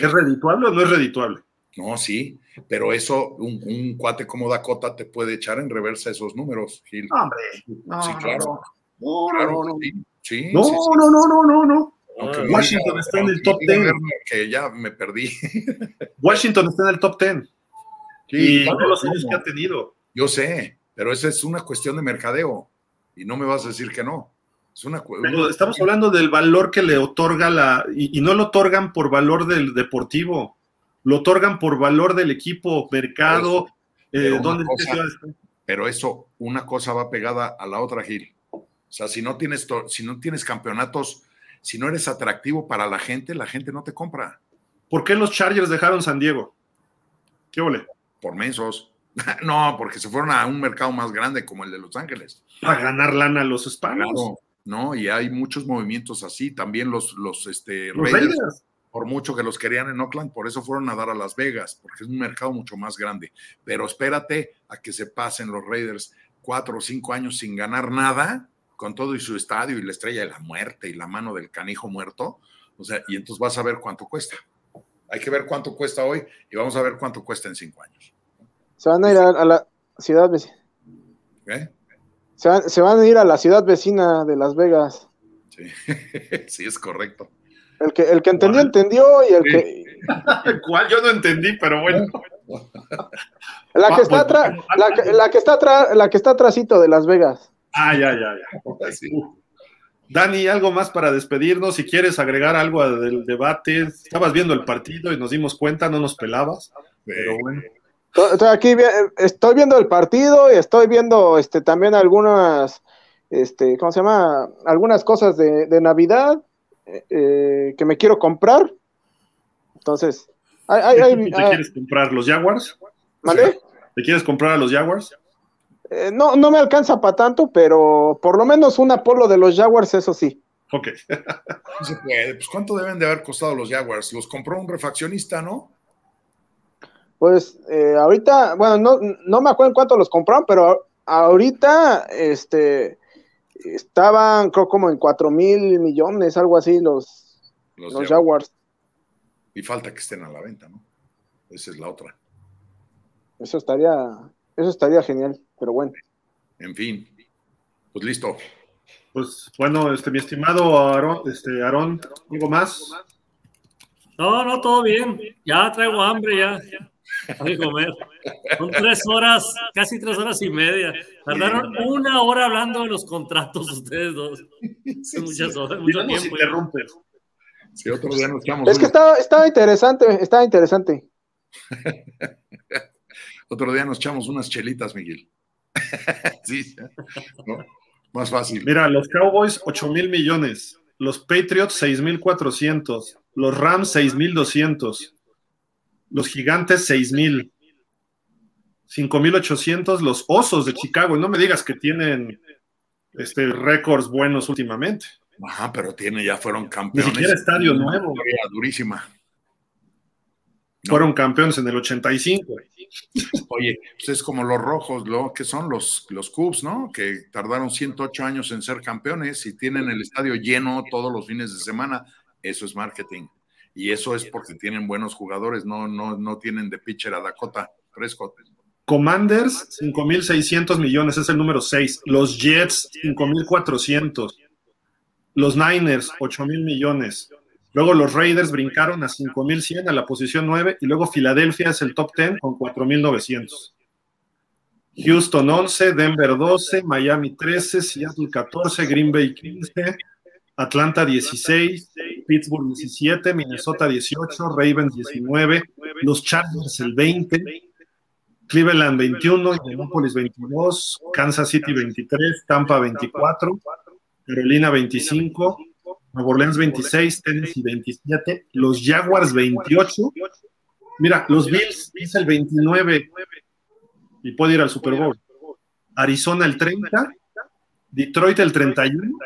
¿Es redituable o no es redituable? No, sí, pero eso, un, cuate como Dakota te puede echar en reversa esos números, Gil. Hombre, sí, claro. No, no, no, sí, no, no, no, no, no, no. Washington está en el top 10. Que ya me perdí. Washington está en el top 10. Y todos los años que ha tenido. Yo sé, pero esa es una cuestión de mercadeo. Y no me vas a decir que no. Es una, estamos hablando del valor que le otorga la. Y, no lo otorgan por valor del deportivo. Lo otorgan por valor del equipo, mercado. Eh, pero eso, una cosa va pegada a la otra, Gil. O sea, si no tienes, si no tienes campeonatos si no eres atractivo para la gente, la gente no te compra. ¿Por qué los Chargers dejaron San Diego? ¿Qué ole? Por mensos. no, porque se fueron a un mercado más grande como el de Los Ángeles. Para ganar lana a los hispanos. no, y hay muchos movimientos así. También los, los, este, Raiders, por mucho que los querían en Oakland, por eso fueron a dar a Las Vegas, porque es un mercado mucho más grande. Pero espérate a que se pasen los Raiders cuatro o cinco años sin ganar nada, con todo y su estadio y la estrella de la muerte y la mano del canijo muerto. O sea, y entonces vas a ver cuánto cuesta. Hay que ver cuánto cuesta hoy y vamos a ver cuánto cuesta en cinco años. Se van a ir a, la ciudad vecina. ¿Eh? Se van, a ir a la ciudad vecina de Las Vegas. Sí, sí es correcto. El que, el que entendió, entendió y el que. ¿Cuál? Yo no entendí, pero bueno. La que está atrás, la, que está atrás, la que está atrásito de Las Vegas. Ah, ya, ya, ya. Dani, algo más para despedirnos. Si quieres agregar algo del debate, estabas viendo el partido y nos dimos cuenta, no nos pelabas, pero bueno. Estoy aquí, estoy viendo el partido y estoy viendo este, también algunas, este, ¿cómo se llama? Algunas cosas de, Navidad eh, que me quiero comprar. Entonces, ¿Te quieres comprar los Jaguars? ¿Vale? ¿Te quieres comprar a los Jaguars? Eh, no, no me alcanza para tanto, pero por lo menos un Apolo de los Jaguars, eso sí. Ok. Pues, ¿cuánto deben de haber costado los Jaguars? Los compró un refaccionista, ¿no? Pues eh, ahorita, bueno, no, no me acuerdo en cuánto los compraron, pero ahorita, este, estaban, creo, como en cuatro mil millones, algo así, los, los, Jaguars. Y falta que estén a la venta, ¿no? Esa es la otra. Eso estaría, eso estaría genial, pero bueno. En fin, pues listo. Pues bueno, este, mi estimado Aarón, este, Aarón, ¿algo más? No, no, todo bien. Ya traigo hambre, ya. Hay comer. Son tres horas, casi tres horas y media. Tardaron una hora hablando de los contratos ustedes dos. muchas horas, mucho tiempo. Si otro día nos echamos. Es que estaba, estaba interesante, estaba interesante. otro día nos echamos unas chelitas, Miguel. sí, más fácil. Mira, los Cowboys, 8 mil millones. Los Patriots, 6 mil 400. Los Rams, 6 mil 200. Los Gigantes, 6 mil. 5 mil 800. Los Osos de Chicago. Y no me digas que tienen este, récords buenos últimamente. Ajá, pero tiene, ya fueron campeones. Ni siquiera estadio nuevo. Durísima. Fueron campeones en el 85. Oye, pues es como los rojos, lo que son los, los Cubs, ¿no? Que tardaron 108 años en ser campeones y tienen el estadio lleno todos los fines de semana. Eso es marketing. Y eso es porque tienen buenos jugadores, no, no, no tienen de pitcher a Dakota Prescott. Commanders, 5.600 millones, es el número 6. Los Jets, 5.400. Los Niners, 8 mil millones. Luego los Raiders brincaron a 5100 a la posición 9 y luego Filadelfia es el top 10 con 4900. Houston 11, Denver 12, Miami 13, Seattle 14, Green Bay 15, Atlanta 16, Pittsburgh 17, Minnesota 18, Ravens 19, los Chargers el 20, Cleveland 21, Indianapolis 22, Kansas City 23, Tampa 24, Carolina 25, Nueva Orleans 26, Tennessee 27, los Jaguars 28. Mira, los Bills es el 29 y puede ir al Super Bowl. Arizona el 30, Detroit el 31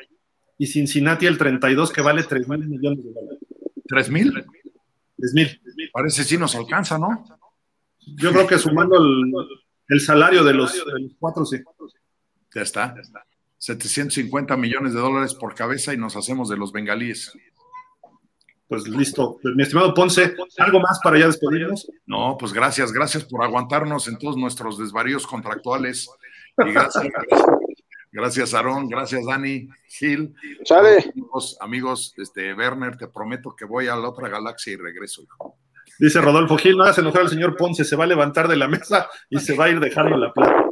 y Cincinnati el 32 que vale 3 mil millones de dólares. ¿3 mil? 3 mil. Parece si nos alcanza, ¿no? Yo creo que sumando el, salario de los, de los cuatro, sí. Ya está. Ya está. 750 millones de dólares por cabeza y nos hacemos de los bengalíes. Pues listo. Pues, mi estimado Ponce, ¿algo más para ya despedirnos? No, pues gracias, gracias por aguantarnos en todos nuestros desvaríos contractuales. Y gracias, gracias, Aarón, gracias, Dani, Gil. Chale. Amigos, amigos, este, Werner, te prometo que voy a la otra galaxia y regreso, hijo. Dice Rodolfo Gil, no hagas enojar al señor Ponce, se va a levantar de la mesa y se va a ir dejando la plata.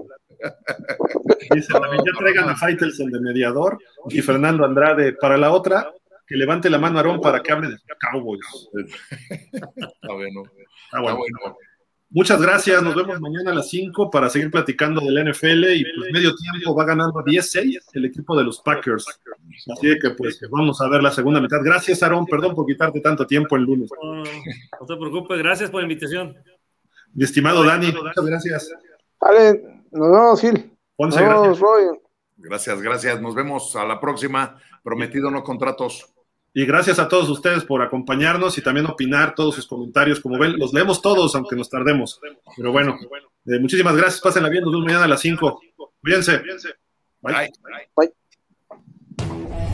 Dice también, ya traigan a Faitelson de mediador y Fernando Andrade para la otra, que levante la mano Aarón para que hable de Cowboys. Está bueno. Está bueno. Muchas gracias, nos vemos mañana a las 5 para seguir platicando del NFL y pues medio tiempo va ganando 10-6 el equipo de los Packers. Así que pues vamos a ver la segunda mitad. Gracias Aarón, perdón por quitarte tanto tiempo el lunes. No, no te preocupes, gracias por la invitación. Mi estimado Dani, muchas gracias. Vale, nos vemos, Gil. gracias. Gracias, gracias. Nos vemos a la próxima. Prometido no contratos. Y gracias a todos ustedes por acompañarnos y también opinar todos sus comentarios. Como ven, los leemos todos, aunque nos tardemos. Pero bueno, eh, muchísimas gracias. Pásenla bien. Nos vemos mañana a las 5. Cuídense. Bye. Bye. Bye.